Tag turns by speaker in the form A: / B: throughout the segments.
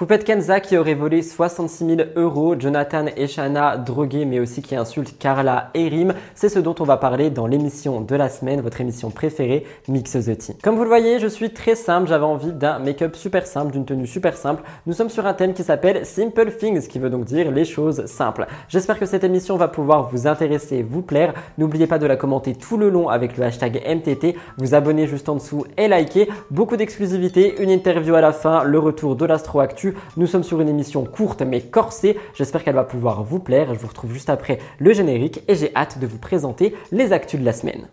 A: Poupette Kenza qui aurait volé 66 000 euros, Jonathan et Shana drogués mais aussi qui insulte Carla et Rim, c'est ce dont on va parler dans l'émission de la semaine, votre émission préférée, Mix the Tea. Comme vous le voyez, je suis très simple, j'avais envie d'un make-up super simple, d'une tenue super simple. Nous sommes sur un thème qui s'appelle Simple Things, qui veut donc dire les choses simples. J'espère que cette émission va pouvoir vous intéresser, vous plaire. N'oubliez pas de la commenter tout le long avec le hashtag MTT, vous abonner juste en dessous et liker. Beaucoup d'exclusivité, une interview à la fin, le retour de l'Astro Actu nous sommes sur une émission courte mais corsée. J'espère qu'elle va pouvoir vous plaire. Je vous retrouve juste après le générique et j'ai hâte de vous présenter les actus de la semaine.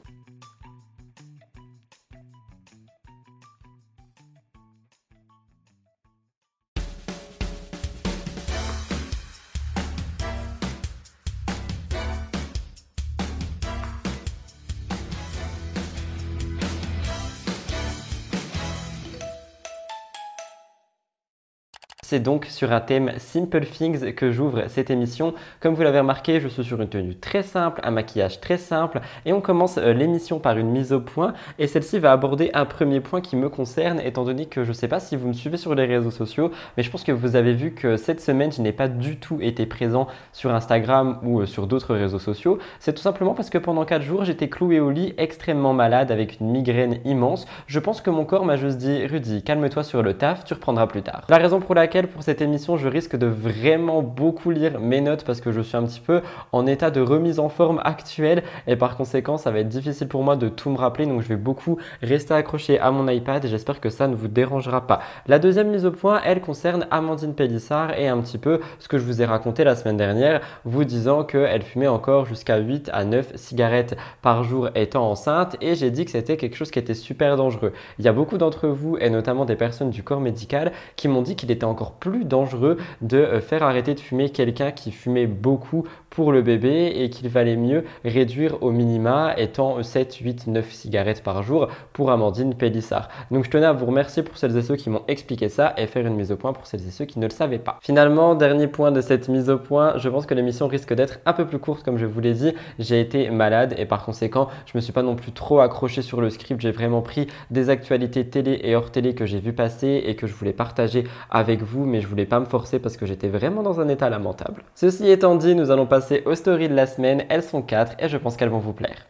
A: C'est donc sur un thème Simple Things que j'ouvre cette émission. Comme vous l'avez remarqué, je suis sur une tenue très simple, un maquillage très simple et on commence euh, l'émission par une mise au point et celle-ci va aborder un premier point qui me concerne étant donné que je ne sais pas si vous me suivez sur les réseaux sociaux mais je pense que vous avez vu que cette semaine je n'ai pas du tout été présent sur Instagram ou euh, sur d'autres réseaux sociaux. C'est tout simplement parce que pendant 4 jours j'étais cloué au lit extrêmement malade avec une migraine immense. Je pense que mon corps m'a juste dit Rudy calme-toi sur le taf, tu reprendras plus tard. La raison pour laquelle pour cette émission, je risque de vraiment beaucoup lire mes notes parce que je suis un petit peu en état de remise en forme actuelle et par conséquent, ça va être difficile pour moi de tout me rappeler. Donc, je vais beaucoup rester accroché à mon iPad et j'espère que ça ne vous dérangera pas. La deuxième mise au point, elle concerne Amandine Pellissard et un petit peu ce que je vous ai raconté la semaine dernière, vous disant qu'elle fumait encore jusqu'à 8 à 9 cigarettes par jour étant enceinte et j'ai dit que c'était quelque chose qui était super dangereux. Il y a beaucoup d'entre vous et notamment des personnes du corps médical qui m'ont dit qu'il était encore plus dangereux de euh, faire arrêter de fumer quelqu'un qui fumait beaucoup pour le bébé et qu'il valait mieux réduire au minima étant 7, 8, 9 cigarettes par jour pour Amandine Pélissard. Donc je tenais à vous remercier pour celles et ceux qui m'ont expliqué ça et faire une mise au point pour celles et ceux qui ne le savaient pas. Finalement, dernier point de cette mise au point, je pense que l'émission risque d'être un peu plus courte comme je vous l'ai dit. J'ai été malade et par conséquent, je me suis pas non plus trop accroché sur le script. J'ai vraiment pris des actualités télé et hors télé que j'ai vu passer et que je voulais partager avec vous mais je voulais pas me forcer parce que j'étais vraiment dans un état lamentable. Ceci étant dit, nous allons passer aux stories de la semaine. Elles sont quatre et je pense qu'elles vont vous plaire.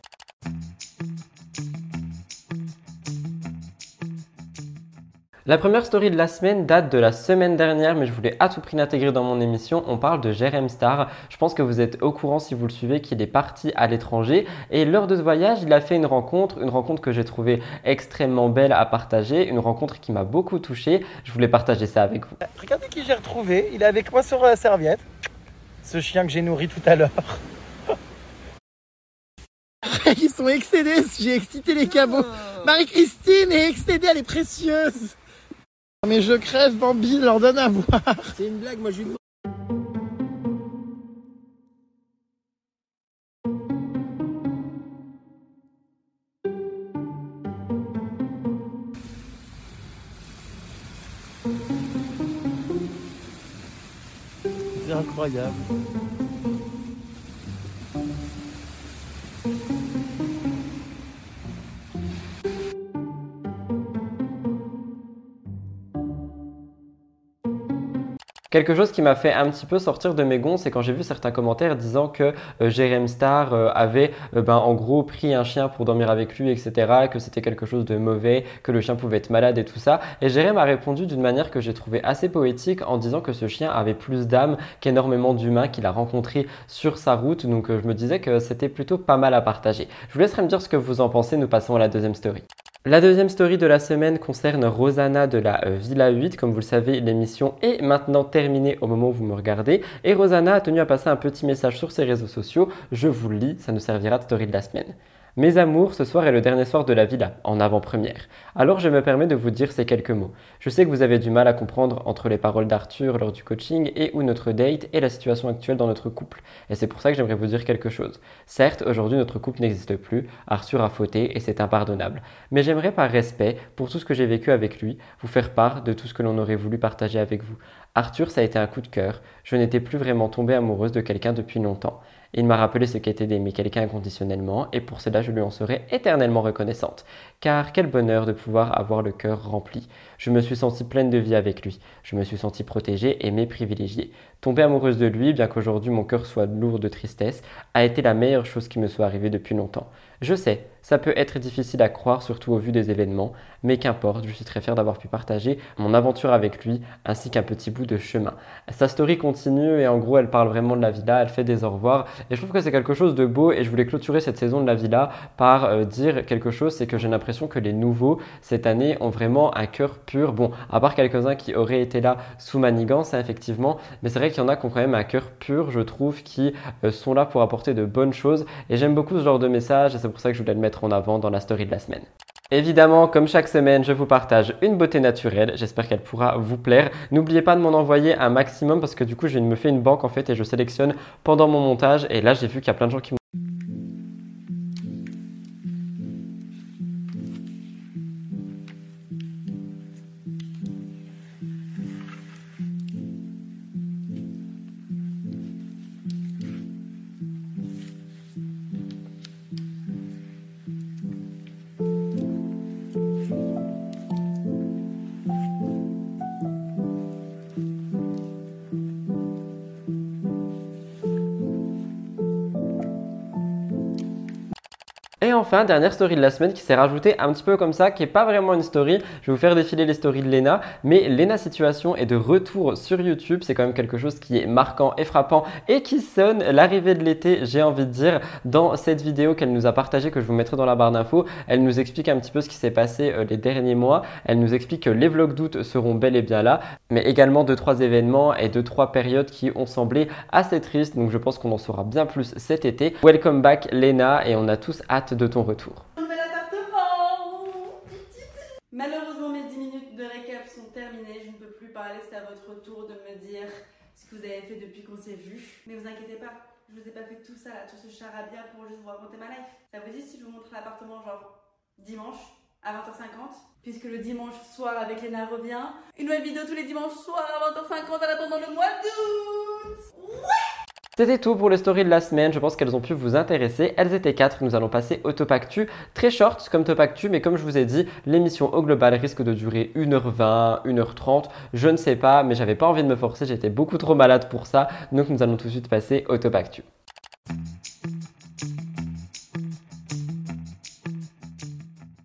A: La première story de la semaine date de la semaine dernière, mais je voulais à tout prix l'intégrer dans mon émission. On parle de Jérém Star. Je pense que vous êtes au courant si vous le suivez qu'il est parti à l'étranger. Et lors de ce voyage, il a fait une rencontre, une rencontre que j'ai trouvée extrêmement belle à partager, une rencontre qui m'a beaucoup touché. Je voulais partager ça avec vous.
B: Regardez qui j'ai retrouvé. Il est avec moi sur la serviette. Ce chien que j'ai nourri tout à l'heure. Ils sont excédés, j'ai excité les cabots. Marie-Christine est excédée, elle est précieuse. Mais je crève, Bambi, leur donne à boire.
C: C'est une blague, moi je lui
B: C'est incroyable.
A: Quelque chose qui m'a fait un petit peu sortir de mes gonds, c'est quand j'ai vu certains commentaires disant que euh, Jérém Star euh, avait euh, ben, en gros pris un chien pour dormir avec lui, etc., que c'était quelque chose de mauvais, que le chien pouvait être malade et tout ça. Et Jérém a répondu d'une manière que j'ai trouvé assez poétique en disant que ce chien avait plus d'âme qu'énormément d'humains qu'il a rencontrés sur sa route. Donc je me disais que c'était plutôt pas mal à partager. Je vous laisserai me dire ce que vous en pensez. Nous passons à la deuxième story. La deuxième story de la semaine concerne Rosanna de la euh, Villa 8. Comme vous le savez, l'émission est maintenant terminée au moment où vous me regardez. Et Rosanna a tenu à passer un petit message sur ses réseaux sociaux. Je vous le lis, ça nous servira de story de la semaine. Mes amours, ce soir est le dernier soir de la villa, en avant-première. Alors je me permets de vous dire ces quelques mots. Je sais que vous avez du mal à comprendre entre les paroles d'Arthur lors du coaching et ou notre date et la situation actuelle dans notre couple. Et c'est pour ça que j'aimerais vous dire quelque chose. Certes, aujourd'hui notre couple n'existe plus, Arthur a fauté et c'est impardonnable. Mais j'aimerais par respect, pour tout ce que j'ai vécu avec lui, vous faire part de tout ce que l'on aurait voulu partager avec vous. Arthur, ça a été un coup de cœur. Je n'étais plus vraiment tombée amoureuse de quelqu'un depuis longtemps. Il m'a rappelé ce qu'était d'aimer quelqu'un inconditionnellement et pour cela je lui en serai éternellement reconnaissante. car quel bonheur de pouvoir avoir le cœur rempli. Je me suis sentie pleine de vie avec lui. Je me suis sentie protégée, aimée, privilégiée. Tomber amoureuse de lui, bien qu'aujourd'hui mon cœur soit lourd de tristesse, a été la meilleure chose qui me soit arrivée depuis longtemps. Je sais, ça peut être difficile à croire, surtout au vu des événements, mais qu'importe, je suis très fier d'avoir pu partager mon aventure avec lui, ainsi qu'un petit bout de chemin. Sa story continue et en gros, elle parle vraiment de la villa, elle fait des au revoir, et je trouve que c'est quelque chose de beau, et je voulais clôturer cette saison de la villa par euh, dire quelque chose, c'est que j'ai l'impression que les nouveaux, cette année, ont vraiment un cœur pur. Bon, à part quelques-uns qui auraient été là sous manigance, hein, effectivement, mais c'est vrai qu'il y en a qui ont quand même un cœur pur, je trouve, qui euh, sont là pour apporter de bonnes choses, et j'aime beaucoup ce genre de message, c'est pour ça que je voulais le mettre en avant dans la story de la semaine. Évidemment, comme chaque semaine, je vous partage une beauté naturelle. J'espère qu'elle pourra vous plaire. N'oubliez pas de m'en envoyer un maximum parce que du coup, je me fais une banque en fait et je sélectionne pendant mon montage. Et là, j'ai vu qu'il y a plein de gens qui Et enfin, dernière story de la semaine qui s'est rajoutée un petit peu comme ça, qui n'est pas vraiment une story. Je vais vous faire défiler les stories de Lena, mais Lena Situation est de retour sur YouTube. C'est quand même quelque chose qui est marquant et frappant et qui sonne l'arrivée de l'été, j'ai envie de dire, dans cette vidéo qu'elle nous a partagée, que je vous mettrai dans la barre d'infos. Elle nous explique un petit peu ce qui s'est passé euh, les derniers mois. Elle nous explique que les vlogs d'août seront bel et bien là, mais également deux trois événements et deux trois périodes qui ont semblé assez tristes. Donc je pense qu'on en saura bien plus cet été. Welcome back Lena et on a tous hâte de ton retour.
C: Nouvel appartement Malheureusement, mes 10 minutes de récap sont terminées. Je ne peux plus parler. C'est à votre tour de me dire ce que vous avez fait depuis qu'on s'est vu. Mais vous inquiétez pas, je vous ai pas fait tout ça, tout ce charabia pour juste vous raconter ma life. Ça vous dit si je vous montre l'appartement, genre dimanche à 20h50 Puisque le dimanche soir avec Léna revient. Une nouvelle vidéo tous les dimanches soirs à 20h50 en attendant le mois d'août Ouais
A: c'était tout pour les stories de la semaine, je pense qu'elles ont pu vous intéresser. Elles étaient quatre, nous allons passer au top actu. Très short comme top actu, mais comme je vous ai dit, l'émission au global risque de durer 1h20, 1h30, je ne sais pas, mais j'avais pas envie de me forcer, j'étais beaucoup trop malade pour ça, donc nous allons tout de suite passer au top actu.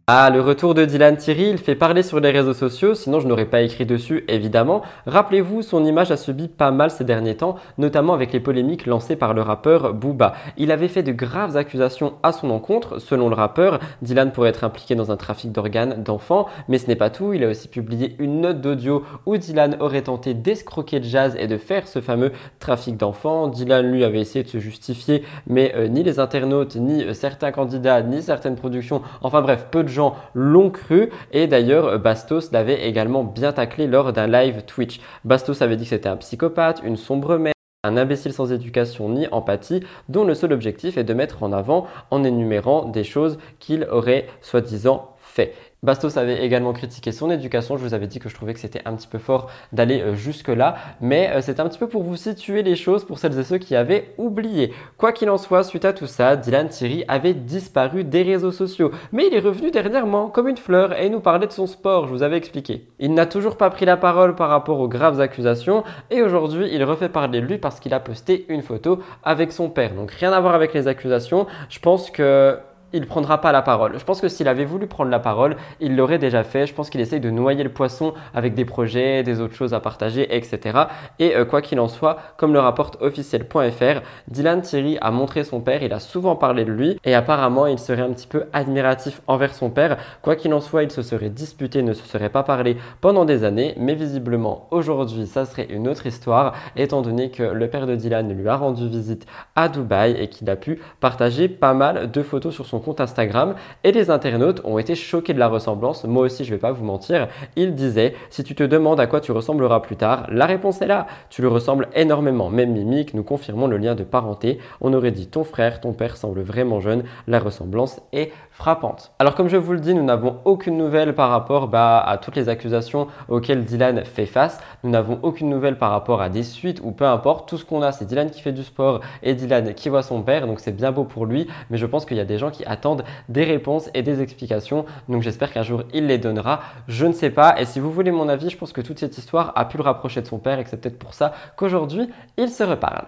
A: Ah, le retour de Dylan Thierry, il fait parler sur les réseaux sociaux, sinon je n'aurais pas écrit dessus évidemment. Rappelez-vous, son image a subi pas mal ces derniers temps, notamment avec les polémiques lancées par le rappeur Booba. Il avait fait de graves accusations à son encontre. Selon le rappeur, Dylan pourrait être impliqué dans un trafic d'organes d'enfants, mais ce n'est pas tout. Il a aussi publié une note d'audio où Dylan aurait tenté d'escroquer le jazz et de faire ce fameux trafic d'enfants. Dylan, lui, avait essayé de se justifier, mais euh, ni les internautes, ni euh, certains candidats, ni certaines productions, enfin bref, peu de l'ont cru et d'ailleurs Bastos l'avait également bien taclé lors d'un live Twitch. Bastos avait dit que c'était un psychopathe, une sombre mère un imbécile sans éducation ni empathie, dont le seul objectif est de mettre en avant en énumérant des choses qu'il aurait soi-disant fait. Bastos avait également critiqué son éducation. Je vous avais dit que je trouvais que c'était un petit peu fort d'aller euh, jusque-là. Mais euh, c'est un petit peu pour vous situer les choses pour celles et ceux qui avaient oublié. Quoi qu'il en soit, suite à tout ça, Dylan Thierry avait disparu des réseaux sociaux. Mais il est revenu dernièrement comme une fleur et nous parlait de son sport, je vous avais expliqué. Il n'a toujours pas pris la parole par rapport aux graves accusations et aujourd'hui il refait parler de lui parce qu'il a posté une photo avec son père. Donc rien à voir avec les accusations. Je pense que il prendra pas la parole. Je pense que s'il avait voulu prendre la parole, il l'aurait déjà fait. Je pense qu'il essaye de noyer le poisson avec des projets, des autres choses à partager, etc. Et euh, quoi qu'il en soit, comme le rapporte officiel.fr, Dylan Thierry a montré son père, il a souvent parlé de lui et apparemment il serait un petit peu admiratif envers son père. Quoi qu'il en soit, il se serait disputé, ne se serait pas parlé pendant des années, mais visiblement aujourd'hui ça serait une autre histoire étant donné que le père de Dylan lui a rendu visite à Dubaï et qu'il a pu partager pas mal de photos sur son compte Instagram et les internautes ont été choqués de la ressemblance. Moi aussi, je vais pas vous mentir. Il disait si tu te demandes à quoi tu ressembleras plus tard, la réponse est là. Tu le ressembles énormément. Même mimique, nous confirmons le lien de parenté. On aurait dit ton frère, ton père semble vraiment jeune. La ressemblance est Alors comme je vous le dis, nous n'avons aucune nouvelle par rapport bah, à toutes les accusations auxquelles Dylan fait face. Nous n'avons aucune nouvelle par rapport à des suites ou peu importe. Tout ce qu'on a, c'est Dylan qui fait du sport et Dylan qui voit son père. Donc c'est bien beau pour lui, mais je pense qu'il y a des gens qui attendent des réponses et des explications. Donc j'espère qu'un jour il les donnera. Je ne sais pas. Et si vous voulez mon avis, je pense que toute cette histoire a pu le rapprocher de son père et que c'est peut-être pour ça qu'aujourd'hui il se reparle.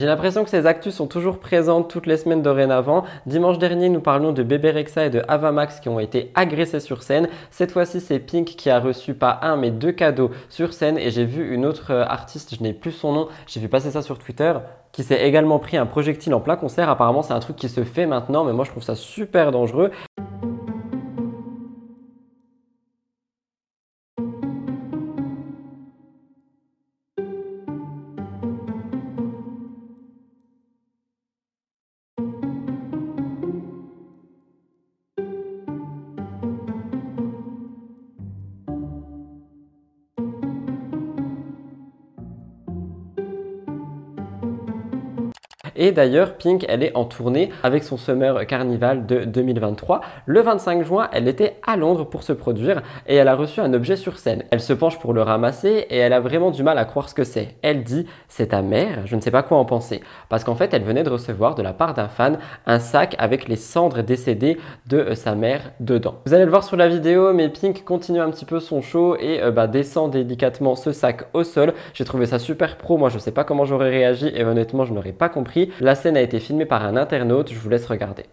A: J'ai l'impression que ces actus sont toujours présentes toutes les semaines dorénavant. Dimanche dernier, nous parlions de Bébé Rexa et de Avamax qui ont été agressés sur scène. Cette fois-ci, c'est Pink qui a reçu pas un mais deux cadeaux sur scène et j'ai vu une autre euh, artiste, je n'ai plus son nom, j'ai vu passer ça sur Twitter, qui s'est également pris un projectile en plein concert. Apparemment, c'est un truc qui se fait maintenant, mais moi je trouve ça super dangereux. Et d'ailleurs, Pink, elle est en tournée avec son Summer Carnival de 2023. Le 25 juin, elle était à Londres pour se produire et elle a reçu un objet sur scène. Elle se penche pour le ramasser et elle a vraiment du mal à croire ce que c'est. Elle dit C'est ta mère Je ne sais pas quoi en penser. Parce qu'en fait, elle venait de recevoir de la part d'un fan un sac avec les cendres décédées de euh, sa mère dedans. Vous allez le voir sur la vidéo, mais Pink continue un petit peu son show et euh, bah, descend délicatement ce sac au sol. J'ai trouvé ça super pro. Moi, je ne sais pas comment j'aurais réagi et honnêtement, je n'aurais pas compris. La scène a été filmée par un internaute, je vous laisse regarder.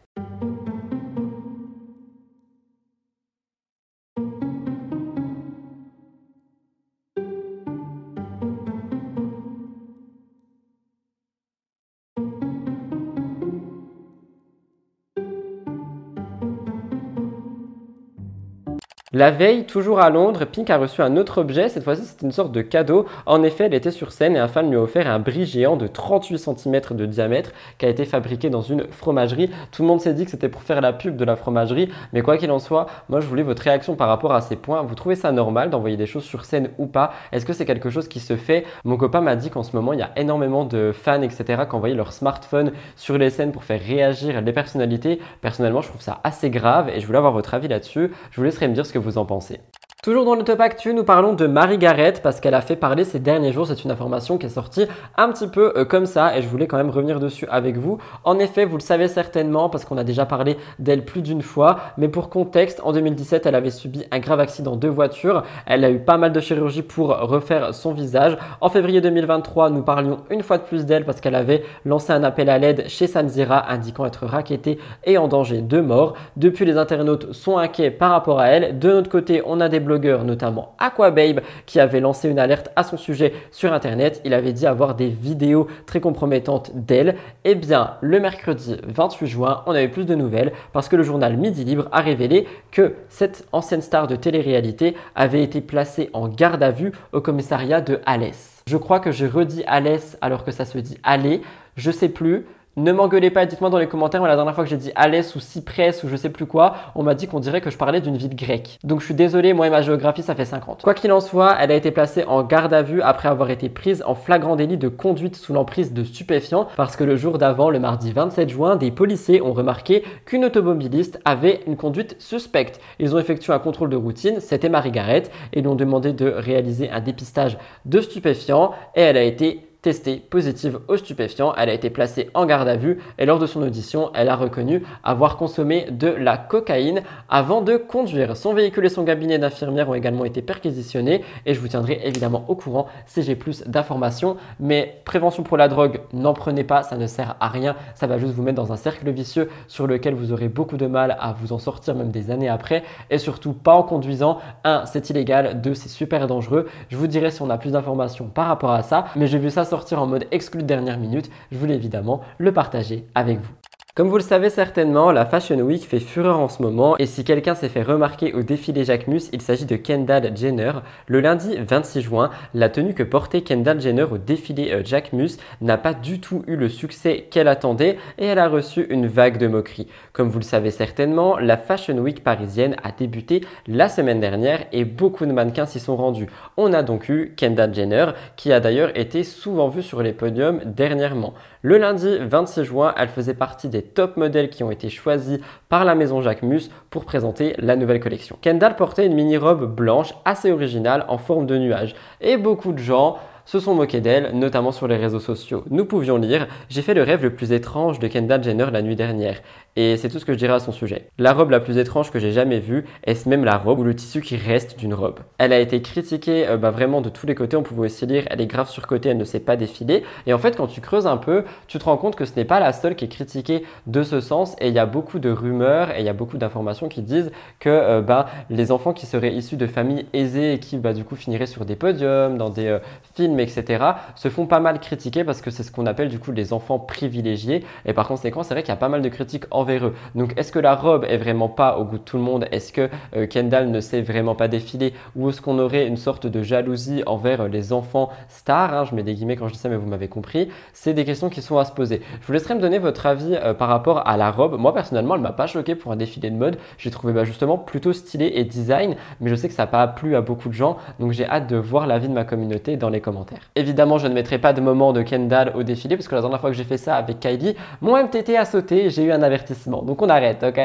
A: La veille, toujours à Londres, Pink a reçu un autre objet. Cette fois-ci, c'était une sorte de cadeau. En effet, elle était sur scène et un fan lui a offert un bris géant de 38 cm de diamètre qui a été fabriqué dans une fromagerie. Tout le monde s'est dit que c'était pour faire la pub de la fromagerie. Mais quoi qu'il en soit, moi, je voulais votre réaction par rapport à ces points. Vous trouvez ça normal d'envoyer des choses sur scène ou pas? Est-ce que c'est quelque chose qui se fait? Mon copain m'a dit qu'en ce moment, il y a énormément de fans, etc., qui envoyaient leur smartphone sur les scènes pour faire réagir les personnalités. Personnellement, je trouve ça assez grave et je voulais avoir votre avis là-dessus. Je vous laisserai me dire ce que vous en pensez. Toujours dans le top actu, nous parlons de Marie Garrett parce qu'elle a fait parler ces derniers jours. C'est une information qui est sortie un petit peu euh, comme ça et je voulais quand même revenir dessus avec vous. En effet, vous le savez certainement parce qu'on a déjà parlé d'elle plus d'une fois. Mais pour contexte, en 2017, elle avait subi un grave accident de voiture. Elle a eu pas mal de chirurgie pour refaire son visage. En février 2023, nous parlions une fois de plus d'elle parce qu'elle avait lancé un appel à l'aide chez Sanzira indiquant être raquettée et en danger de mort. Depuis, les internautes sont inquiets par rapport à elle. De notre côté, on a des notamment Aquababe, qui avait lancé une alerte à son sujet sur Internet. Il avait dit avoir des vidéos très compromettantes d'elle. Eh bien, le mercredi 28 juin, on avait plus de nouvelles parce que le journal Midi Libre a révélé que cette ancienne star de télé-réalité avait été placée en garde à vue au commissariat de Alès. Je crois que j'ai redit Alès alors que ça se dit Allez. Je sais plus. Ne m'engueulez pas, dites-moi dans les commentaires, la dernière fois que j'ai dit Alès ou Cyprès ou je sais plus quoi, on m'a dit qu'on dirait que je parlais d'une ville grecque. Donc je suis désolé, moi et ma géographie, ça fait 50. Quoi qu'il en soit, elle a été placée en garde à vue après avoir été prise en flagrant délit de conduite sous l'emprise de stupéfiants parce que le jour d'avant, le mardi 27 juin, des policiers ont remarqué qu'une automobiliste avait une conduite suspecte. Ils ont effectué un contrôle de routine, c'était Marie Garrett, et lui ont demandé de réaliser un dépistage de stupéfiants et elle a été testée positive aux stupéfiants. Elle a été placée en garde à vue et lors de son audition, elle a reconnu avoir consommé de la cocaïne avant de conduire. Son véhicule et son cabinet d'infirmière ont également été perquisitionnés et je vous tiendrai évidemment au courant si j'ai plus d'informations. Mais prévention pour la drogue, n'en prenez pas, ça ne sert à rien. Ça va juste vous mettre dans un cercle vicieux sur lequel vous aurez beaucoup de mal à vous en sortir même des années après et surtout pas en conduisant. Un, c'est illégal. Deux, c'est super dangereux. Je vous dirai si on a plus d'informations par rapport à ça. Mais j'ai vu ça sortir en mode exclu de dernière minute, je voulais évidemment le partager avec vous. Comme vous le savez certainement, la Fashion Week fait fureur en ce moment et si quelqu'un s'est fait remarquer au défilé Jacquemus, il s'agit de Kendall Jenner. Le lundi 26 juin, la tenue que portait Kendall Jenner au défilé euh, Jacquemus n'a pas du tout eu le succès qu'elle attendait et elle a reçu une vague de moqueries. Comme vous le savez certainement, la Fashion Week parisienne a débuté la semaine dernière et beaucoup de mannequins s'y sont rendus. On a donc eu Kendall Jenner qui a d'ailleurs été souvent vue sur les podiums dernièrement. Le lundi 26 juin, elle faisait partie des top modèles qui ont été choisis par la maison Jacquemus pour présenter la nouvelle collection. Kendall portait une mini-robe blanche assez originale en forme de nuage et beaucoup de gens se sont moqués d'elle, notamment sur les réseaux sociaux. Nous pouvions lire J'ai fait le rêve le plus étrange de Kendall Jenner la nuit dernière. Et c'est tout ce que je dirais à son sujet. La robe la plus étrange que j'ai jamais vue, est-ce même la robe ou le tissu qui reste d'une robe? Elle a été critiquée euh, bah, vraiment de tous les côtés. On pouvait aussi lire elle est grave surcotée, elle ne sait pas défiler. Et en fait, quand tu creuses un peu, tu te rends compte que ce n'est pas la seule qui est critiquée de ce sens. Et il y a beaucoup de rumeurs et il y a beaucoup d'informations qui disent que euh, bah, les enfants qui seraient issus de familles aisées et qui bah, du coup finiraient sur des podiums, dans des euh, films, etc., se font pas mal critiquer parce que c'est ce qu'on appelle du coup les enfants privilégiés. Et par conséquent, c'est vrai qu'il y a pas mal de critiques en eux. Donc est-ce que la robe est vraiment pas au goût de tout le monde? Est-ce que euh, Kendall ne sait vraiment pas défiler Ou est-ce qu'on aurait une sorte de jalousie envers euh, les enfants stars hein? Je mets des guillemets quand je dis ça, mais vous m'avez compris. C'est des questions qui sont à se poser. Je vous laisserai me donner votre avis euh, par rapport à la robe. Moi personnellement, elle m'a pas choqué pour un défilé de mode. J'ai trouvé bah, justement plutôt stylé et design, mais je sais que ça n'a pas plu à beaucoup de gens. Donc j'ai hâte de voir l'avis de ma communauté dans les commentaires. Évidemment, je ne mettrai pas de moment de Kendall au défilé parce que la dernière fois que j'ai fait ça avec Kylie, mon MTT a sauté, j'ai eu un avertissement. Donc on arrête, ok?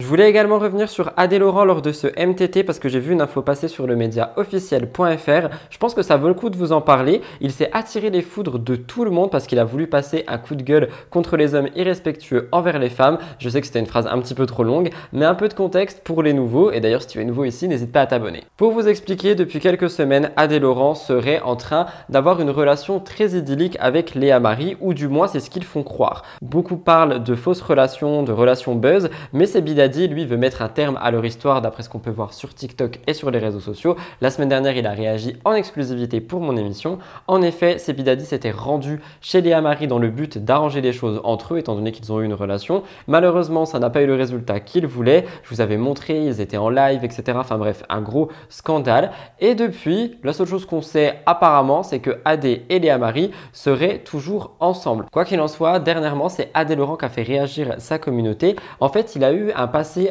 A: Je voulais également revenir sur Adé Laurent lors de ce MTT parce que j'ai vu une info passer sur le média officiel.fr. Je pense que ça vaut le coup de vous en parler. Il s'est attiré les foudres de tout le monde parce qu'il a voulu passer un coup de gueule contre les hommes irrespectueux envers les femmes. Je sais que c'était une phrase un petit peu trop longue, mais un peu de contexte pour les nouveaux. Et d'ailleurs, si tu es nouveau ici, n'hésite pas à t'abonner. Pour vous expliquer, depuis quelques semaines, Adé Laurent serait en train d'avoir une relation très idyllique avec Léa Marie, ou du moins c'est ce qu'ils font croire. Beaucoup parlent de fausses relations, de relations buzz, mais c'est bidadis lui, veut mettre un terme à leur histoire d'après ce qu'on peut voir sur TikTok et sur les réseaux sociaux. La semaine dernière, il a réagi en exclusivité pour mon émission. En effet, Sebidadi s'était rendu chez Léa Marie dans le but d'arranger les choses entre eux, étant donné qu'ils ont eu une relation. Malheureusement, ça n'a pas eu le résultat qu'il voulait. Je vous avais montré, ils étaient en live, etc. Enfin bref, un gros scandale. Et depuis, la seule chose qu'on sait apparemment, c'est que Adé et Léa Marie seraient toujours ensemble. Quoi qu'il en soit, dernièrement, c'est Adé Laurent qui a fait réagir sa communauté. En fait, il a eu un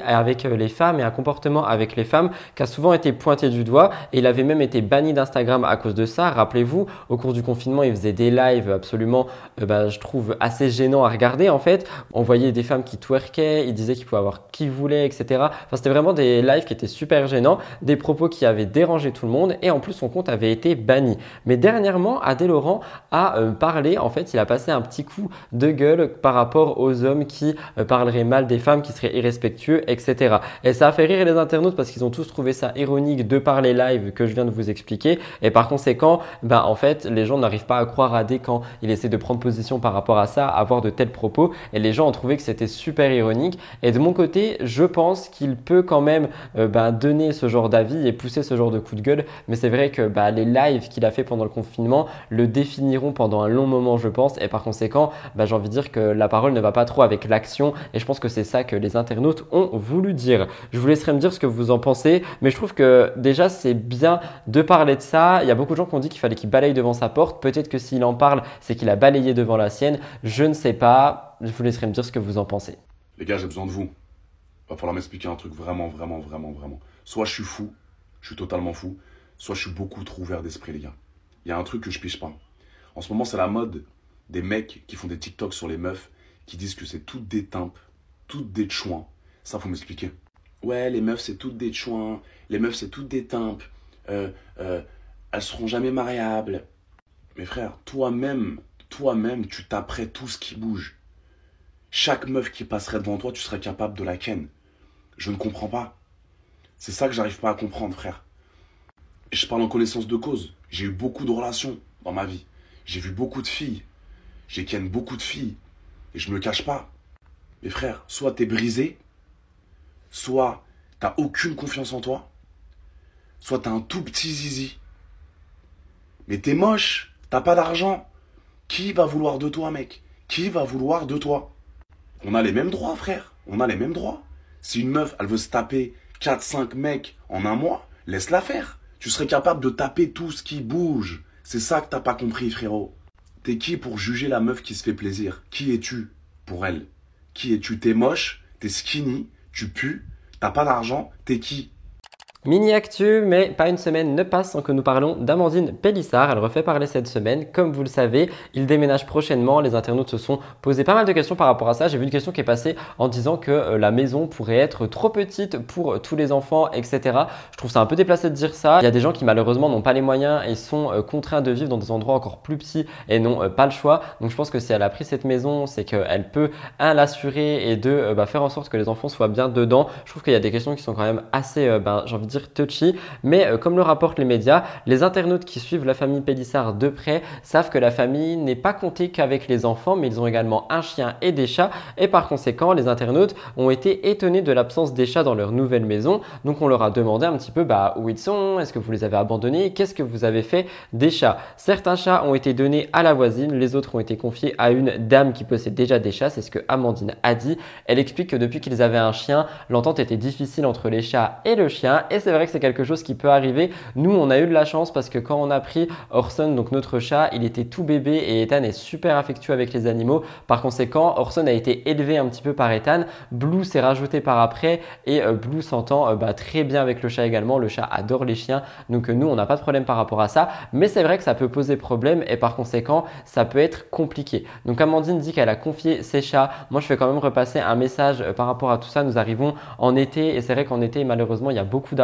A: avec euh, les femmes et un comportement avec les femmes qui a souvent été pointé du doigt et il avait même été banni d'Instagram à cause de ça. Rappelez-vous, au cours du confinement, il faisait des lives absolument, euh, bah, je trouve, assez gênants à regarder en fait. On voyait des femmes qui twerkaient, il disait qu'il pouvait avoir qui voulait, etc. Enfin, c'était vraiment des lives qui étaient super gênants, des propos qui avaient dérangé tout le monde et en plus son compte avait été banni. Mais dernièrement, Adé Laurent a euh, parlé, en fait, il a passé un petit coup de gueule par rapport aux hommes qui parleraient mal des femmes, qui seraient irrespectueux etc. Et ça a fait rire les internautes parce qu'ils ont tous trouvé ça ironique de par les lives que je viens de vous expliquer. Et par conséquent, ben, en fait, les gens n'arrivent pas à croire à D quand il essaie de prendre position par rapport à ça, avoir de tels propos. Et les gens ont trouvé que c'était super ironique. Et de mon côté, je pense qu'il peut quand même euh, ben, donner ce genre d'avis et pousser ce genre de coup de gueule. Mais c'est vrai que ben, les lives qu'il a fait pendant le confinement le définiront pendant un long moment, je pense. Et par conséquent, j'ai envie de dire que la parole ne va pas trop avec l'action. Et je pense que c'est ça que les internautes ont voulu dire. Je vous laisserai me dire ce que vous en pensez, mais je trouve que déjà c'est bien de parler de ça. Il y a beaucoup de gens qui ont dit qu'il fallait qu'il balaye devant sa porte. Peut-être que s'il en parle, c'est qu'il a balayé devant la sienne. Je ne sais pas. Je vous laisserai me dire ce que vous en pensez.
D: Les gars, j'ai besoin de vous. Va falloir m'expliquer un truc vraiment, vraiment, vraiment, vraiment. Soit je suis fou, je suis totalement fou, soit je suis beaucoup trop ouvert d'esprit, les gars. Il y a un truc que je piche pas. En ce moment, c'est la mode des mecs qui font des TikTok sur les meufs qui disent que c'est toutes des timpes, toutes des chouins, ça, faut m'expliquer. Ouais, les meufs, c'est toutes des chouins. Les meufs, c'est toutes des timpes. Euh, euh, elles seront jamais mariables. Mais frère, toi-même, toi-même, tu taperais tout ce qui bouge. Chaque meuf qui passerait devant toi, tu serais capable de la ken. Je ne comprends pas. C'est ça que j'arrive pas à comprendre, frère. Je parle en connaissance de cause. J'ai eu beaucoup de relations dans ma vie. J'ai vu beaucoup de filles. J'ai ken beaucoup de filles. Et je me cache pas. Mais frère, soit t'es brisé, soit t'as aucune confiance en toi, soit t'as un tout petit zizi. Mais t'es moche, t'as pas d'argent. Qui va vouloir de toi, mec? Qui va vouloir de toi? On a les mêmes droits, frère. On a les mêmes droits. Si une meuf, elle veut se taper 4-5 mecs en un mois, laisse-la faire. Tu serais capable de taper tout ce qui bouge. C'est ça que t'as pas compris, frérot. T'es qui pour juger la meuf qui se fait plaisir? Qui es-tu pour elle? Qui es-tu? T'es moche, t'es skinny, tu pues, t'as pas d'argent, t'es qui?
A: Mini actu, mais pas une semaine ne passe sans que nous parlons d'Amandine Pellissard. Elle refait parler cette semaine. Comme vous le savez, il déménage prochainement. Les internautes se sont posés pas mal de questions par rapport à ça. J'ai vu une question qui est passée en disant que euh, la maison pourrait être trop petite pour tous les enfants, etc. Je trouve ça un peu déplacé de dire ça. Il y a des gens qui malheureusement n'ont pas les moyens et sont euh, contraints de vivre dans des endroits encore plus petits et n'ont euh, pas le choix. Donc je pense que si elle a pris cette maison, c'est qu'elle peut, un, l'assurer et deux, bah, faire en sorte que les enfants soient bien dedans. Je trouve qu'il y a des questions qui sont quand même assez, ben, dire touchy, mais euh, comme le rapportent les médias, les internautes qui suivent la famille Pélissard de près savent que la famille n'est pas comptée qu'avec les enfants, mais ils ont également un chien et des chats, et par conséquent, les internautes ont été étonnés de l'absence des chats dans leur nouvelle maison, donc on leur a demandé un petit peu bah, où ils sont, est-ce que vous les avez abandonnés, qu'est-ce que vous avez fait des chats? Certains chats ont été donnés à la voisine, les autres ont été confiés à une dame qui possède déjà des chats, c'est ce que Amandine a dit. Elle explique que depuis qu'ils avaient un chien, l'entente était difficile entre les chats et le chien, c'est vrai que c'est quelque chose qui peut arriver. Nous, on a eu de la chance parce que quand on a pris Orson, donc notre chat, il était tout bébé et Ethan est super affectueux avec les animaux. Par conséquent, Orson a été élevé un petit peu par Ethan. Blue s'est rajouté par après et euh, Blue s'entend euh, bah, très bien avec le chat également. Le chat adore les chiens. Donc euh, nous, on n'a pas de problème par rapport à ça. Mais c'est vrai que ça peut poser problème et par conséquent, ça peut être compliqué. Donc Amandine dit qu'elle a confié ses chats. Moi, je vais quand même repasser un message par rapport à tout ça. Nous arrivons en été et c'est vrai qu'en été, malheureusement, il y a beaucoup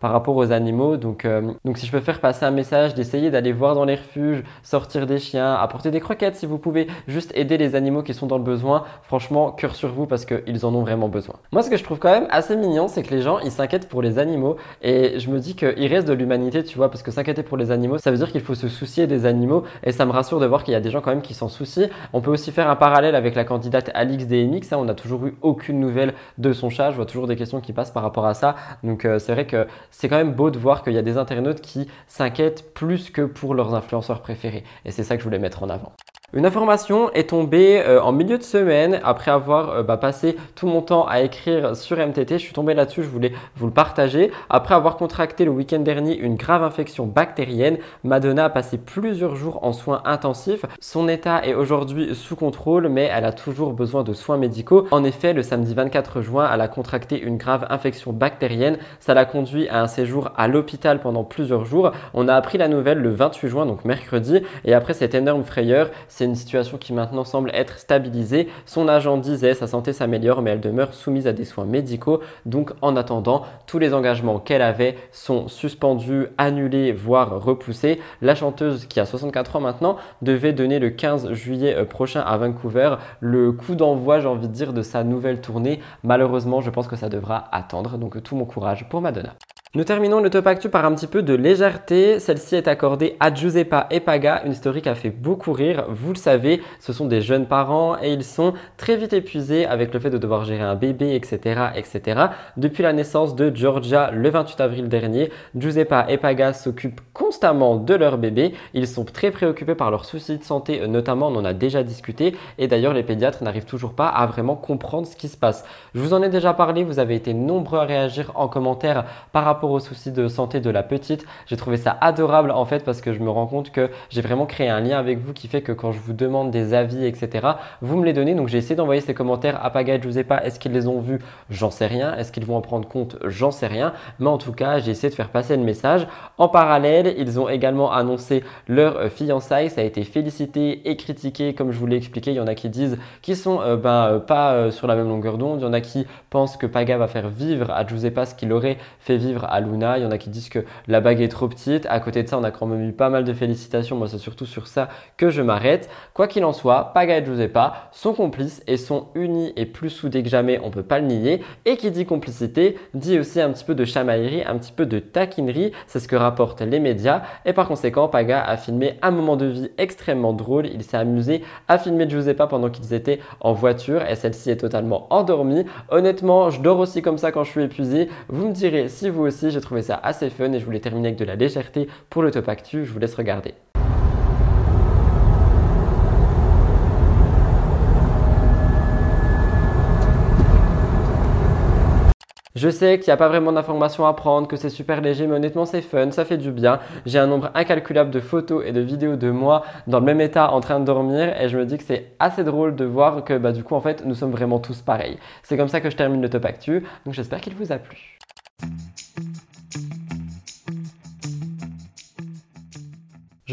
A: par rapport aux animaux. Donc, euh, donc si je peux faire passer un message, d'essayer d'aller voir dans les refuges, sortir des chiens, apporter des croquettes si vous pouvez, juste aider les animaux qui sont dans le besoin. Franchement, cœur sur vous parce qu'ils en ont vraiment besoin. Moi, ce que je trouve quand même assez mignon, c'est que les gens, ils s'inquiètent pour les animaux et je me dis qu'il reste de l'humanité, tu vois, parce que s'inquiéter pour les animaux, ça veut dire qu'il faut se soucier des animaux et ça me rassure de voir qu'il y a des gens quand même qui s'en soucient. On peut aussi faire un parallèle avec la candidate Alix DMX, hein, on n'a toujours eu aucune nouvelle de son chat, je vois toujours des questions qui passent par rapport à ça. Donc euh, c'est vrai que c'est quand même beau de voir qu'il y a des internautes qui s'inquiètent plus que pour leurs influenceurs préférés. Et c'est ça que je voulais mettre en avant. Une information est tombée euh, en milieu de semaine après avoir euh, bah, passé tout mon temps à écrire sur MTT. Je suis tombé là-dessus, je voulais vous le partager. Après avoir contracté le week-end dernier une grave infection bactérienne, Madonna a passé plusieurs jours en soins intensifs. Son état est aujourd'hui sous contrôle, mais elle a toujours besoin de soins médicaux. En effet, le samedi 24 juin, elle a contracté une grave infection bactérienne. Ça l'a conduit à un séjour à l'hôpital pendant plusieurs jours. On a appris la nouvelle le 28 juin, donc mercredi, et après cette énorme frayeur, une situation qui maintenant semble être stabilisée. Son agent disait sa santé s'améliore mais elle demeure soumise à des soins médicaux. Donc en attendant, tous les engagements qu'elle avait sont suspendus, annulés, voire repoussés. La chanteuse qui a 64 ans maintenant devait donner le 15 juillet euh, prochain à Vancouver le coup d'envoi, j'ai envie de dire, de sa nouvelle tournée. Malheureusement, je pense que ça devra attendre. Donc tout mon courage pour Madonna. Nous terminons le top actu par un petit peu de légèreté. Celle-ci est accordée à Giuseppa et Paga, une story qui a fait beaucoup rire. Vous le savez, ce sont des jeunes parents et ils sont très vite épuisés avec le fait de devoir gérer un bébé, etc., etc. Depuis la naissance de Georgia le 28 avril dernier, Giuseppa et Paga s'occupent constamment de leur bébé. Ils sont très préoccupés par leurs soucis de santé, notamment on en a déjà discuté. Et d'ailleurs, les pédiatres n'arrivent toujours pas à vraiment comprendre ce qui se passe. Je vous en ai déjà parlé, vous avez été nombreux à réagir en commentaire par rapport aux soucis de santé de la petite. J'ai trouvé ça adorable en fait parce que je me rends compte que j'ai vraiment créé un lien avec vous qui fait que quand je vous demande des avis, etc., vous me les donnez. Donc j'ai essayé d'envoyer ces commentaires à Paga et Giuseppa. Est-ce qu'ils les ont vus? J'en sais rien. Est-ce qu'ils vont en prendre compte? J'en sais rien. Mais en tout cas, j'ai essayé de faire passer le message. En parallèle, ils ont également annoncé leur fiançailles. Ça a été félicité et critiqué, comme je vous l'ai expliqué. Il y en a qui disent qu'ils sont euh, ben, euh, pas euh, sur la même longueur d'onde. Il y en a qui pensent que Paga va faire vivre à Giuseppa ce qu'il aurait fait vivre à Luna. Il y en a qui disent que la bague est trop petite. À côté de ça, on a quand même eu pas mal de félicitations. Moi, c'est surtout sur ça que je m'arrête. Quoi qu'il en soit, Paga et Giuseppa sont complices et sont unis et plus soudés que jamais. On peut pas le nier. Et qui dit complicité dit aussi un petit peu de chamaillerie, un petit peu de taquinerie. C'est ce que rapportent les médias. Et par conséquent, Paga a filmé un moment de vie extrêmement drôle. Il s'est amusé à filmer Giuseppa pendant qu'ils étaient en voiture et celle-ci est totalement endormie. Honnêtement, je dors aussi comme ça quand je suis épuisé. Vous me direz si vous j'ai trouvé ça assez fun et je voulais terminer avec de la légèreté pour le top actu. Je vous laisse regarder. Je sais qu'il n'y a pas vraiment d'informations à prendre, que c'est super léger, mais honnêtement c'est fun, ça fait du bien. J'ai un nombre incalculable de photos et de vidéos de moi dans le même état en train de dormir et je me dis que c'est assez drôle de voir que bah, du coup en fait nous sommes vraiment tous pareils. C'est comme ça que je termine le top actu, donc j'espère qu'il vous a plu.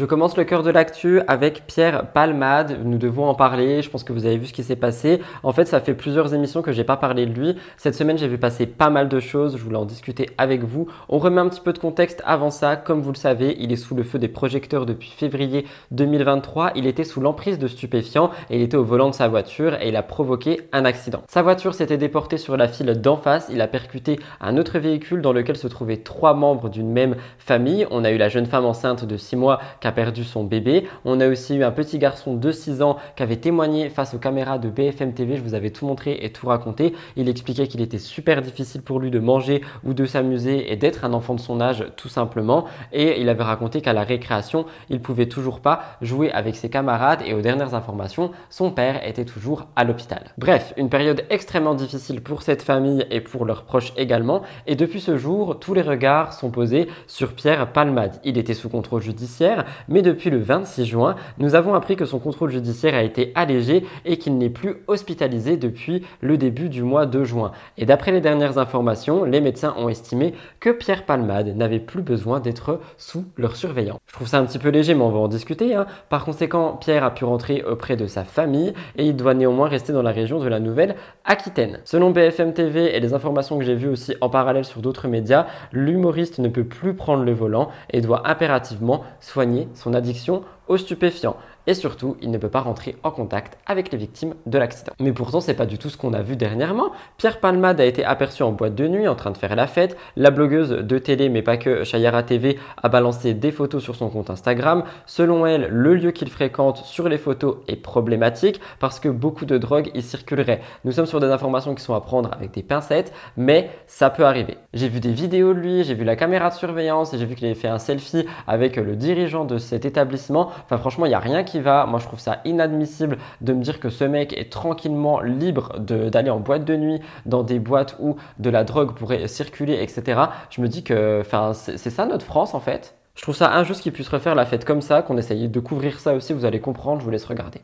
A: Je commence le cœur de l'actu avec Pierre Palmade. Nous devons en parler. Je pense que vous avez vu ce qui s'est passé. En fait, ça fait plusieurs émissions que j'ai pas parlé de lui. Cette semaine, j'ai vu passer pas mal de choses. Je voulais en discuter avec vous. On remet un petit peu de contexte avant ça. Comme vous le savez, il est sous le feu des projecteurs depuis février 2023. Il était sous l'emprise de stupéfiants et il était au volant de sa voiture et il a provoqué un accident. Sa voiture s'était déportée sur la file d'en face. Il a percuté un autre véhicule dans lequel se trouvaient trois membres d'une même famille. On a eu la jeune femme enceinte de 6 mois qui a perdu son bébé. On a aussi eu un petit garçon de 6 ans qui avait témoigné face aux caméras de BFM TV. Je vous avais tout montré et tout raconté. Il expliquait qu'il était super difficile pour lui de manger ou de s'amuser et d'être un enfant de son âge tout simplement. Et il avait raconté qu'à la récréation, il pouvait toujours pas jouer avec ses camarades et aux dernières informations, son père était toujours à l'hôpital. Bref, une période extrêmement difficile pour cette famille et pour leurs proches également. Et depuis ce jour, tous les regards sont posés sur Pierre Palmade. Il était sous contrôle judiciaire, mais depuis le 26 juin, nous avons appris que son contrôle judiciaire a été allégé et qu'il n'est plus hospitalisé depuis le début du mois de juin. Et d'après les dernières informations, les médecins ont estimé que Pierre Palmade n'avait plus besoin d'être sous leur surveillance. Je trouve ça un petit peu léger, mais on va en discuter. Hein. Par conséquent, Pierre a pu rentrer auprès de sa famille et il doit néanmoins rester dans la région de la Nouvelle-Aquitaine. Selon BFM TV et les informations que j'ai vues aussi en parallèle sur d'autres médias, l'humoriste ne peut plus prendre le volant et doit impérativement soigner son addiction aux stupéfiants et surtout, il ne peut pas rentrer en contact avec les victimes de l'accident. Mais pourtant, c'est pas du tout ce qu'on a vu dernièrement. Pierre Palmade a été aperçu en boîte de nuit en train de faire la fête. La blogueuse de télé, mais pas que Chayara TV, a balancé des photos sur son compte Instagram. Selon elle, le lieu qu'il fréquente sur les photos est problématique parce que beaucoup de drogues y circuleraient. Nous sommes sur des informations qui sont à prendre avec des pincettes, mais ça peut arriver. J'ai vu des vidéos de lui, j'ai vu la caméra de surveillance et j'ai vu qu'il avait fait un selfie avec le dirigeant de cet établissement. Enfin, franchement, il n'y a rien qui va. Moi, je trouve ça inadmissible de me dire que ce mec est tranquillement libre d'aller en boîte de nuit, dans des boîtes où de la drogue pourrait circuler, etc. Je me dis que c'est ça notre France en fait. Je trouve ça injuste qu'il puisse refaire la fête comme ça, qu'on essaye de couvrir ça aussi, vous allez comprendre, je vous laisse regarder.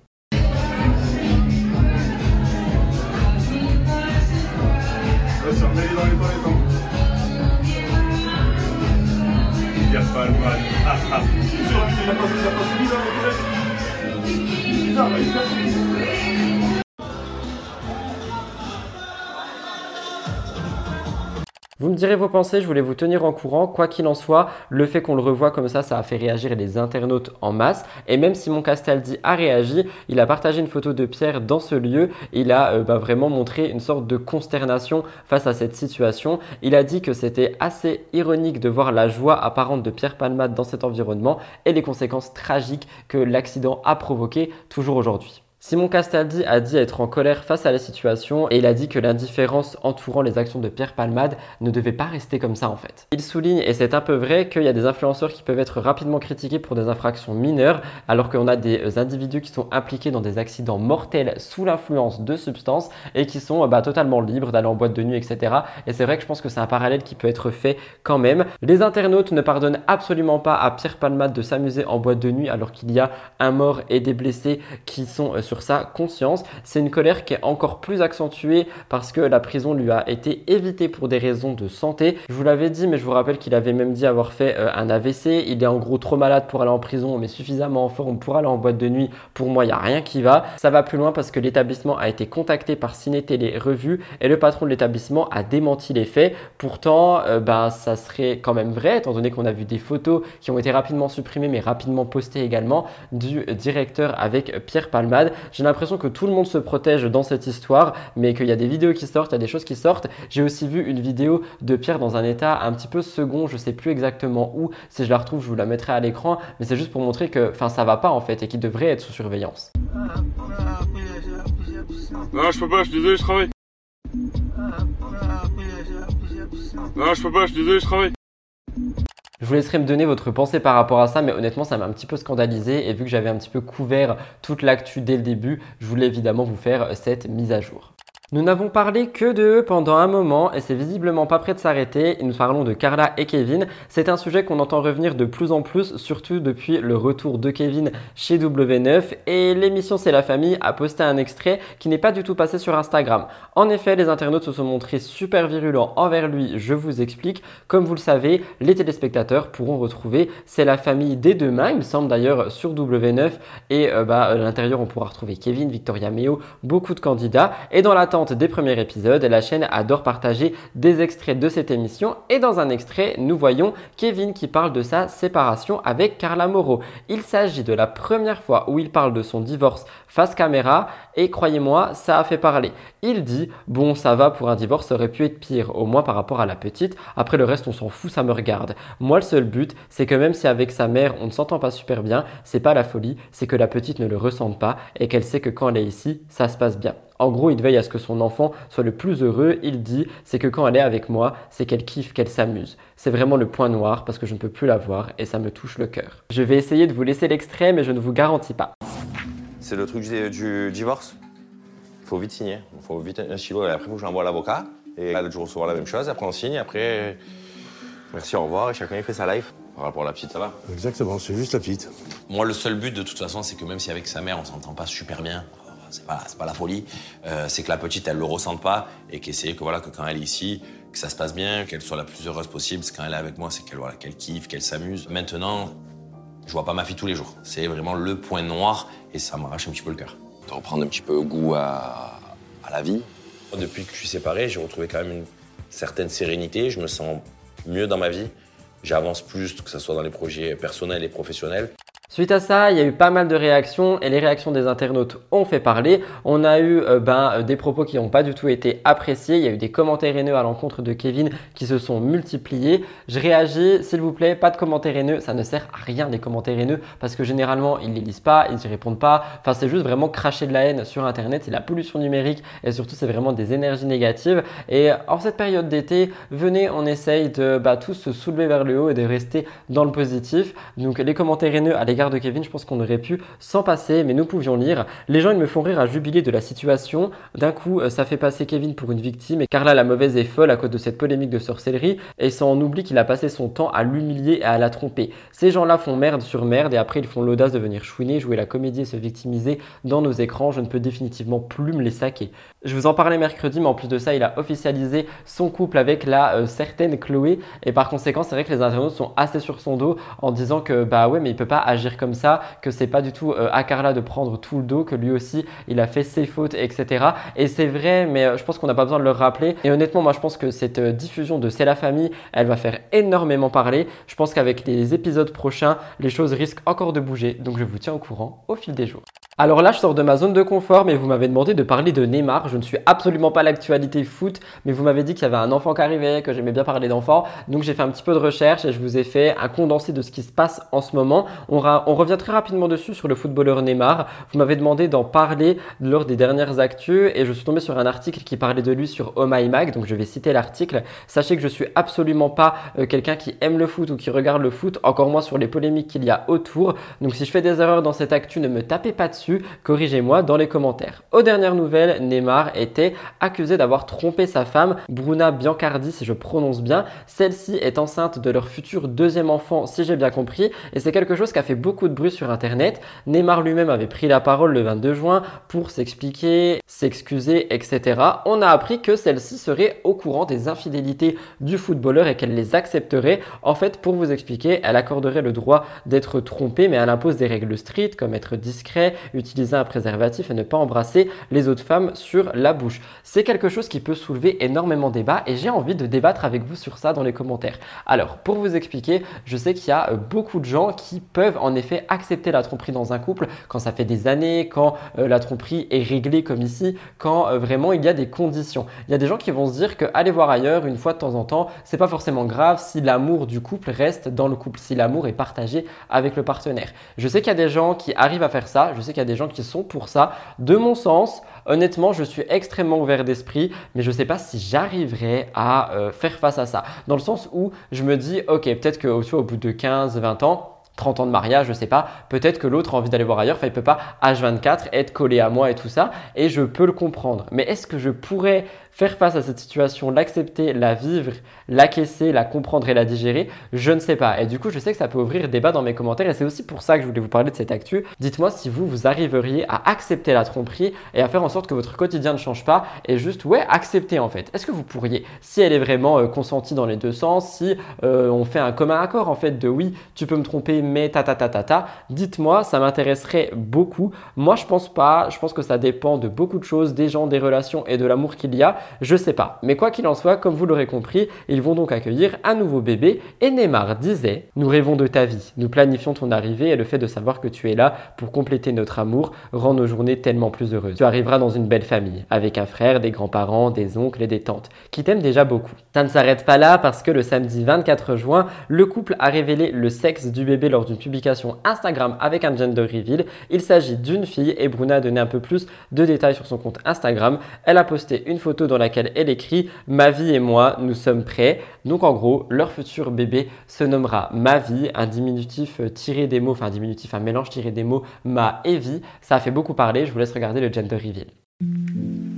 A: He's always Vous me direz vos pensées, je voulais vous tenir en courant. Quoi qu'il en soit, le fait qu'on le revoie comme ça, ça a fait réagir les internautes en masse. Et même Simon Castaldi a réagi, il a partagé une photo de Pierre dans ce lieu. Il a euh, bah, vraiment montré une sorte de consternation face à cette situation. Il a dit que c'était assez ironique de voir la joie apparente de Pierre Palmade dans cet environnement et les conséquences tragiques que l'accident a provoquées toujours aujourd'hui. Simon Castaldi a dit être en colère face à la situation et il a dit que l'indifférence entourant les actions de Pierre Palmade ne devait pas rester comme ça en fait. Il souligne, et c'est un peu vrai, qu'il y a des influenceurs qui peuvent être rapidement critiqués pour des infractions mineures alors qu'on a des individus qui sont impliqués dans des accidents mortels sous l'influence de substances et qui sont bah, totalement libres d'aller en boîte de nuit, etc. Et c'est vrai que je pense que c'est un parallèle qui peut être fait quand même. Les internautes ne pardonnent absolument pas à Pierre Palmade de s'amuser en boîte de nuit alors qu'il y a un mort et des blessés qui sont euh, sa conscience. C'est une colère qui est encore plus accentuée parce que la prison lui a été évitée pour des raisons de santé. Je vous l'avais dit, mais je vous rappelle qu'il avait même dit avoir fait euh, un AVC. Il est en gros trop malade pour aller en prison, mais suffisamment en forme pour aller en boîte de nuit. Pour moi, il n'y a rien qui va. Ça va plus loin parce que l'établissement a été contacté par Ciné Télé Revue et le patron de l'établissement a démenti les faits. Pourtant, euh, bah, ça serait quand même vrai, étant donné qu'on a vu des photos qui ont été rapidement supprimées, mais rapidement postées également, du directeur avec Pierre Palmade. J'ai l'impression que tout le monde se protège dans cette histoire, mais qu'il y a des vidéos qui sortent, il y a des choses qui sortent. J'ai aussi vu une vidéo de Pierre dans un état un petit peu second, je sais plus exactement où. Si je la retrouve, je vous la mettrai à l'écran, mais c'est juste pour montrer que enfin ça va pas en fait et qu'il devrait être sous surveillance.
E: Non, je peux pas, je suis je travaille. Non, je peux pas, je suis je travaille.
A: Je vous laisserai me donner votre pensée par rapport à ça, mais honnêtement, ça m'a un petit peu scandalisé et vu que j'avais un petit peu couvert toute l'actu dès le début, je voulais évidemment vous faire cette mise à jour. Nous n'avons parlé que d'eux pendant un moment et c'est visiblement pas prêt de s'arrêter. Nous parlons de Carla et Kevin. C'est un sujet qu'on entend revenir de plus en plus, surtout depuis le retour de Kevin chez W9 et l'émission C'est la famille a posté un extrait qui n'est pas du tout passé sur Instagram. En effet, les internautes se sont montrés super virulents envers lui, je vous explique. Comme vous le savez, les téléspectateurs pourront retrouver C'est la famille dès demain, il me semble d'ailleurs sur W9 et euh, bah, à l'intérieur on pourra retrouver Kevin, Victoria Meo, beaucoup de candidats et dans des premiers épisodes, la chaîne adore partager des extraits de cette émission et dans un extrait, nous voyons Kevin qui parle de sa séparation avec Carla Moreau. Il s'agit de la première fois où il parle de son divorce face caméra et croyez-moi, ça a fait parler. Il dit Bon, ça va pour un divorce, ça aurait pu être pire, au moins par rapport à la petite. Après le reste, on s'en fout, ça me regarde. Moi, le seul but, c'est que même si avec sa mère, on ne s'entend pas super bien, c'est pas la folie, c'est que la petite ne le ressente pas et qu'elle sait que quand elle est ici, ça se passe bien. En gros, il veille à ce que son enfant soit le plus heureux. Il dit, c'est que quand elle est avec moi, c'est qu'elle kiffe, qu'elle s'amuse. C'est vraiment le point noir parce que je ne peux plus la voir et ça me touche le cœur. Je vais essayer de vous laisser l'extrait, mais je ne vous garantis pas.
F: C'est le truc du, divorce. Il faut vite signer. Il faut vite un stylo et après, il faut que j'envoie à l'avocat. Et là, je recevoir la même chose. Après, on signe. Après, merci, au revoir. Et chacun, il fait sa life. Par rapport à la petite, ça va
G: Exactement, c'est juste la petite.
F: Moi, le seul but, de toute façon, c'est que même si avec sa mère, on s'entend pas super bien, c'est pas, pas la folie. Euh, c'est que la petite, elle le ressente pas et qu'essayer que voilà que quand elle est ici, que ça se passe bien, qu'elle soit la plus heureuse possible. Quand elle est avec moi, c'est qu'elle voilà, qu'elle kiffe, qu'elle s'amuse. Maintenant, je vois pas ma fille tous les jours. C'est vraiment le point noir et ça m'arrache un petit peu le cœur. De reprendre un petit peu goût à, à la vie. Depuis que je suis séparé, j'ai retrouvé quand même une certaine sérénité. Je me sens mieux dans ma vie. J'avance plus, que ce soit dans les projets personnels et professionnels.
A: Suite à ça, il y a eu pas mal de réactions et les réactions des internautes ont fait parler. On a eu euh, ben, euh, des propos qui n'ont pas du tout été appréciés. Il y a eu des commentaires haineux à l'encontre de Kevin qui se sont multipliés. Je réagis, s'il vous plaît, pas de commentaires haineux. Ça ne sert à rien des commentaires haineux parce que généralement ils les lisent pas, ils y répondent pas. Enfin, c'est juste vraiment cracher de la haine sur Internet. C'est la pollution numérique et surtout c'est vraiment des énergies négatives. Et en cette période d'été, venez, on essaye de bah, tous se soulever vers le haut et de rester dans le positif. Donc les commentaires haineux, allez de Kevin, je pense qu'on aurait pu s'en passer, mais nous pouvions lire. Les gens, ils me font rire à jubiler de la situation. D'un coup, euh, ça fait passer Kevin pour une victime et Carla la mauvaise est folle à cause de cette polémique de sorcellerie et ça en oublie qu'il a passé son temps à l'humilier et à la tromper. Ces gens-là font merde sur merde et après ils font l'audace de venir chouiner, jouer la comédie et se victimiser dans nos écrans. Je ne peux définitivement plus me les saquer. Je vous en parlais mercredi, mais en plus de ça, il a officialisé son couple avec la euh, certaine Chloé et par conséquent, c'est vrai que les internautes sont assez sur son dos en disant que bah ouais, mais il peut pas agir comme ça, que c'est pas du tout euh, à Carla de prendre tout le dos, que lui aussi il a fait ses fautes, etc. Et c'est vrai, mais euh, je pense qu'on n'a pas besoin de le rappeler. Et honnêtement, moi je pense que cette euh, diffusion de C'est la famille, elle va faire énormément parler. Je pense qu'avec les épisodes prochains, les choses risquent encore de bouger. Donc je vous tiens au courant au fil des jours. Alors là, je sors de ma zone de confort, mais vous m'avez demandé de parler de Neymar. Je ne suis absolument pas l'actualité foot, mais vous m'avez dit qu'il y avait un enfant qui arrivait, que j'aimais bien parler d'enfants. Donc j'ai fait un petit peu de recherche et je vous ai fait un condensé de ce qui se passe en ce moment. On, on revient très rapidement dessus sur le footballeur Neymar. Vous m'avez demandé d'en parler lors des dernières actus et je suis tombé sur un article qui parlait de lui sur Oh My Mag. Donc je vais citer l'article. Sachez que je suis absolument pas euh, quelqu'un qui aime le foot ou qui regarde le foot, encore moins sur les polémiques qu'il y a autour. Donc si je fais des erreurs dans cette actu, ne me tapez pas dessus corrigez-moi dans les commentaires. Aux dernières nouvelles, Neymar était accusé d'avoir trompé sa femme, Bruna Biancardi si je prononce bien. Celle-ci est enceinte de leur futur deuxième enfant si j'ai bien compris et c'est quelque chose qui a fait beaucoup de bruit sur internet. Neymar lui-même avait pris la parole le 22 juin pour s'expliquer, s'excuser, etc. On a appris que celle-ci serait au courant des infidélités du footballeur et qu'elle les accepterait. En fait, pour vous expliquer, elle accorderait le droit d'être trompée mais elle impose des règles strictes comme être discret, utiliser un préservatif et ne pas embrasser les autres femmes sur la bouche. C'est quelque chose qui peut soulever énormément de débats et j'ai envie de débattre avec vous sur ça dans les commentaires. Alors, pour vous expliquer, je sais qu'il y a beaucoup de gens qui peuvent en effet accepter la tromperie dans un couple quand ça fait des années, quand euh, la tromperie est réglée comme ici, quand euh, vraiment il y a des conditions. Il y a des gens qui vont se dire que aller voir ailleurs une fois de temps en temps, c'est pas forcément grave si l'amour du couple reste dans le couple, si l'amour est partagé avec le partenaire. Je sais qu'il y a des gens qui arrivent à faire ça, je sais qu'il y a des gens qui sont pour ça. De mon sens, honnêtement, je suis extrêmement ouvert d'esprit, mais je sais pas si j'arriverai à euh, faire face à ça. Dans le sens où je me dis, ok, peut-être qu'au au bout de 15, 20 ans, 30 ans de mariage, je sais pas. Peut-être que l'autre a envie d'aller voir ailleurs. Enfin, il peut pas H24 être collé à moi et tout ça. Et je peux le comprendre. Mais est-ce que je pourrais faire face à cette situation, l'accepter, la vivre, l'acquiescer, la comprendre et la digérer, je ne sais pas. Et du coup, je sais que ça peut ouvrir débat dans mes commentaires et c'est aussi pour ça que je voulais vous parler de cette actu. Dites-moi si vous, vous arriveriez à accepter la tromperie et à faire en sorte que votre quotidien ne change pas et juste, ouais, accepter en fait. Est-ce que vous pourriez, si elle est vraiment euh, consentie dans les deux sens, si euh, on fait un commun accord en fait de oui, tu peux me tromper, mais ta ta ta ta ta, dites-moi, ça m'intéresserait beaucoup. Moi, je pense pas, je pense que ça dépend de beaucoup de choses, des gens, des relations et de l'amour qu'il y a. Je sais pas. Mais quoi qu'il en soit, comme vous l'aurez compris, ils vont donc accueillir un nouveau bébé et Neymar disait Nous rêvons de ta vie, nous planifions ton arrivée et le fait de savoir que tu es là pour compléter notre amour rend nos journées tellement plus heureuses. Tu arriveras dans une belle famille, avec un frère, des grands-parents, des oncles et des tantes, qui t'aiment déjà beaucoup. Ça ne s'arrête pas là parce que le samedi 24 juin, le couple a révélé le sexe du bébé lors d'une publication Instagram avec un gender reveal. Il s'agit d'une fille et Bruna a donné un peu plus de détails sur son compte Instagram. Elle a posté une photo dans laquelle elle écrit Ma vie et moi, nous sommes prêts. Donc en gros, leur futur bébé se nommera Ma vie, un diminutif euh, tiré des mots, enfin un diminutif, un mélange tiré des mots Ma et vie. Ça a fait beaucoup parler, je vous laisse regarder le gender reveal.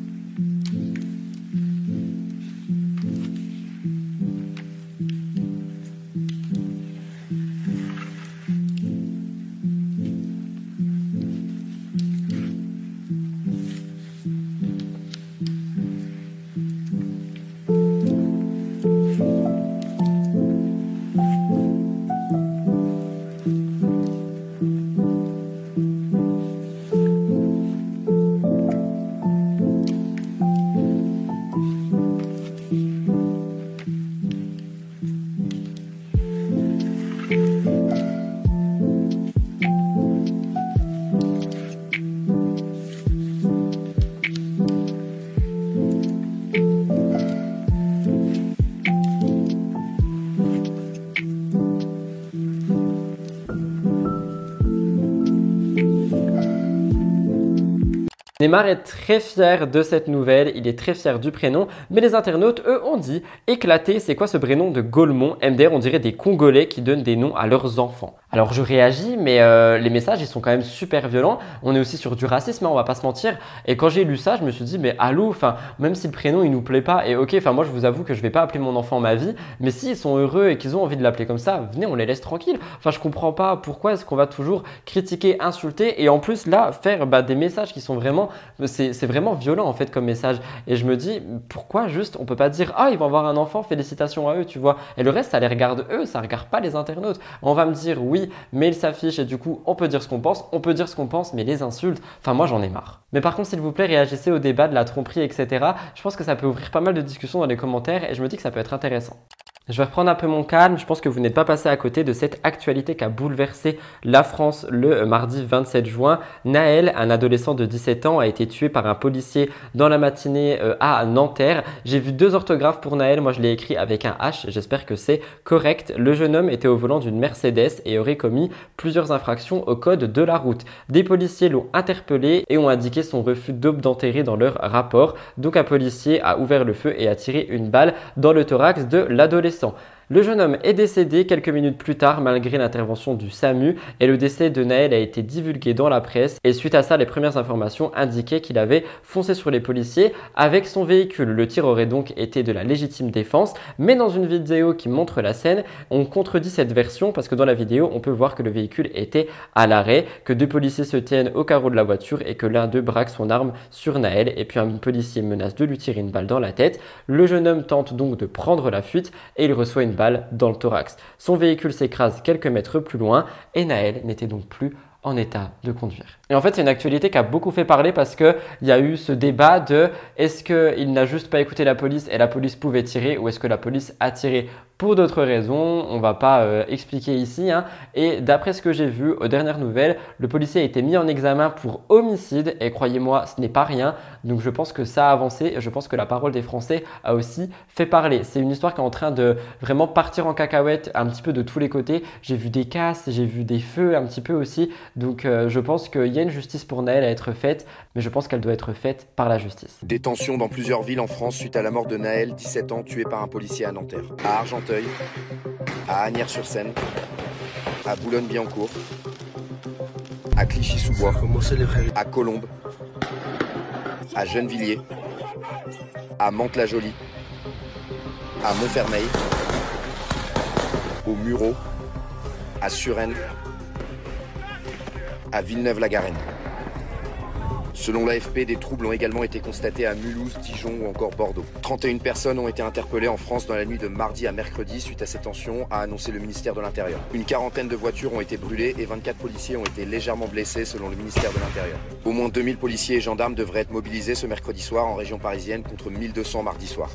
A: Neymar est très fier de cette nouvelle, il est très fier du prénom, mais les internautes, eux, ont dit éclaté, c'est quoi ce prénom de Gaulmont? MDR, on dirait des Congolais qui donnent des noms à leurs enfants. Alors je réagis, mais euh, les messages, ils sont quand même super violents. On est aussi sur du racisme, hein, on va pas se mentir. Et quand j'ai lu ça, je me suis dit, mais allô, enfin, même si le prénom, il nous plaît pas, et ok, enfin, moi, je vous avoue que je vais pas appeler mon enfant ma vie, mais s'ils sont heureux et qu'ils ont envie de l'appeler comme ça, venez, on les laisse tranquilles. Enfin, je comprends pas pourquoi est-ce qu'on va toujours critiquer, insulter, et en plus, là, faire bah, des messages qui sont vraiment, c'est vraiment violent, en fait, comme message. Et je me dis, pourquoi juste, on peut pas dire, ah, ils vont avoir un enfant, félicitations à eux, tu vois. Et le reste, ça les regarde eux, ça regarde pas les internautes. On va me dire, oui, mais il s'affiche et du coup, on peut dire ce qu'on pense, on peut dire ce qu'on pense, mais les insultes, enfin moi j'en ai marre. Mais par contre, s'il vous plaît, réagissez au débat de la tromperie, etc. Je pense que ça peut ouvrir pas mal de discussions dans les commentaires et je me dis que ça peut être intéressant. Je vais reprendre un peu mon calme. Je pense que vous n'êtes pas passé à côté de cette actualité qui a bouleversé la France le mardi 27 juin. Naël, un adolescent de 17 ans, a été tué par un policier dans la matinée euh, à Nanterre. J'ai vu deux orthographes pour Naël. Moi, je l'ai écrit avec un H. J'espère que c'est correct. Le jeune homme était au volant d'une Mercedes et aurait commis plusieurs infractions au code de la route. Des policiers l'ont interpellé et ont indiqué son refus d'aube d'enterrer dans leur rapport. Donc, un policier a ouvert le feu et a tiré une balle dans le thorax de l'adolescent intéressant. Le jeune homme est décédé quelques minutes plus tard malgré l'intervention du SAMU et le décès de Naël a été divulgué dans la presse et suite à ça les premières informations indiquaient qu'il avait foncé sur les policiers avec son véhicule. Le tir aurait donc été de la légitime défense mais dans une vidéo qui montre la scène on contredit cette version parce que dans la vidéo on peut voir que le véhicule était à l'arrêt, que deux policiers se tiennent au carreau de la voiture et que l'un d'eux braque son arme sur Naël et puis un policier menace de lui tirer une balle dans la tête. Le jeune homme tente donc de prendre la fuite et il reçoit une balle dans le thorax. Son véhicule s'écrase quelques mètres plus loin et Naël n'était donc plus en état de conduire. Et en fait, c'est une actualité qui a beaucoup fait parler parce qu'il y a eu ce débat de est-ce qu'il n'a juste pas écouté la police et la police pouvait tirer ou est-ce que la police a tiré pour d'autres raisons, on va pas euh, expliquer ici. Hein. Et d'après ce que j'ai vu aux dernières nouvelles, le policier a été mis en examen pour homicide et croyez-moi, ce n'est pas rien. Donc je pense que ça a avancé et je pense que la parole des Français a aussi fait parler. C'est une histoire qui est en train de vraiment partir en cacahuète un petit peu de tous les côtés. J'ai vu des casses, j'ai vu des feux un petit peu aussi. Donc euh, je pense qu'il y une justice pour Naël à être faite, mais je pense qu'elle doit être faite par la justice.
G: Détention dans plusieurs villes en France suite à la mort de Naël, 17 ans, tué par un policier à Nanterre. À Argenteuil, à Agnières-sur-Seine, à Boulogne-Billancourt, à Clichy-sous-Bois, à Colombes, à Gennevilliers, à Mantes-la-Jolie, à Montfermeil, au Mureau, à Suresnes, à Villeneuve-la-Garenne. Selon l'AFP, des troubles ont également été constatés à Mulhouse, Dijon ou encore Bordeaux. 31 personnes ont été interpellées en France dans la nuit de mardi à mercredi suite à ces tensions, a annoncé le ministère de l'Intérieur. Une quarantaine de voitures ont été brûlées et 24 policiers ont été légèrement blessés selon le ministère de l'Intérieur. Au moins 2000 policiers et gendarmes devraient être mobilisés ce mercredi soir en région parisienne contre 1200 mardi soir.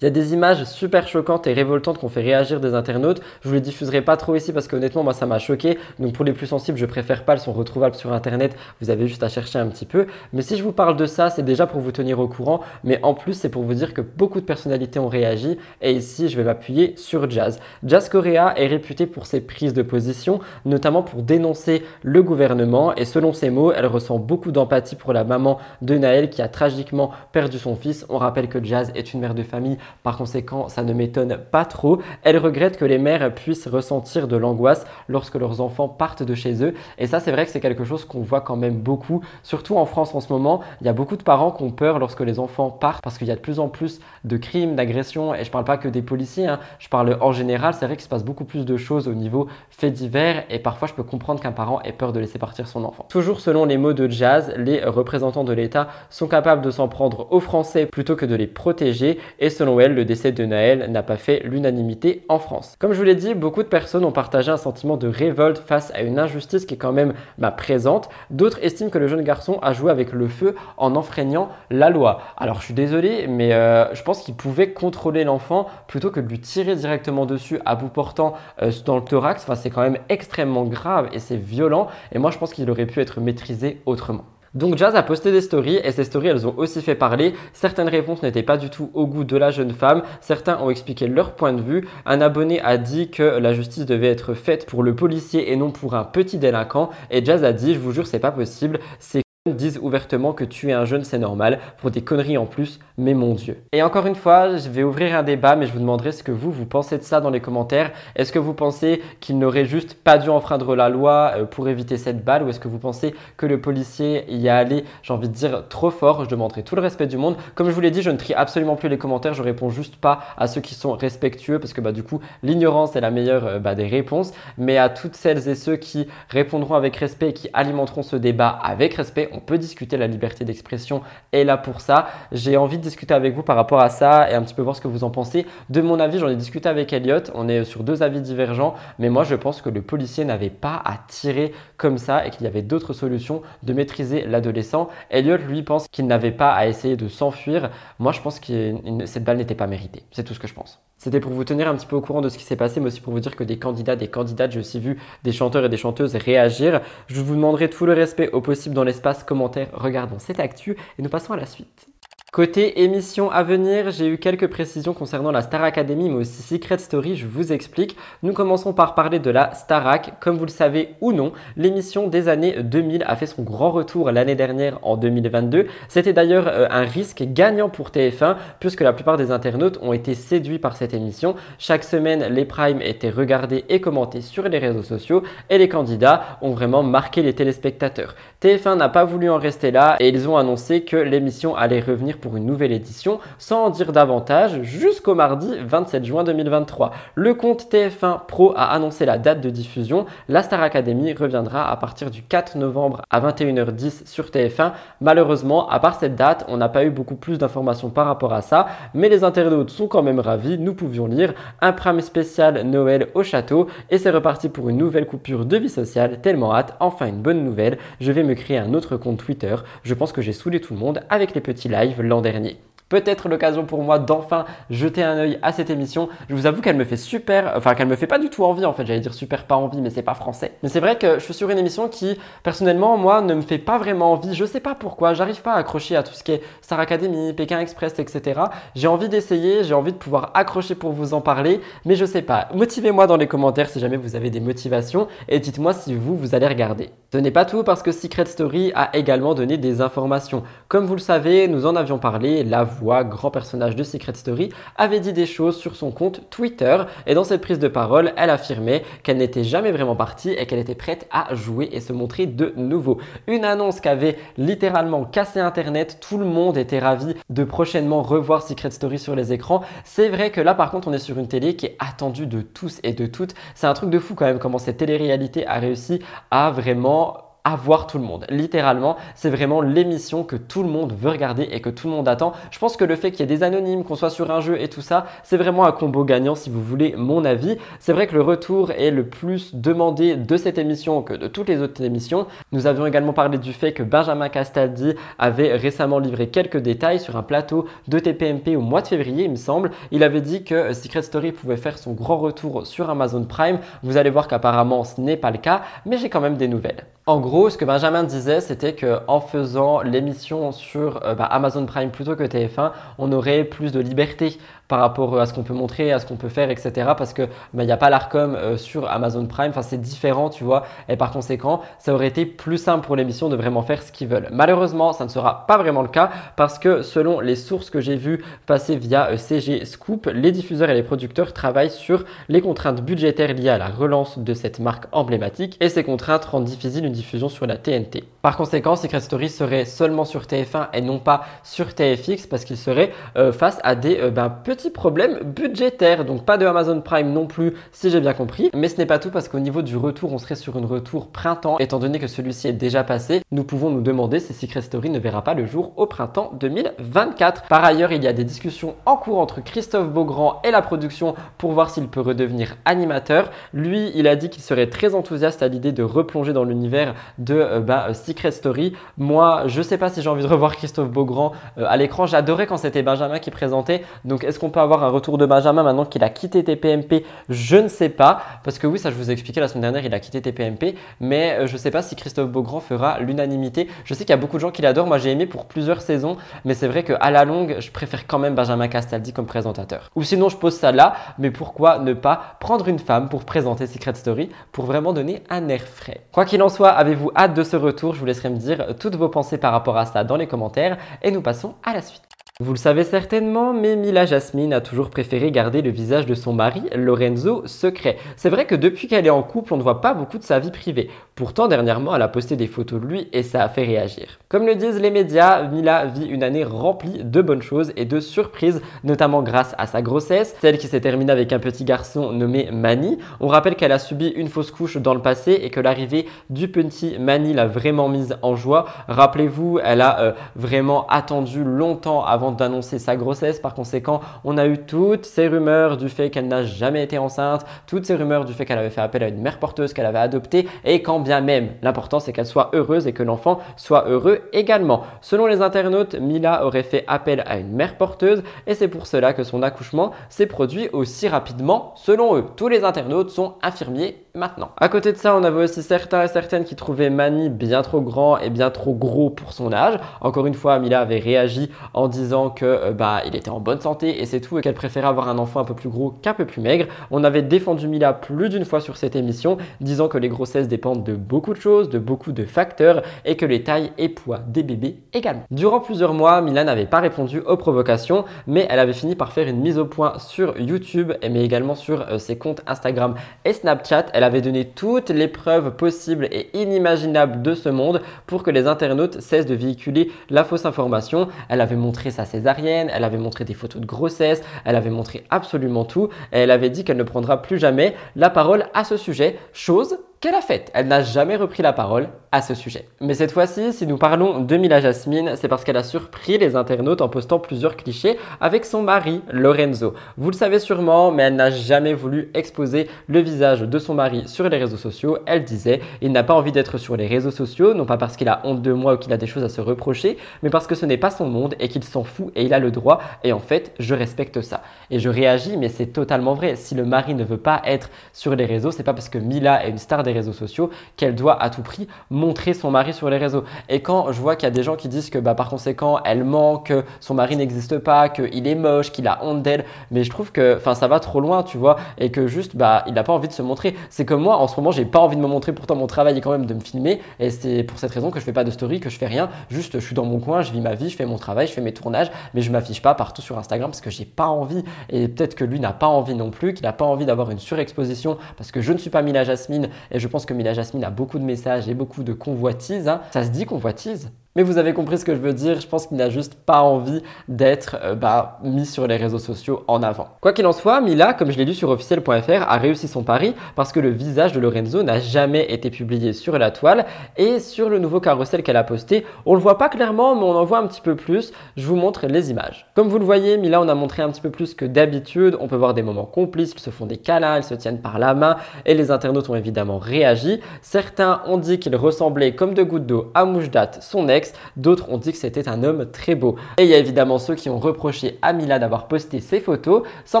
A: Il y a des images super choquantes et révoltantes qu'on fait réagir des internautes. Je vous les diffuserai pas trop ici parce qu'honnêtement, moi, ça m'a choqué. Donc, pour les plus sensibles, je préfère pas. Elles sont retrouvables sur Internet. Vous avez juste à chercher un petit peu. Mais si je vous parle de ça, c'est déjà pour vous tenir au courant. Mais en plus, c'est pour vous dire que beaucoup de personnalités ont réagi. Et ici, je vais m'appuyer sur Jazz. Jazz Korea est réputé pour ses prises de position, notamment pour dénoncer le gouvernement. Et selon ses mots, elle ressent beaucoup d'empathie pour la maman de Naël qui a tragiquement perdu son fils. On rappelle que Jazz est une mère de famille par conséquent, ça ne m'étonne pas trop. Elle regrette que les mères puissent ressentir de l'angoisse lorsque leurs enfants partent de chez eux. Et ça, c'est vrai que c'est quelque chose qu'on voit quand même beaucoup. Surtout en France en ce moment, il y a beaucoup de parents qui ont peur lorsque les enfants partent parce qu'il y a de plus en plus de crimes, d'agressions. Et je parle pas que des policiers, hein. je parle en général. C'est vrai qu'il se passe beaucoup plus de choses au niveau fait divers. Et parfois, je peux comprendre qu'un parent ait peur de laisser partir son enfant. Toujours selon les mots de Jazz, les représentants de l'État sont capables de s'en prendre aux Français plutôt que de les protéger. Et selon le décès de Naël n'a pas fait l'unanimité en France. Comme je vous l'ai dit, beaucoup de personnes ont partagé un sentiment de révolte face à une injustice qui est quand même bah, présente. D'autres estiment que le jeune garçon a joué avec le feu en enfreignant la loi. Alors je suis désolé, mais euh, je pense qu'il pouvait contrôler l'enfant plutôt que de lui tirer directement dessus à bout portant euh, dans le thorax. Enfin, c'est quand même extrêmement grave et c'est violent. Et moi, je pense qu'il aurait pu être maîtrisé autrement. Donc Jazz a posté des stories et ces stories elles ont aussi fait parler. Certaines réponses n'étaient pas du tout au goût de la jeune femme. Certains ont expliqué leur point de vue. Un abonné a dit que la justice devait être faite pour le policier et non pour un petit délinquant. Et Jazz a dit, je vous jure, c'est pas possible. C'est disent ouvertement que tuer un jeune c'est normal pour des conneries en plus, mais mon dieu. Et encore une fois, je vais ouvrir un débat, mais je vous demanderai ce que vous, vous pensez de ça dans les commentaires. Est-ce que vous pensez qu'il n'aurait juste pas dû enfreindre la loi euh, pour éviter cette balle, ou est-ce que vous pensez que le policier y a allé, j'ai envie de dire, trop fort? Je demanderai tout le respect du monde. Comme je vous l'ai dit, je ne trie absolument plus les commentaires, je réponds juste pas à ceux qui sont respectueux, parce que bah, du coup, l'ignorance est la meilleure euh, bah, des réponses, mais à toutes celles et ceux qui répondront avec respect et qui alimenteront ce débat avec respect, on peut discuter, la liberté d'expression est là pour ça. J'ai envie de discuter avec vous par rapport à ça et un petit peu voir ce que vous en pensez. De mon avis, j'en ai discuté avec Elliot, on est sur deux avis divergents, mais moi je pense que le policier n'avait pas à tirer comme ça et qu'il y avait d'autres solutions de maîtriser l'adolescent. Elliot, lui, pense qu'il n'avait pas à essayer de s'enfuir. Moi, je pense que cette balle n'était pas méritée. C'est tout ce que je pense. C'était pour vous tenir un petit peu au courant de ce qui s'est passé, mais aussi pour vous dire que des candidats, des candidates, j'ai aussi vu des chanteurs et des chanteuses réagir. Je vous demanderai tout le respect au possible dans l'espace commentaire. Regardons cette actu et nous passons à la suite. Côté émission à venir, j'ai eu quelques précisions concernant la Star Academy, mais aussi Secret Story, je vous explique. Nous commençons par parler de la Starac. Comme vous le savez ou non, l'émission des années 2000 a fait son grand retour l'année dernière en 2022. C'était d'ailleurs euh, un risque gagnant pour TF1, puisque la plupart des internautes ont été séduits par cette émission. Chaque semaine, les primes étaient regardés et commentés sur les réseaux sociaux, et les candidats ont vraiment marqué les téléspectateurs. TF1 n'a pas voulu en rester là, et ils ont annoncé que l'émission allait revenir pour une nouvelle édition, sans en dire davantage, jusqu'au mardi 27 juin 2023. Le compte TF1 Pro a annoncé la date de diffusion. La Star Academy reviendra à partir du 4 novembre à 21h10 sur TF1. Malheureusement, à part cette date, on n'a pas eu beaucoup plus d'informations par rapport à ça, mais les internautes sont quand même ravis. Nous pouvions lire un prime spécial Noël au château et c'est reparti pour une nouvelle coupure de vie sociale. Tellement hâte, enfin une bonne nouvelle. Je vais créer un autre compte Twitter. Je pense que j'ai saoulé tout le monde avec les petits lives l'an dernier peut-être l'occasion pour moi d'enfin jeter un œil à cette émission. Je vous avoue qu'elle me fait super, enfin qu'elle me fait pas du tout envie en fait. J'allais dire super pas envie, mais c'est pas français. Mais c'est vrai que je suis sur une émission qui, personnellement, moi, ne me fait pas vraiment envie. Je sais pas pourquoi. J'arrive pas à accrocher à tout ce qui est Star Academy, Pékin Express, etc. J'ai envie d'essayer, j'ai envie de pouvoir accrocher pour vous en parler, mais je sais pas. Motivez-moi dans les commentaires si jamais vous avez des motivations et dites-moi si vous, vous allez regarder. Ce n'est pas tout parce que Secret Story a également donné des informations. Comme vous le savez, nous en avions parlé, la Grand personnage de Secret Story, avait dit des choses sur son compte Twitter et dans cette prise de parole, elle affirmait qu'elle n'était jamais vraiment partie et qu'elle était prête à jouer et se montrer de nouveau. Une annonce qui avait littéralement cassé Internet, tout le monde était ravi de prochainement revoir Secret Story sur les écrans. C'est vrai que là par contre on est sur une télé qui est attendue de tous et de toutes. C'est un truc de fou quand même comment cette télé-réalité a réussi à vraiment avoir tout le monde. Littéralement, c'est vraiment l'émission que tout le monde veut regarder et que tout le monde attend. Je pense que le fait qu'il y ait des anonymes, qu'on soit sur un jeu et tout ça, c'est vraiment un combo gagnant si vous voulez mon avis. C'est vrai que le retour est le plus demandé de cette émission que de toutes les autres émissions. Nous avions également parlé du fait que Benjamin Castaldi avait récemment livré quelques détails sur un plateau de TPMP au mois de février, il me semble. Il avait dit que Secret Story pouvait faire son grand retour sur Amazon Prime. Vous allez voir qu'apparemment ce n'est pas le cas, mais j'ai quand même des nouvelles. En gros, ce que Benjamin disait, c'était qu'en faisant l'émission sur euh, bah, Amazon Prime plutôt que TF1, on aurait plus de liberté par rapport à ce qu'on peut montrer, à ce qu'on peut faire, etc. Parce que bah, il n'y a pas l'ARCOM euh, sur Amazon Prime, enfin c'est différent, tu vois. Et par conséquent, ça aurait été plus simple pour l'émission de vraiment faire ce qu'ils veulent. Malheureusement, ça ne sera pas vraiment le cas parce que selon les sources que j'ai vues passer via euh, CG Scoop, les diffuseurs et les producteurs travaillent sur les contraintes budgétaires liées à la relance de cette marque emblématique et ces contraintes rendent difficile une diffusion sur la TNT. Par conséquent, Secret Story serait seulement sur TF1 et non pas sur TFX parce qu'il serait euh, face à des ben, petits problème budgétaire. Donc pas de Amazon Prime non plus, si j'ai bien compris. Mais ce n'est pas tout parce qu'au niveau du retour, on serait sur un retour printemps. Étant donné que celui-ci est déjà passé, nous pouvons nous demander si Secret Story ne verra pas le jour au printemps 2024. Par ailleurs, il y a des discussions en cours entre Christophe Beaugrand et la production pour voir s'il peut redevenir animateur. Lui, il a dit qu'il serait très enthousiaste à l'idée de replonger dans l'univers de euh, bah, Secret Story. Moi, je sais pas si j'ai envie de revoir Christophe Beaugrand euh, à l'écran. J'adorais quand c'était Benjamin qui présentait. Donc, est-ce qu'on peut avoir un retour de Benjamin maintenant qu'il a quitté TPMP Je ne sais pas. Parce que oui, ça je vous ai expliqué la semaine dernière, il a quitté TPMP. Mais euh, je ne sais pas si Christophe Beaugrand fera l'unanimité. Je sais qu'il y a beaucoup de gens qui l'adorent. Moi j'ai aimé pour plusieurs saisons. Mais c'est vrai qu'à la longue, je préfère quand même Benjamin Castaldi comme présentateur. Ou sinon, je pose ça là. Mais pourquoi ne pas prendre une femme pour présenter Secret Story pour vraiment donner un air frais? Quoi qu'il en soit, avez-vous hâte de ce retour? Je vous laisserai me dire toutes vos pensées par rapport à ça dans les commentaires. Et nous passons à la suite. Vous le savez certainement, mais Mila Jasmine a toujours préféré garder le visage de son mari, Lorenzo, secret. C'est vrai que depuis qu'elle est en couple, on ne voit pas beaucoup de sa vie privée. Pourtant, dernièrement, elle a posté des photos de lui et ça a fait réagir. Comme le disent les médias, Mila vit une année remplie de bonnes choses et de surprises, notamment grâce à sa grossesse, celle qui s'est terminée avec un petit garçon nommé Mani. On rappelle qu'elle a subi une fausse couche dans le passé et que l'arrivée du petit Mani l'a vraiment mise en joie. Rappelez-vous, elle a euh, vraiment attendu longtemps avant d'annoncer sa grossesse. Par conséquent, on a eu toutes ces rumeurs du fait qu'elle n'a jamais été enceinte, toutes ces rumeurs du fait qu'elle avait fait appel à une mère porteuse qu'elle avait adoptée et quand bien même. L'important, c'est qu'elle soit heureuse et que l'enfant soit heureux également. Selon les internautes, Mila aurait fait appel à une mère porteuse et c'est pour cela que son accouchement s'est produit aussi rapidement selon eux. Tous les internautes sont infirmiers maintenant. À côté de ça, on avait aussi certains et certaines qui trouvaient Mani bien trop grand et bien trop gros pour son âge. Encore une fois, Mila avait réagi en disant que euh, bah il était en bonne santé et c'est tout et qu'elle préférait avoir un enfant un peu plus gros qu'un peu plus maigre. On avait défendu Mila plus d'une fois sur cette émission, disant que les grossesses dépendent de beaucoup de choses, de beaucoup de facteurs et que les tailles et poids des bébés également. Durant plusieurs mois, Mila n'avait pas répondu aux provocations, mais elle avait fini par faire une mise au point sur YouTube, mais également sur euh, ses comptes Instagram et Snapchat. Avait donné toutes les preuves possibles et inimaginables de ce monde pour que les internautes cessent de véhiculer la fausse information. Elle avait montré sa césarienne, elle avait montré des photos de grossesse, elle avait montré absolument tout et elle avait dit qu'elle ne prendra plus jamais la parole à ce sujet, chose qu'elle a faite. Elle n'a jamais repris la parole à ce sujet. Mais cette fois-ci, si nous parlons de Mila Jasmine, c'est parce qu'elle a surpris les internautes en postant plusieurs clichés avec son mari, Lorenzo. Vous le savez sûrement, mais elle n'a jamais voulu exposer le visage de son mari sur les réseaux sociaux. Elle disait, il n'a pas envie d'être sur les réseaux sociaux, non pas parce qu'il a honte de moi ou qu'il a des choses à se reprocher, mais parce que ce n'est pas son monde et qu'il s'en fout et il a le droit. Et en fait, je respecte ça. Et je réagis, mais c'est totalement vrai. Si le mari ne veut pas être sur les réseaux, c'est pas parce que Mila est une star des des réseaux sociaux qu'elle doit à tout prix montrer son mari sur les réseaux. Et quand je vois qu'il y a des gens qui disent que bah, par conséquent elle ment, que son mari n'existe pas, qu'il est moche, qu'il a honte d'elle, mais je trouve que ça va trop loin, tu vois, et que juste bah, il n'a pas envie de se montrer. C'est comme moi, en ce moment, j'ai pas envie de me montrer, pourtant mon travail est quand même de me filmer, et c'est pour cette raison que je fais pas de story, que je fais rien, juste je suis dans mon coin, je vis ma vie, je fais mon travail, je fais mes tournages, mais je m'affiche pas partout sur Instagram parce que j'ai pas envie, et peut-être que lui n'a pas envie non plus, qu'il n'a pas envie d'avoir une surexposition parce que je ne suis pas Mila Jasmine et je pense que Mila Jasmine a beaucoup de messages et beaucoup de convoitises. Hein. Ça se dit convoitise mais vous avez compris ce que je veux dire, je pense qu'il n'a juste pas envie d'être euh, bah, mis sur les réseaux sociaux en avant. Quoi qu'il en soit, Mila, comme je l'ai lu sur officiel.fr, a réussi son pari parce que le visage de Lorenzo n'a jamais été publié sur la toile et sur le nouveau carrousel qu'elle a posté, on le voit pas clairement mais on en voit un petit peu plus. Je vous montre les images. Comme vous le voyez, Mila on a montré un petit peu plus que d'habitude, on peut voir des moments complices, ils se font des câlins, ils se tiennent par la main et les internautes ont évidemment réagi. Certains ont dit qu'il ressemblait comme de gouttes d'eau à Moujdat, son ex d'autres ont dit que c'était un homme très beau. Et il y a évidemment ceux qui ont reproché à Mila d'avoir posté ses photos sans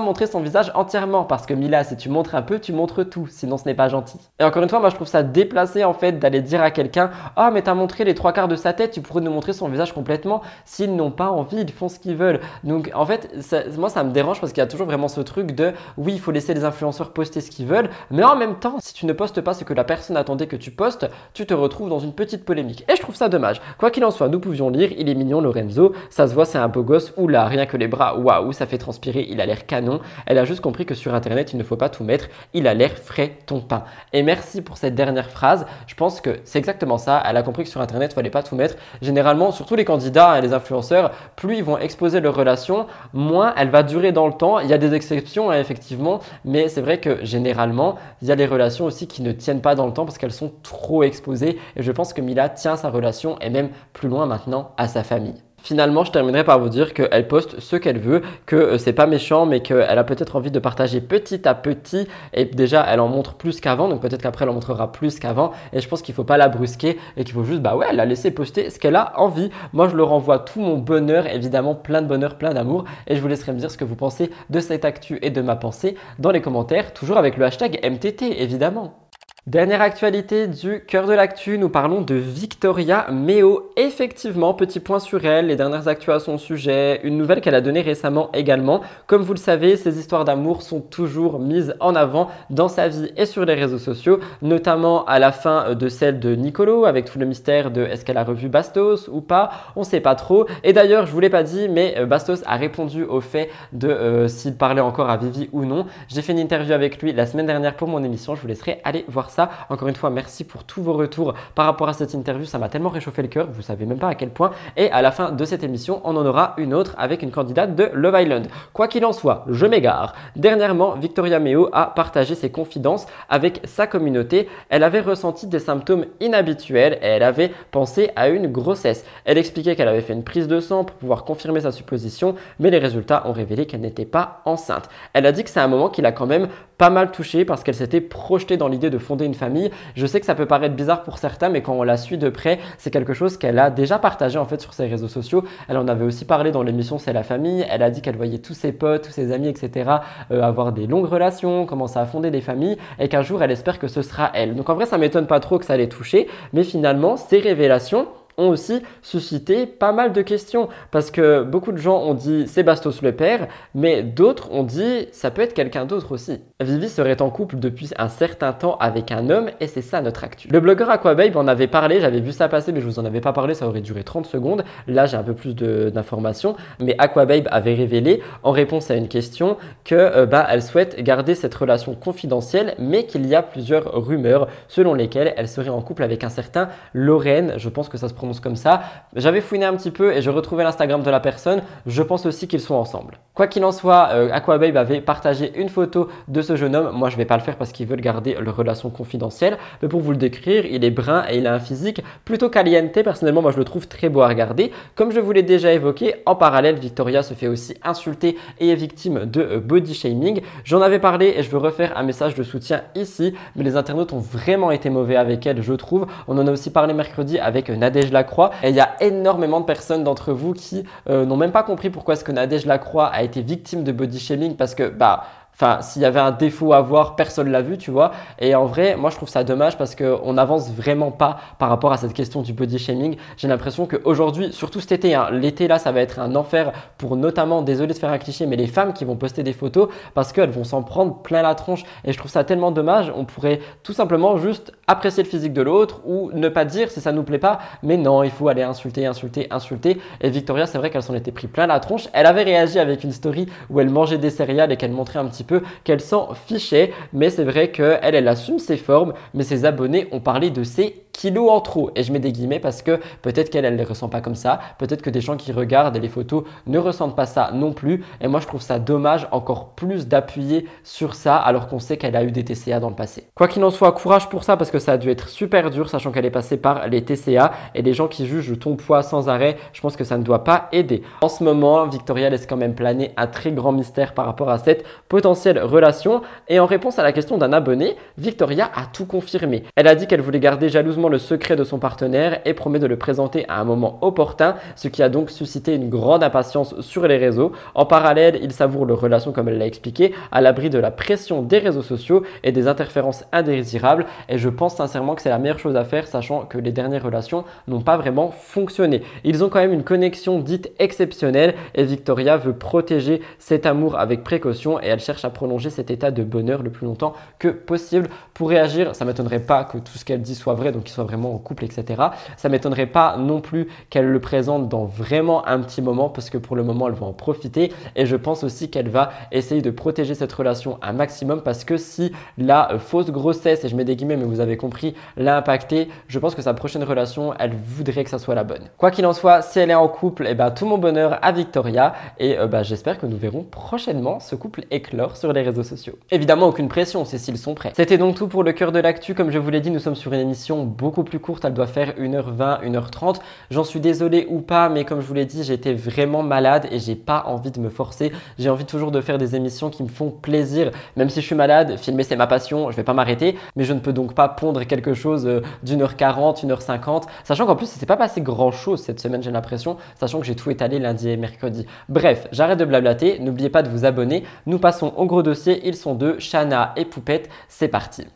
A: montrer son visage entièrement parce que Mila, si tu montres un peu, tu montres tout, sinon ce n'est pas gentil. Et encore une fois, moi je trouve ça déplacé en fait d'aller dire à quelqu'un "Ah oh, mais t'as montré les trois quarts de sa tête, tu pourrais nous montrer son visage complètement." S'ils n'ont pas envie, ils font ce qu'ils veulent. Donc en fait, moi ça me dérange parce qu'il y a toujours vraiment ce truc de oui, il faut laisser les influenceurs poster ce qu'ils veulent, mais en même temps, si tu ne postes pas ce que la personne attendait que tu postes, tu te retrouves dans une petite polémique. Et je trouve ça dommage. Qu'il en soit, nous pouvions lire Il est mignon Lorenzo, ça se voit, c'est un beau gosse, oula, rien que les bras, waouh, ça fait transpirer, il a l'air canon. Elle a juste compris que sur internet, il ne faut pas tout mettre, il a l'air frais ton pain. Et merci pour cette dernière phrase, je pense que c'est exactement ça, elle a compris que sur internet, il fallait pas tout mettre. Généralement, surtout les candidats et les influenceurs, plus ils vont exposer leur relation, moins elle va durer dans le temps. Il y a des exceptions, hein, effectivement, mais c'est vrai que généralement, il y a des relations aussi qui ne tiennent pas dans le temps parce qu'elles sont trop exposées. Et je pense que Mila tient sa relation et même plus loin maintenant à sa famille. Finalement, je terminerai par vous dire qu'elle poste ce qu'elle veut, que euh, c'est pas méchant, mais qu'elle a peut-être envie de partager petit à petit. Et déjà, elle en montre plus qu'avant, donc peut-être qu'après, elle en montrera plus qu'avant. Et je pense qu'il faut pas la brusquer et qu'il faut juste, bah ouais, la laisser poster ce qu'elle a envie. Moi, je leur envoie tout mon bonheur, évidemment, plein de bonheur, plein d'amour. Et je vous laisserai me dire ce que vous pensez de cette actu et de ma pensée dans les commentaires, toujours avec le hashtag MTT, évidemment. Dernière actualité du cœur de l'actu, nous parlons de Victoria Meo. Effectivement, petit point sur elle, les dernières actus à son sujet, une nouvelle qu'elle a donnée récemment également. Comme vous le savez, ces histoires d'amour sont toujours mises en avant dans sa vie et sur les réseaux sociaux, notamment à la fin de celle de Nicolo, avec tout le mystère de est-ce qu'elle a revu Bastos ou pas, on sait pas trop. Et d'ailleurs, je vous l'ai pas dit, mais euh, Bastos a répondu au fait de euh, s'il parlait encore à Vivi ou non. J'ai fait une interview avec lui la semaine dernière pour mon émission, je vous laisserai aller voir ça. Encore une fois, merci pour tous vos retours par rapport à cette interview. Ça m'a tellement réchauffé le cœur, vous savez même pas à quel point. Et à la fin de cette émission, on en aura une autre avec une candidate de Love Island. Quoi qu'il en soit, je m'égare. Dernièrement, Victoria Meo a partagé ses confidences avec sa communauté. Elle avait ressenti des symptômes inhabituels et elle avait pensé à une grossesse. Elle expliquait qu'elle avait fait une prise de sang pour pouvoir confirmer sa supposition, mais les résultats ont révélé qu'elle n'était pas enceinte. Elle a dit que c'est un moment qui l'a quand même pas mal touchée parce qu'elle s'était projetée dans l'idée de fonder une famille. Je sais que ça peut paraître bizarre pour certains, mais quand on la suit de près, c'est quelque chose qu'elle a déjà partagé en fait sur ses réseaux sociaux. Elle en avait aussi parlé dans l'émission C'est la famille. Elle a dit qu'elle voyait tous ses potes, tous ses amis, etc. Euh, avoir des longues relations, commencer à fonder des familles et qu'un jour elle espère que ce sera elle. Donc en vrai, ça m'étonne pas trop que ça l'ait touchée, mais finalement, ces révélations, ont aussi suscité pas mal de questions parce que beaucoup de gens ont dit c'est Bastos le père, mais d'autres ont dit ça peut être quelqu'un d'autre aussi. Vivi serait en couple depuis un certain temps avec un homme et c'est ça notre actu. Le blogueur Aquababe en avait parlé, j'avais vu ça passer mais je vous en avais pas parlé, ça aurait duré 30 secondes. Là j'ai un peu plus d'informations, mais Aquababe avait révélé en réponse à une question que euh, bah, elle souhaite garder cette relation confidentielle mais qu'il y a plusieurs rumeurs selon lesquelles elle serait en couple avec un certain Lorraine, je pense que ça se prononce comme ça. J'avais fouiné un petit peu et je retrouvais l'Instagram de la personne. Je pense aussi qu'ils sont ensemble. Quoi qu'il en soit, euh, Aquababe avait partagé une photo de ce jeune homme. Moi, je vais pas le faire parce qu'ils veulent garder leur relation confidentielle. Mais pour vous le décrire, il est brun et il a un physique plutôt caliente. Personnellement, moi, je le trouve très beau à regarder. Comme je vous l'ai déjà évoqué, en parallèle, Victoria se fait aussi insulter et est victime de euh, body shaming. J'en avais parlé et je veux refaire un message de soutien ici. Mais les internautes ont vraiment été mauvais avec elle, je trouve. On en a aussi parlé mercredi avec Nadège Lacroix. Et il y a énormément de personnes d'entre vous qui euh, n'ont même pas compris pourquoi est-ce que Nadège Lacroix a été victime de body shaming parce que bah Enfin, s'il y avait un défaut à voir, personne l'a vu, tu vois. Et en vrai, moi, je trouve ça dommage parce qu'on n'avance vraiment pas par rapport à cette question du body shaming. J'ai l'impression qu'aujourd'hui, surtout cet été, hein, l'été là, ça va être un enfer pour notamment, désolé de faire un cliché, mais les femmes qui vont poster des photos parce qu'elles vont s'en prendre plein la tronche. Et je trouve ça tellement dommage. On pourrait tout simplement juste apprécier le physique de l'autre ou ne pas dire si ça nous plaît pas. Mais non, il faut aller insulter, insulter, insulter. Et Victoria, c'est vrai qu'elle s'en était pris plein la tronche. Elle avait réagi avec une story où elle mangeait des céréales et qu'elle montrait un petit peu qu'elle s'en fichait. Mais c'est vrai qu'elle, elle assume ses formes, mais ses abonnés ont parlé de ses kilos en trop. Et je mets des guillemets parce que peut-être qu'elle, elle ne les ressent pas comme ça. Peut-être que des gens qui regardent les photos ne ressentent pas ça non plus. Et moi, je trouve ça dommage encore plus d'appuyer sur ça alors qu'on sait qu'elle a eu des TCA dans le passé. Quoi qu'il en soit, courage pour ça parce que ça a dû être super dur sachant qu'elle est passée par les TCA et les gens qui jugent ton poids sans arrêt, je pense que ça ne doit pas aider. En ce moment, Victoria laisse quand même planer un très grand mystère par rapport à cette potentielle relation. Et en réponse à la question d'un abonné, Victoria a tout confirmé. Elle a dit qu'elle voulait garder jalousement le secret de son partenaire et promet de le présenter à un moment opportun, ce qui a donc suscité une grande impatience sur les réseaux. En parallèle, il savoure leur relation, comme elle l'a expliqué, à l'abri de la pression des réseaux sociaux et des interférences indésirables. Et je pense sincèrement que c'est la meilleure chose à faire, sachant que les dernières relations n'ont pas vraiment fonctionné. Ils ont quand même une connexion dite exceptionnelle et Victoria veut protéger cet amour avec précaution et elle cherche à prolonger cet état de bonheur le plus longtemps que possible. Pour réagir, ça m'étonnerait pas que tout ce qu'elle dit soit vrai, donc soient vraiment en couple, etc. Ça m'étonnerait pas non plus qu'elle le présente dans vraiment un petit moment, parce que pour le moment, elle va en profiter. Et je pense aussi qu'elle va essayer de protéger cette relation un maximum, parce que si la fausse grossesse, et je mets des guillemets, mais vous avez compris, l'a impacté, je pense que sa prochaine relation, elle voudrait que ça soit la bonne. Quoi qu'il en soit, si elle est en couple, et eh ben, tout mon bonheur à Victoria, et euh, bah, j'espère que nous verrons prochainement ce couple éclore sur les réseaux sociaux. Évidemment, aucune pression, c'est s'ils sont prêts. C'était donc tout pour le cœur de l'actu. Comme je vous l'ai dit, nous sommes sur une émission beaucoup plus courte. Elle doit faire 1h20, 1h30. J'en suis désolé ou pas, mais comme je vous l'ai dit, j'étais vraiment malade et j'ai pas envie de me forcer. J'ai envie toujours de faire des émissions qui me font plaisir. Même si je suis malade, filmer c'est ma passion, je vais pas m'arrêter, mais je ne peux donc pas pondre quelque chose euh, d'une heure 40, une heure 50. Sachant qu'en plus, il s'est pas passé grand chose cette semaine, j'ai l'impression, sachant que j'ai tout étalé lundi et mercredi. Bref, j'arrête de blablater. N'oubliez pas de vous abonner. Nous passons au gros dossier. Ils sont deux, Shana et Poupette. C'est parti.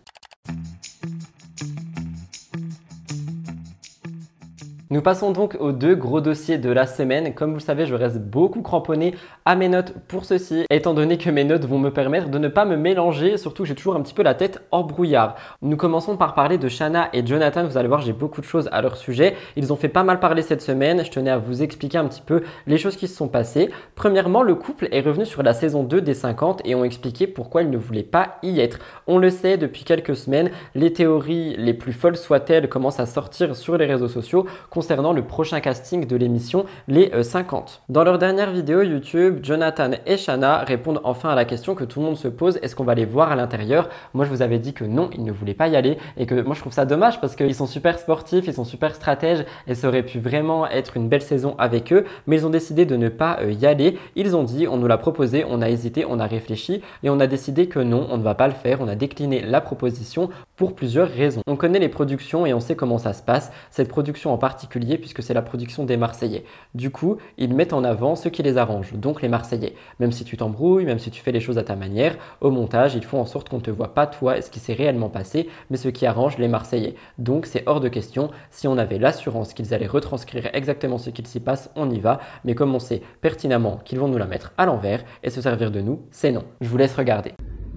A: Nous passons donc aux deux gros dossiers de la semaine. Comme vous le savez, je reste beaucoup cramponné à mes notes pour ceci, étant donné que mes notes vont me permettre de ne pas me mélanger, surtout que j'ai toujours un petit peu la tête en brouillard. Nous commençons par parler de Shana et Jonathan. Vous allez voir, j'ai beaucoup de choses à leur sujet. Ils ont fait pas mal parler cette semaine. Je tenais à vous expliquer un petit peu les choses qui se sont passées. Premièrement, le couple est revenu sur la saison 2 des 50 et ont expliqué pourquoi ils ne voulaient pas y être. On le sait depuis quelques semaines, les théories les plus folles soient-elles commencent à sortir sur les réseaux sociaux concernant le prochain casting de l'émission Les 50. Euh, Dans leur dernière vidéo YouTube, Jonathan et Shanna répondent enfin à la question que tout le monde se pose, est-ce qu'on va les voir à l'intérieur? Moi je vous avais dit que non, ils ne voulaient pas y aller et que moi je trouve ça dommage parce qu'ils sont super sportifs, ils sont super stratèges et ça aurait pu vraiment être une belle saison avec eux, mais ils ont décidé de ne pas euh, y aller. Ils ont dit, on nous l'a proposé, on a hésité, on a réfléchi et on a décidé que non, on ne va pas le faire, on a décliné la proposition pour plusieurs raisons. On connaît les productions et on sait comment ça se passe. Cette production en particulier puisque c'est la production des Marseillais. Du coup, ils mettent en avant ce qui les arrange, donc les Marseillais. Même si tu t'embrouilles, même si tu fais les choses à ta manière, au montage, ils font en sorte qu'on ne te voit pas toi et ce qui s'est réellement passé, mais ce qui arrange les Marseillais. Donc c'est hors de question. Si on avait l'assurance qu'ils allaient retranscrire exactement ce qu'il s'y passe, on y va. Mais comme on sait pertinemment qu'ils vont nous la mettre à l'envers et se servir de nous, c'est non. Je vous laisse regarder.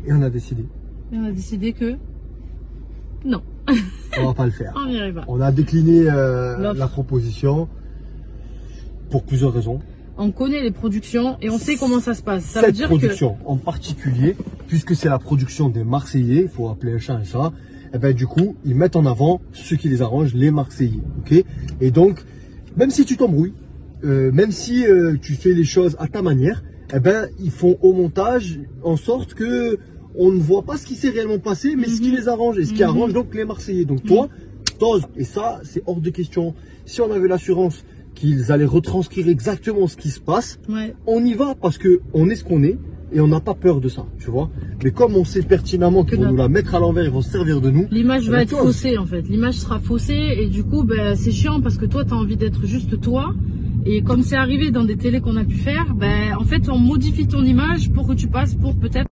H: Et on a décidé.
I: Et on a décidé que non.
H: On va pas le faire.
I: On n'y arrive pas.
H: On a décliné euh, la proposition pour plusieurs raisons.
I: On connaît les productions et on sait comment ça se passe. Ça veut
H: Cette
I: dire
H: production en particulier, puisque c'est la production des Marseillais, il faut appeler un chat un chat, et ben du coup, ils mettent en avant ce qui les arrange, les Marseillais. ok? Et donc, même si tu t'embrouilles, euh, même si euh, tu fais les choses à ta manière, eh ben, ils font au montage en sorte que on ne voit pas ce qui s'est réellement passé, mais ce qui les arrange et ce qui
I: Mhm.
H: arrange donc les Marseillais. Donc toi, t'oses. Et ça, c'est hors de question. Si on avait l'assurance qu'ils allaient retranscrire exactement ce qui se passe,
I: ouais,
H: on y va parce que on est ce qu'on est et on n'a pas peur de ça, tu vois. Mais comme on sait pertinemment qu'ils
I: Que
H: vont
I: dalle.
H: nous la mettre à l'envers, ils vont se servir de nous.
I: l'image va
H: La
I: être faussée en fait. L'image sera faussée et du coup, ben, c'est chiant parce que toi, tu as envie d'être juste toi. Et comme c'est arrivé dans des télés qu'on a pu faire, ben, en fait, on modifie ton image pour que tu passes pour peut-être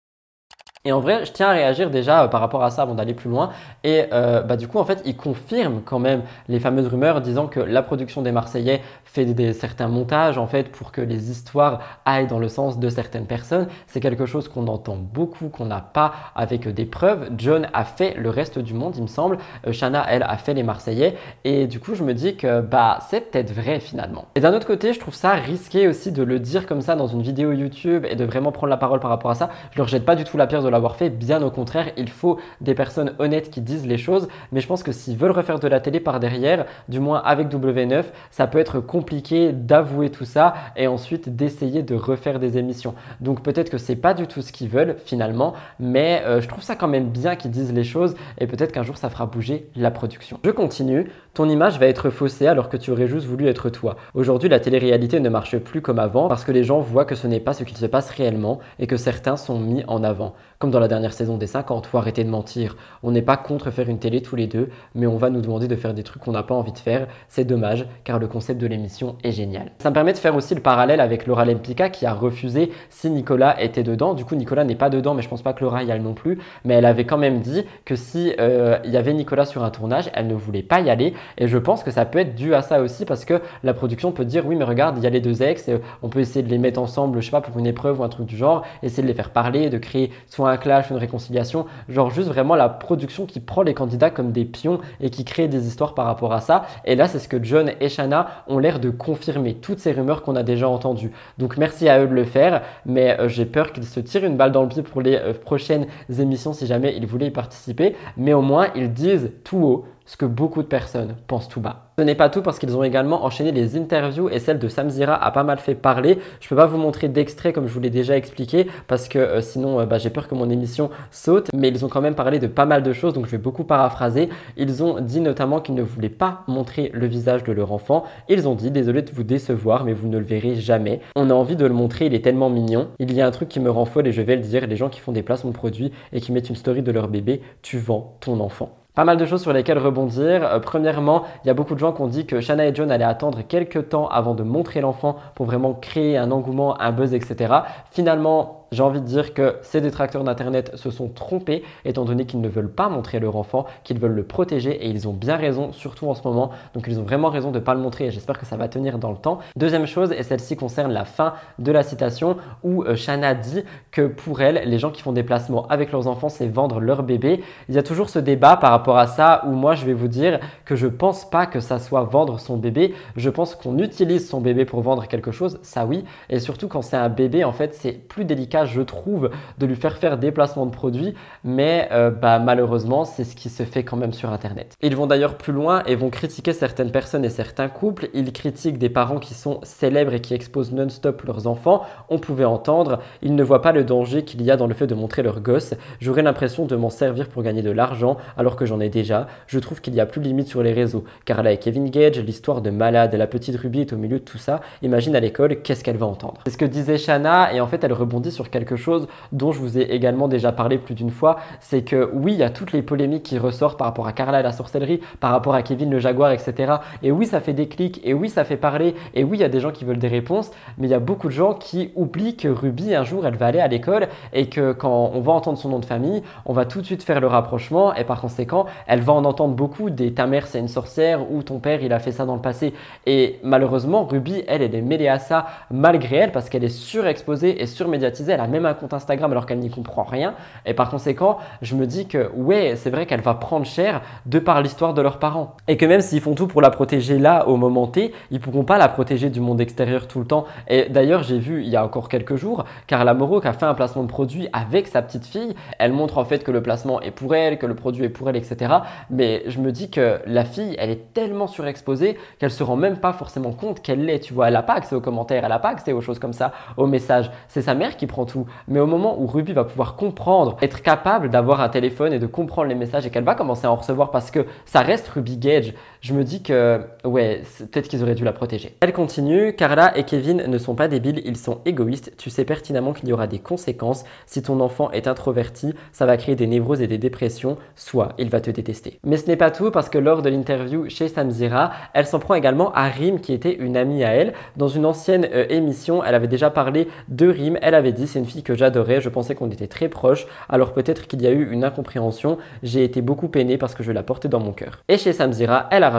A: Et en vrai, je tiens à réagir déjà euh, par rapport à ça avant d'aller plus loin. Et euh, bah, du coup, en fait, il confirme quand même les fameuses rumeurs disant que la production des Marseillais fait des, certains montages en fait pour que les histoires aillent dans le sens de certaines personnes. C'est quelque chose qu'on entend beaucoup, qu'on n'a pas avec des preuves. John a fait le reste du monde, il me semble. Euh, Shana, elle, a fait les Marseillais. Et du coup, je me dis que bah, c'est peut-être vrai finalement. Et d'un autre côté, je trouve ça risqué aussi de le dire comme ça dans une vidéo YouTube et de vraiment prendre la parole par rapport à ça. Je leur jette pas du tout la pierre de l'avoir fait. Bien au contraire, il faut des personnes honnêtes qui disent les choses. Mais je pense que s'ils veulent refaire de la télé par derrière, du moins avec W9, ça peut être compliqué d'avouer tout ça et ensuite d'essayer de refaire des émissions. Donc peut-être que c'est pas du tout ce qu'ils veulent finalement, mais euh, je trouve ça quand même bien qu'ils disent les choses et peut-être qu'un jour ça fera bouger la production. Je continue. Ton image va être faussée alors que tu aurais juste voulu être toi. Aujourd'hui, la télé-réalité ne marche plus comme avant parce que les gens voient que ce n'est pas ce qu'il se passe réellement et que certains sont mis en avant. Comme dans la dernière saison des 50, faut arrêter de mentir. On n'est pas contre faire une télé tous les deux, mais on va nous demander de faire des trucs qu'on n'a pas envie de faire. C'est dommage, car le concept de l'émission est génial. Ça me permet de faire aussi le parallèle avec Laura Lempicka qui a refusé si Nicolas était dedans. Du coup, Nicolas n'est pas dedans, mais je pense pas que Laura y aille non plus. Mais elle avait quand même dit que si euh, il y avait Nicolas sur un tournage, elle ne voulait pas y aller. Et je pense que ça peut être dû à ça aussi, parce que la production peut dire oui, mais regarde, il y a les deux ex, on peut essayer de les mettre ensemble, je sais pas, pour une épreuve ou un truc du genre, essayer de les faire parler, de créer soit clash, une réconciliation, genre juste vraiment la production qui prend les candidats comme des pions et qui crée des histoires par rapport à ça. Et là, c'est ce que John et Shanna ont l'air de confirmer, toutes ces rumeurs qu'on a déjà entendues. Donc merci à eux de le faire, mais euh, j'ai peur qu'ils se tirent une balle dans le pied pour les euh, prochaines émissions si jamais ils voulaient y participer. Mais au moins, ils disent tout haut ce que beaucoup de personnes pensent tout bas. Ce n'est pas tout parce qu'ils ont également enchaîné les interviews et celle de Samzira a pas mal fait parler. Je peux pas vous montrer d'extrait comme je vous l'ai déjà expliqué parce que euh, sinon euh, bah, j'ai peur que mon émission saute. Mais ils ont quand même parlé de pas mal de choses donc je vais beaucoup paraphraser. Ils ont dit notamment qu'ils ne voulaient pas montrer le visage de leur enfant. Ils ont dit désolé de vous décevoir mais vous ne le verrez jamais. On a envie de le montrer, il est tellement mignon. Il y a un truc qui me rend folle et je vais le dire, les gens qui font des placements de produits et qui mettent une story de leur bébé, tu vends ton enfant. Pas mal de choses sur lesquelles rebondir. Euh, premièrement, il y a beaucoup de gens qui ont dit que Shanna et John allaient attendre quelques temps avant de montrer l'enfant pour vraiment créer un engouement, un buzz, etc. Finalement, j'ai envie de dire que ces détracteurs d'Internet se sont trompés, étant donné qu'ils ne veulent pas montrer leur enfant, qu'ils veulent le protéger, et ils ont bien raison, surtout en ce moment. Donc ils ont vraiment raison de ne pas le montrer, et j'espère que ça va tenir dans le temps. Deuxième chose, et celle-ci concerne la fin de la citation, où euh, Shana dit que pour elle, les gens qui font des placements avec leurs enfants, c'est vendre leur bébé. Il y a toujours ce débat par rapport à ça, où moi je vais vous dire que je pense pas que ça soit vendre son bébé. Je pense qu'on utilise son bébé pour vendre quelque chose, ça oui, et surtout quand c'est un bébé, en fait, c'est plus délicat je trouve, de lui faire faire des placements de produits, mais euh, bah, malheureusement, c'est ce qui se fait quand même sur Internet. Ils vont d'ailleurs plus loin et vont critiquer certaines personnes et certains couples. Ils critiquent des parents qui sont célèbres et qui exposent non-stop leurs enfants. On pouvait entendre, ils ne voient pas le danger qu'il y a dans le fait de montrer leurs gosses. J'aurais l'impression de m'en servir pour gagner de l'argent alors que j'en ai déjà. Je trouve qu'il n'y a plus limite sur les réseaux. Car là, Kevin Gage, l'histoire de malade, la petite Ruby est au milieu de tout ça. Imagine à l'école, qu'est-ce qu'elle va entendre? C'est ce que disait Shana et en fait, elle rebondit sur quelque chose dont je vous ai également déjà parlé plus d'une fois, c'est que oui, il y a toutes les polémiques qui ressortent par rapport à Carla et la sorcellerie, par rapport à Kevin le Jaguar, etc. Et oui, ça fait des clics, et oui, ça fait parler, et oui, il y a des gens qui veulent des réponses, mais il y a beaucoup de gens qui oublient que Ruby, un jour, elle va aller à l'école, et que quand on va entendre son nom de famille, on va tout de suite faire le rapprochement, et par conséquent, elle va en entendre beaucoup des ta mère c'est une sorcière, ou ton père il a fait ça dans le passé. Et malheureusement, Ruby, elle, elle est mêlée à ça malgré elle, parce qu'elle est surexposée et surmédiatisée, elle a même un Instagram alors qu'elle n'y comprend rien. Et par conséquent, je me dis que ouais, c'est vrai qu'elle va prendre cher de par l'histoire de leurs parents. Et que même s'ils font tout pour la protéger là, au moment T, ils pourront pas la protéger du monde extérieur tout le temps. Et d'ailleurs, j'ai vu il y a encore quelques jours, Carla Moreau qui a fait un placement de produit avec sa petite fille. Elle montre en fait que le placement est pour elle, que le produit est pour elle, etc. Mais je me dis que la fille, elle est tellement surexposée qu'elle se rend même pas forcément compte qu'elle l'est. Tu vois, elle a pas accès aux commentaires, elle a pas accès aux choses comme ça, aux messages. C'est sa mère qui prend Mais au moment où Ruby va pouvoir comprendre, être capable d'avoir un téléphone et de comprendre les messages et qu'elle va commencer à en recevoir parce que ça reste Ruby Gage, je me dis que, ouais, peut-être qu'ils auraient dû la protéger. Elle continue, Carla et Kevin ne sont pas débiles, ils sont égoïstes. Tu sais pertinemment qu'il y aura des conséquences. Si ton enfant est introverti, ça va créer des névroses et des dépressions, soit il va te détester. Mais ce n'est pas tout parce que lors de l'interview chez Samzira, elle s'en prend également à Rim qui était une amie à elle. Dans une ancienne euh, émission, elle avait déjà parlé de Rim. Elle avait dit c'est une fille que j'adorais, je pensais qu'on était très proches. Alors peut-être qu'il y a eu une incompréhension. J'ai été beaucoup peinée parce que je la portais dans mon cœur. Et chez Samzira, elle a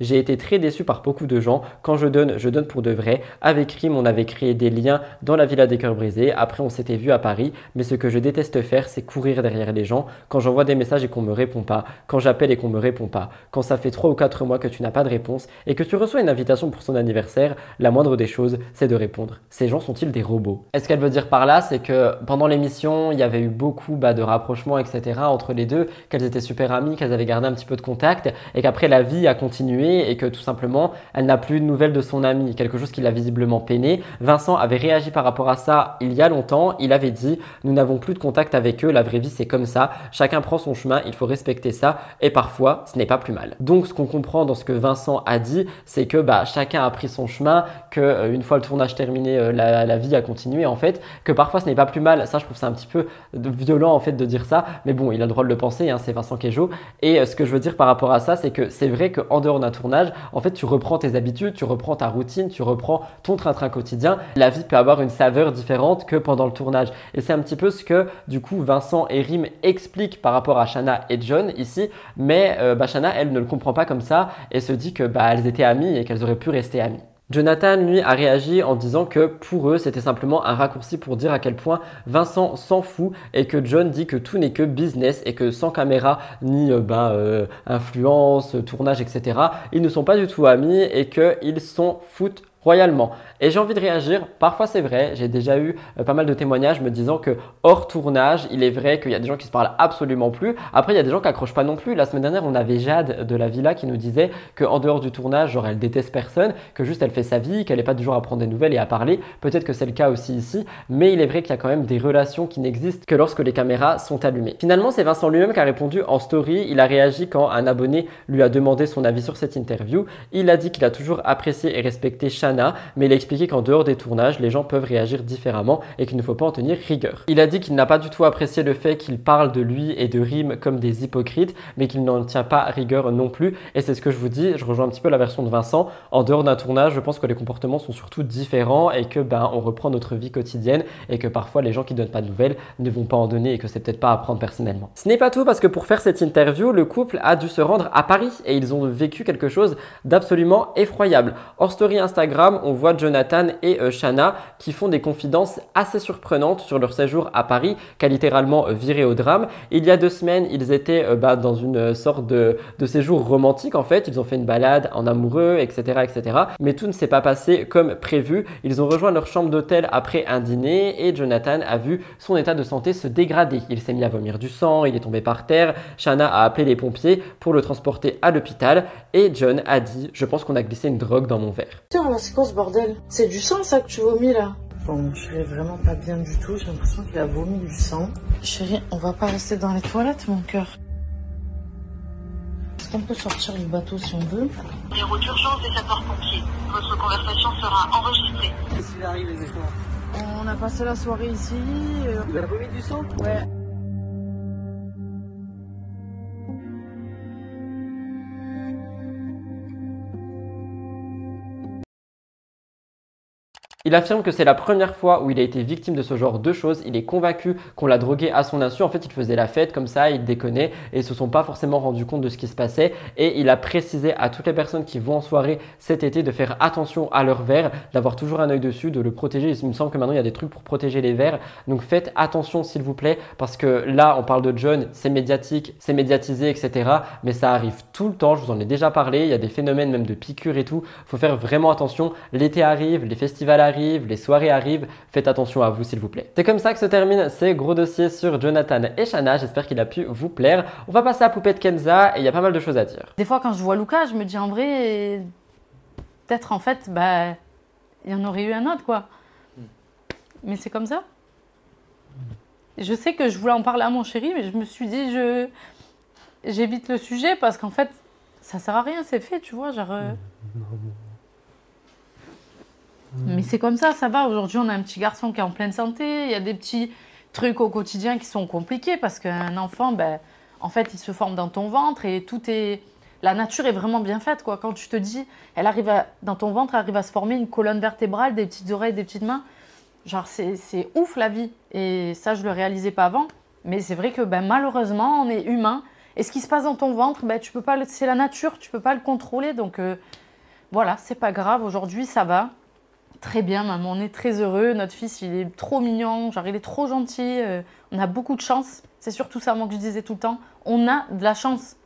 A: j'ai été très déçue par beaucoup de gens. Quand je donne, je donne pour de vrai. Avec Rim, on avait créé des liens dans la Villa des Cœurs Brisés. Après, on s'était vu à Paris. Mais ce que je déteste faire, c'est courir derrière les gens. Quand j'envoie des messages et qu'on me répond pas. Quand j'appelle et qu'on me répond pas. Quand ça fait 3 ou 4 mois que tu n'as pas de réponse et que tu reçois une invitation pour son anniversaire, la moindre des choses, c'est de répondre. Ces gens sont-ils des robots? Est-ce qu'elle veut dire par là, c'est que pendant l'émission, il y avait eu beaucoup bah, de rapprochements, etc. entre les deux, qu'elles étaient super amies, qu'elles avaient gardé un petit peu de contact et qu'après la vie a continué et que tout simplement, elle n'a plus de nouvelles de son ami, quelque chose qui l'a visiblement peiné. Vincent avait réagi par rapport à ça il y a longtemps. Il avait dit Nous n'avons plus de contact avec eux, la vraie vie c'est comme ça. Chacun prend son chemin, il faut respecter ça. Et parfois, ce n'est pas plus mal. Donc, ce qu'on comprend dans ce que Vincent a dit, c'est que bah, chacun a pris son chemin, que euh, une fois le tournage terminé, euh, la, vie a continué en fait. Que parfois, ce n'est pas plus mal. Ça, je trouve ça un petit peu violent en fait de dire ça. Mais bon, il a le droit de le penser, hein, c'est Vincent Quejo. Et euh, ce que je veux dire par rapport à ça, c'est que c'est vrai qu'en dehors d'un tournage, en fait, tu reprends tes habitudes, tu reprends ta routine, tu reprends ton train-train quotidien. La vie peut avoir une saveur différente que pendant le tournage. Et c'est un petit peu ce que, du coup, Vincent et Rim expliquent par rapport à Shanna et John ici. Mais euh, bah, Shanna, elle ne le comprend pas comme ça et se dit que bah, elles étaient amies et qu'elles auraient pu rester amies. Jonathan, lui, a réagi en disant que pour eux, c'était simplement un raccourci pour dire à quel point Vincent s'en fout et que John dit que tout n'est que business et que sans caméra ni euh, bah, euh, influence, tournage, etc., ils ne sont pas du tout amis et qu'ils s'en foutent royalement. Et j'ai envie de réagir. Parfois, c'est vrai. J'ai déjà eu euh, pas mal de témoignages me disant que hors tournage, il est vrai qu'il y a des gens qui se parlent absolument plus. Après, il y a des gens qui accrochent pas non plus. La semaine dernière, on avait Jade de la Villa qui nous disait qu'en dehors du tournage, genre, elle déteste personne, que juste elle fait sa vie, qu'elle n'est pas du jour à prendre des nouvelles et à parler. Peut-être que c'est le cas aussi ici. Mais il est vrai qu'il y a quand même des relations qui n'existent que lorsque les caméras sont allumées. Finalement, c'est Vincent lui-même qui a répondu en story. Il a réagi quand un abonné lui a demandé son avis sur cette interview. Il a dit qu'il a toujours apprécié et respecté Mais il a expliqué qu'en dehors des tournages, les gens peuvent réagir différemment et qu'il ne faut pas en tenir rigueur. Il a dit qu'il n'a pas du tout apprécié le fait qu'il parle de lui et de Rim comme des hypocrites, mais qu'il n'en tient pas rigueur non plus. Et c'est ce que je vous dis, je rejoins un petit peu la version de Vincent. En dehors d'un tournage, je pense que les comportements sont surtout différents et que ben on reprend notre vie quotidienne et que parfois les gens qui donnent pas de nouvelles ne vont pas en donner et que c'est peut-être pas à prendre personnellement. Ce n'est pas tout parce que pour faire cette interview, le couple a dû se rendre à Paris et ils ont vécu quelque chose d'absolument effroyable. Hors story Instagram, on voit Jonathan et euh, Shana qui font des confidences assez surprenantes sur leur séjour à Paris, qui a littéralement euh, viré au drame. Il y a deux semaines, ils étaient euh, bah, dans une sorte de, séjour romantique en fait. Ils ont fait une balade en amoureux, etc., etc. Mais tout ne s'est pas passé comme prévu. Ils ont rejoint leur chambre d'hôtel après un dîner et Jonathan a vu son état de santé se dégrader. Il s'est mis à vomir du sang, il est tombé par terre. Shana a appelé les pompiers pour le transporter à l'hôpital et John a dit Je pense qu'on a glissé une drogue dans mon verre.
I: C'est quoi ce bordel C'est du sang ça que tu vomis là Bon, je vais vraiment pas bien du tout. J'ai l'impression qu'il a vomi du sang. Chérie, on va pas rester dans les toilettes, mon cœur. Est-ce qu'on peut sortir du bateau si on veut?
J: Numéro d'urgence des sapeurs-pompiers. Votre conversation sera enregistrée.
B: Qu'est-ce qu'il arrive exactement
I: On a passé la soirée ici.
B: Euh, Il a vomi du sang?
I: Ouais.
A: Il affirme que c'est la première fois où il a été victime de ce genre de choses. Il est convaincu qu'on l'a drogué à son insu. En fait, il faisait la fête comme ça, il déconnait et ils se sont pas forcément rendu compte de ce qui se passait. Et il a précisé à toutes les personnes qui vont en soirée cet été de faire attention à leur verre, d'avoir toujours un œil dessus, de le protéger. Il me semble que maintenant il y a des trucs pour protéger les verres. Donc faites attention s'il vous plaît parce que là on parle de John, c'est médiatique, c'est médiatisé, etc. Mais ça arrive tout le temps. Je vous en ai déjà parlé. Il y a des phénomènes même de piqûres et tout. Faut faire vraiment attention. L'été arrive, les festivals arrivent les soirées arrivent, faites attention à vous s'il vous plaît. C'est comme ça que se termine ces gros dossiers sur Jonathan et Shana, j'espère qu'il a pu vous plaire. On va passer à Poupette Kenza et il y a pas mal de choses à dire.
I: Des fois quand je vois Luca, je me dis en vrai, peut-être en fait, bah, il y en aurait eu un autre quoi. Mais c'est comme ça. Je sais que je voulais en parler à mon chéri, mais je me suis dit, je j'évite le sujet parce qu'en fait, ça sert à rien, c'est fait, tu vois. Genre, euh. Mais c'est comme ça, ça va. Aujourd'hui, on a un petit garçon qui est en pleine santé. Il y a des petits trucs au quotidien qui sont compliqués parce qu'un enfant, ben, en fait, il se forme dans ton ventre et tout est. La nature est vraiment bien faite, quoi. Quand tu te dis, elle arrive dans ton ventre, elle arrive à se former une colonne vertébrale, des petites oreilles, des petites mains. Genre, c'est ouf la vie. Et ça, je le réalisais pas avant. Mais c'est vrai que ben, malheureusement, on est humain. Et ce qui se passe dans ton ventre, ben, tu peux pas, c'est la nature, tu peux pas le contrôler. Donc euh, voilà, c'est pas grave. Aujourd'hui, ça va. Très bien, maman, on est très heureux. Notre fils, il est trop mignon, genre il est trop gentil. Euh, on a beaucoup de chance. C'est surtout ça, moi, que je disais tout le temps. On a de la chance.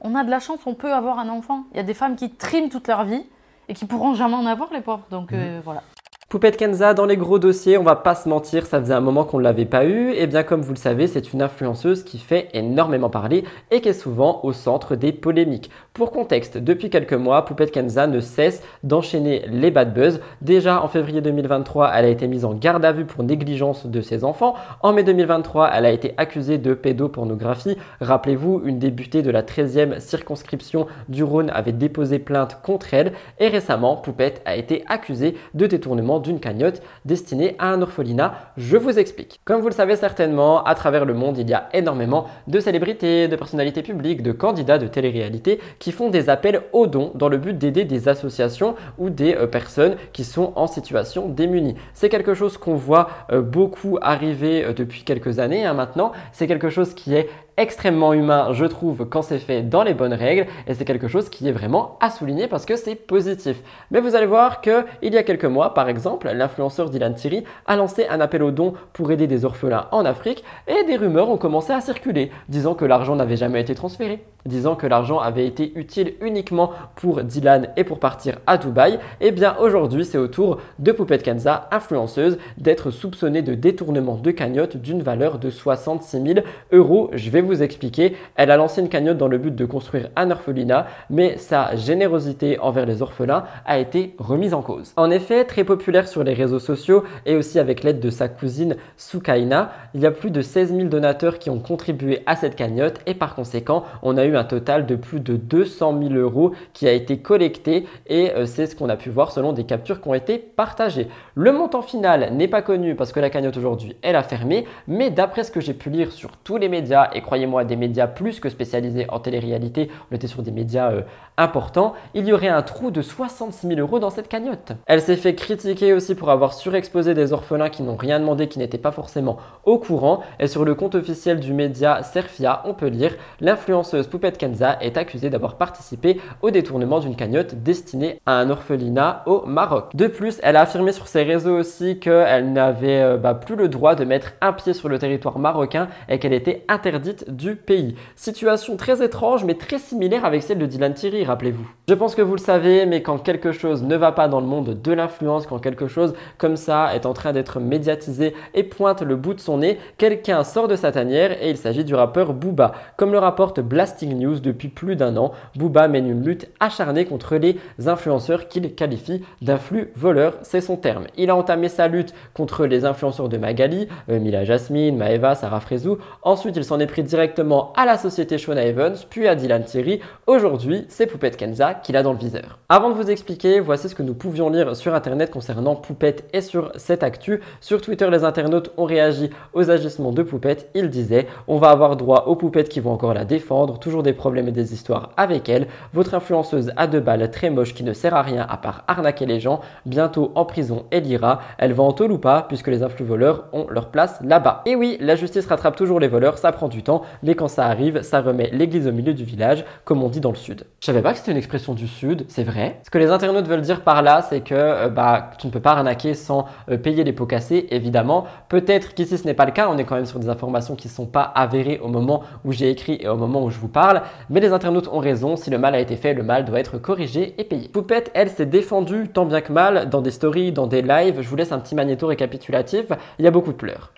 I: On a de la chance, on peut avoir un enfant. Il y a des femmes qui triment toute leur vie et qui pourront jamais en avoir, les pauvres. Donc euh, voilà.
A: Poupette Kenza dans les gros dossiers, on va pas se mentir, ça faisait un moment qu'on ne l'avait pas eu. Et bien comme vous le savez, c'est une influenceuse qui fait énormément parler et qui est souvent au centre des polémiques. Pour contexte, depuis quelques mois, Poupette Kenza ne cesse d'enchaîner les bad buzz. Déjà en février 2023, elle a été mise en garde à vue pour négligence de ses enfants. En mai 2023, elle a été accusée de pédopornographie. Rappelez-vous, une débutée de la 13e circonscription du Rhône avait déposé plainte contre elle. Et récemment, Poupette a été accusée de détournement d'une cagnotte destinée à un orphelinat. Je vous explique. Comme vous le savez certainement, à travers le monde, il y a énormément de célébrités, de personnalités publiques, de candidats de télé-réalité qui font des appels aux dons dans le but d'aider des associations ou des euh, personnes qui sont en situation démunie. C'est quelque chose qu'on voit euh, beaucoup arriver euh, depuis quelques années hein, maintenant. C'est quelque chose qui est extrêmement humain, je trouve, quand c'est fait dans les bonnes règles. Et c'est quelque chose qui est vraiment à souligner parce que c'est positif. Mais vous allez voir que il y a quelques mois, par exemple, l'influenceur Dylan Thierry a lancé un appel aux dons pour aider des orphelins en Afrique et des rumeurs ont commencé à circuler, disant que l'argent n'avait jamais été transféré, disant que l'argent avait été utile uniquement pour Dylan et pour partir à Dubaï. Et eh bien aujourd'hui, c'est au tour de Poupette Kenza, influenceuse, d'être soupçonnée de détournement de cagnotte d'une valeur de 66 000 euros. Je vais vous expliquer. Elle a lancé une cagnotte dans le but de construire un orphelinat, mais sa générosité envers les orphelins a été remise en cause. En effet, très populaire sur les réseaux sociaux et aussi avec l'aide de sa cousine Soukaina, il y a plus de 16 000 donateurs qui ont contribué à cette cagnotte et par conséquent, on a eu un total de plus de 200 000 euros qui a été collecté et euh, c'est ce qu'on a pu voir selon des captures qui ont été partagées. Le montant final n'est pas connu parce que la cagnotte aujourd'hui, elle a fermé, mais d'après ce que j'ai pu lire sur tous les médias et croyez-moi, des médias plus que spécialisés en télé-réalité, on était sur des médias euh, importants, il y aurait un trou de 66 000 euros dans cette cagnotte. Elle s'est fait critiquer aussi pour avoir surexposé des orphelins qui n'ont rien demandé, qui n'étaient pas forcément au courant. Et sur le compte officiel du média Serfia, on peut lire l'influenceuse Poupette Kenza est accusée d'avoir participé au détournement d'une cagnotte destinée à un orphelinat au Maroc. De plus, elle a affirmé sur ses réseaux aussi qu'elle n'avait euh, bah, plus le droit de mettre un pied sur le territoire marocain et qu'elle était interdite du pays. Situation très étrange mais très similaire avec celle de Dylan Thierry, rappelez-vous. Je pense que vous le savez, mais quand quelque chose ne va pas dans le monde de l'influence, quand quelque chose comme ça est en train d'être médiatisé et pointe le bout de son nez, quelqu'un sort de sa tanière et il s'agit du rappeur Booba. Comme le rapporte Blasting News depuis plus d'un an, Booba mène une lutte acharnée contre les influenceurs qu'il qualifie d'influx voleurs, c'est son terme. Il a entamé sa lutte contre les influenceurs de Magali, euh, Mila Jasmine, Maeva, Sarah Frézou. Ensuite, il s'en est pris directement à la société Shona Evans, puis à Dylan Thierry. Aujourd'hui, c'est Poupette Kenza qu'il a dans le viseur. Avant de vous expliquer, voici ce que nous pouvions lire sur internet concernant Poupette et sur cette actu. Sur Twitter, les internautes ont réagi aux agissements de Poupette. Ils disaient On va avoir droit aux Poupettes qui vont encore la défendre, toujours des problèmes et des histoires avec elle. Votre influenceuse a deux balles très moche qui ne sert à rien à part arnaquer les gens. Bientôt en prison, elle ira. Elle va en tôle ou pas, puisque les influx voleurs ont leur place là-bas. Et oui, la justice rattrape toujours les voleurs, ça prend du temps, mais quand ça arrive, ça remet l'église au milieu du village, comme on dit dans le sud. Que c'était une expression du sud, c'est vrai. Ce que les internautes veulent dire par là, c'est que euh, bah, tu ne peux pas arnaquer sans euh, payer les pots cassés, évidemment. Peut-être qu'ici ce n'est pas le cas, on est quand même sur des informations qui ne sont pas avérées au moment où j'ai écrit et au moment où je vous parle, mais les internautes ont raison, si le mal a été fait, le mal doit être corrigé et payé. Poupette, elle, s'est défendue tant bien que mal dans des stories, dans des lives. Je vous laisse un petit magnéto récapitulatif. Il y a beaucoup de pleurs.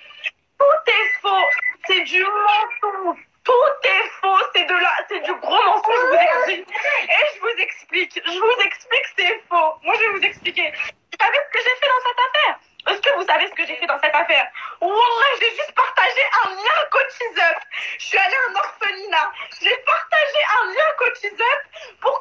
K: Tout est faux, c'est du mensonge. Tout est faux, c'est de c'est du gros mensonge, je vous explique. Et je vous explique, je vous explique, c'est faux. Moi, je vais vous expliquer. Vous savez ce que j'ai fait dans cette affaire? Est-ce que vous savez ce que j'ai fait dans cette affaire? Wallah, j'ai juste partagé un lien cotiseur. Je suis allée en orphelinat. J'ai partagé un lien cotiseur pour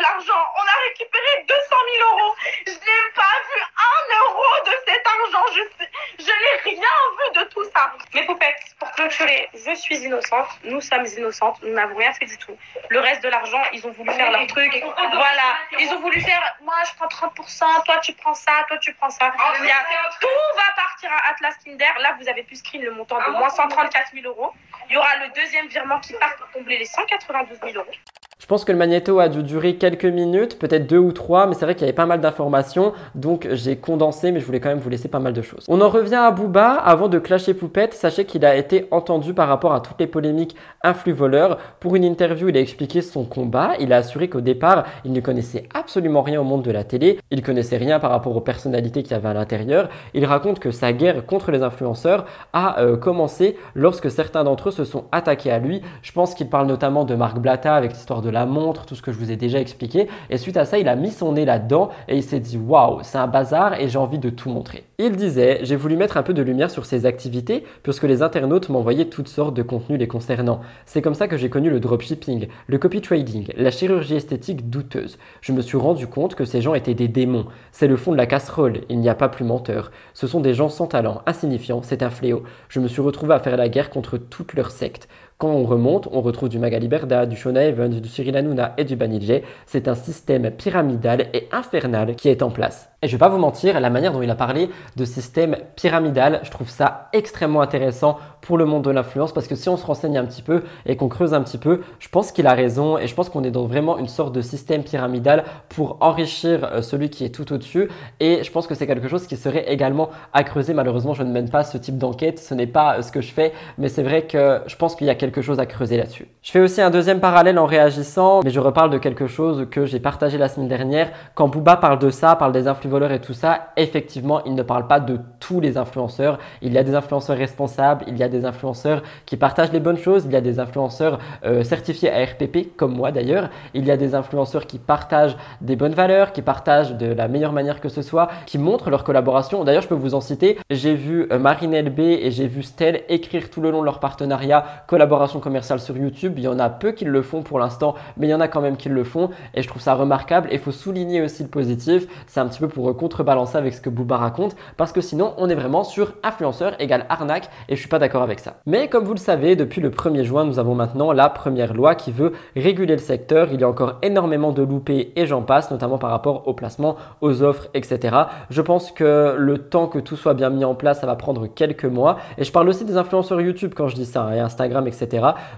K: l'argent. On a récupéré 200 000 euros. Je n'ai pas vu un euro de cet argent. Je, je n'ai rien vu de tout ça. Mes poupettes, pour clôturer, je suis innocente. Nous sommes innocentes. Nous n'avons rien fait du tout. Le reste de l'argent, ils ont voulu faire leur truc. Voilà. Ils ont voulu faire moi, je prends 30%, toi, tu prends ça, toi, tu prends ça. Il y a, tout va partir à Atlas Kinder. Là, vous avez pu screen le montant de ah, moins 134 000 euros. Il y aura le deuxième virement qui part pour combler les 192 000 euros.
A: Je pense que le magnéto a dû durer quelques minutes, peut-être deux ou trois, mais c'est vrai qu'il y avait pas mal d'informations, donc j'ai condensé, mais je voulais quand même vous laisser pas mal de choses. On en revient à Booba. Avant de clasher Poupette, sachez qu'il a été entendu par rapport à toutes les polémiques influx-voleurs. Pour une interview, il a expliqué son combat. Il a assuré qu'au départ, il ne connaissait absolument rien au monde de la télé. Il connaissait rien par rapport aux personnalités qu'il y avait à l'intérieur. Il raconte que sa guerre contre les influenceurs a euh, commencé lorsque certains d'entre eux se sont attaqués à lui. Je pense qu'il parle notamment de Marc Blatta avec l'histoire de la montre, tout ce que je vous ai déjà expliqué. Et suite à ça, il a mis son nez là-dedans et il s'est dit waouh, c'est un bazar et j'ai envie de tout montrer. Il disait J'ai voulu mettre un peu de lumière sur ses activités puisque les internautes m'envoyaient toutes sortes de contenus les concernant. C'est comme ça que j'ai connu le dropshipping, le copy trading, la chirurgie esthétique douteuse. Je me suis rendu compte que ces gens étaient des démons. C'est le fond de la casserole, il n'y a pas plus menteur. Ce sont des gens sans talent, insignifiants, c'est un fléau. Je me suis retrouvé à faire la guerre contre toute leur secte. Quand on remonte, on retrouve du Magali Berda, du Shona Evans, du Cyril Hanouna et du Banijé. C'est un système pyramidal et infernal qui est en place. Et je vais pas vous mentir, la manière dont il a parlé de système pyramidal, je trouve ça extrêmement intéressant pour le monde de l'influence parce que si on se renseigne un petit peu et qu'on creuse un petit peu, je pense qu'il a raison et je pense qu'on est dans vraiment une sorte de système pyramidal pour enrichir euh, celui qui est tout au-dessus et je pense que c'est quelque chose qui serait également à creuser. Malheureusement, je ne mène pas ce type d'enquête, ce n'est pas euh, ce que je fais, mais c'est vrai que je pense qu'il y a quelque chose à creuser là-dessus. Je fais aussi un deuxième parallèle en réagissant, mais je reparle de quelque chose que j'ai partagé la semaine dernière. Quand Booba parle de ça, parle des influenceurs et tout ça, effectivement, il ne parle pas de tous les influenceurs. Il y a des influenceurs responsables, il y a des influenceurs qui partagent les bonnes choses, il y a des influenceurs euh, certifiés à RPP, comme moi d'ailleurs. Il y a des influenceurs qui partagent des bonnes valeurs, qui partagent de la meilleure manière que ce soit, qui montrent leur collaboration. D'ailleurs, je peux vous en citer. J'ai vu euh, Marine LB et j'ai vu Stell écrire tout le long de leur partenariat collaboration commerciale sur YouTube. Il y en a peu qui le font pour l'instant, mais il y en a quand même qui le font et je trouve ça remarquable. Et il faut souligner aussi le positif. C'est un petit peu pour contrebalancer avec ce que Booba raconte parce que sinon on est vraiment sur influenceur égale arnaque et je suis pas d'accord avec ça. Mais comme vous le savez, depuis le 1er juin, nous avons maintenant la première loi qui veut réguler le secteur. Il y a encore énormément de loupés et j'en passe, notamment par rapport au placement, aux offres, etc. Je pense que le temps que tout soit bien mis en place, ça va prendre quelques mois. Et je parle aussi des influenceurs YouTube quand je dis ça, et Instagram, etc.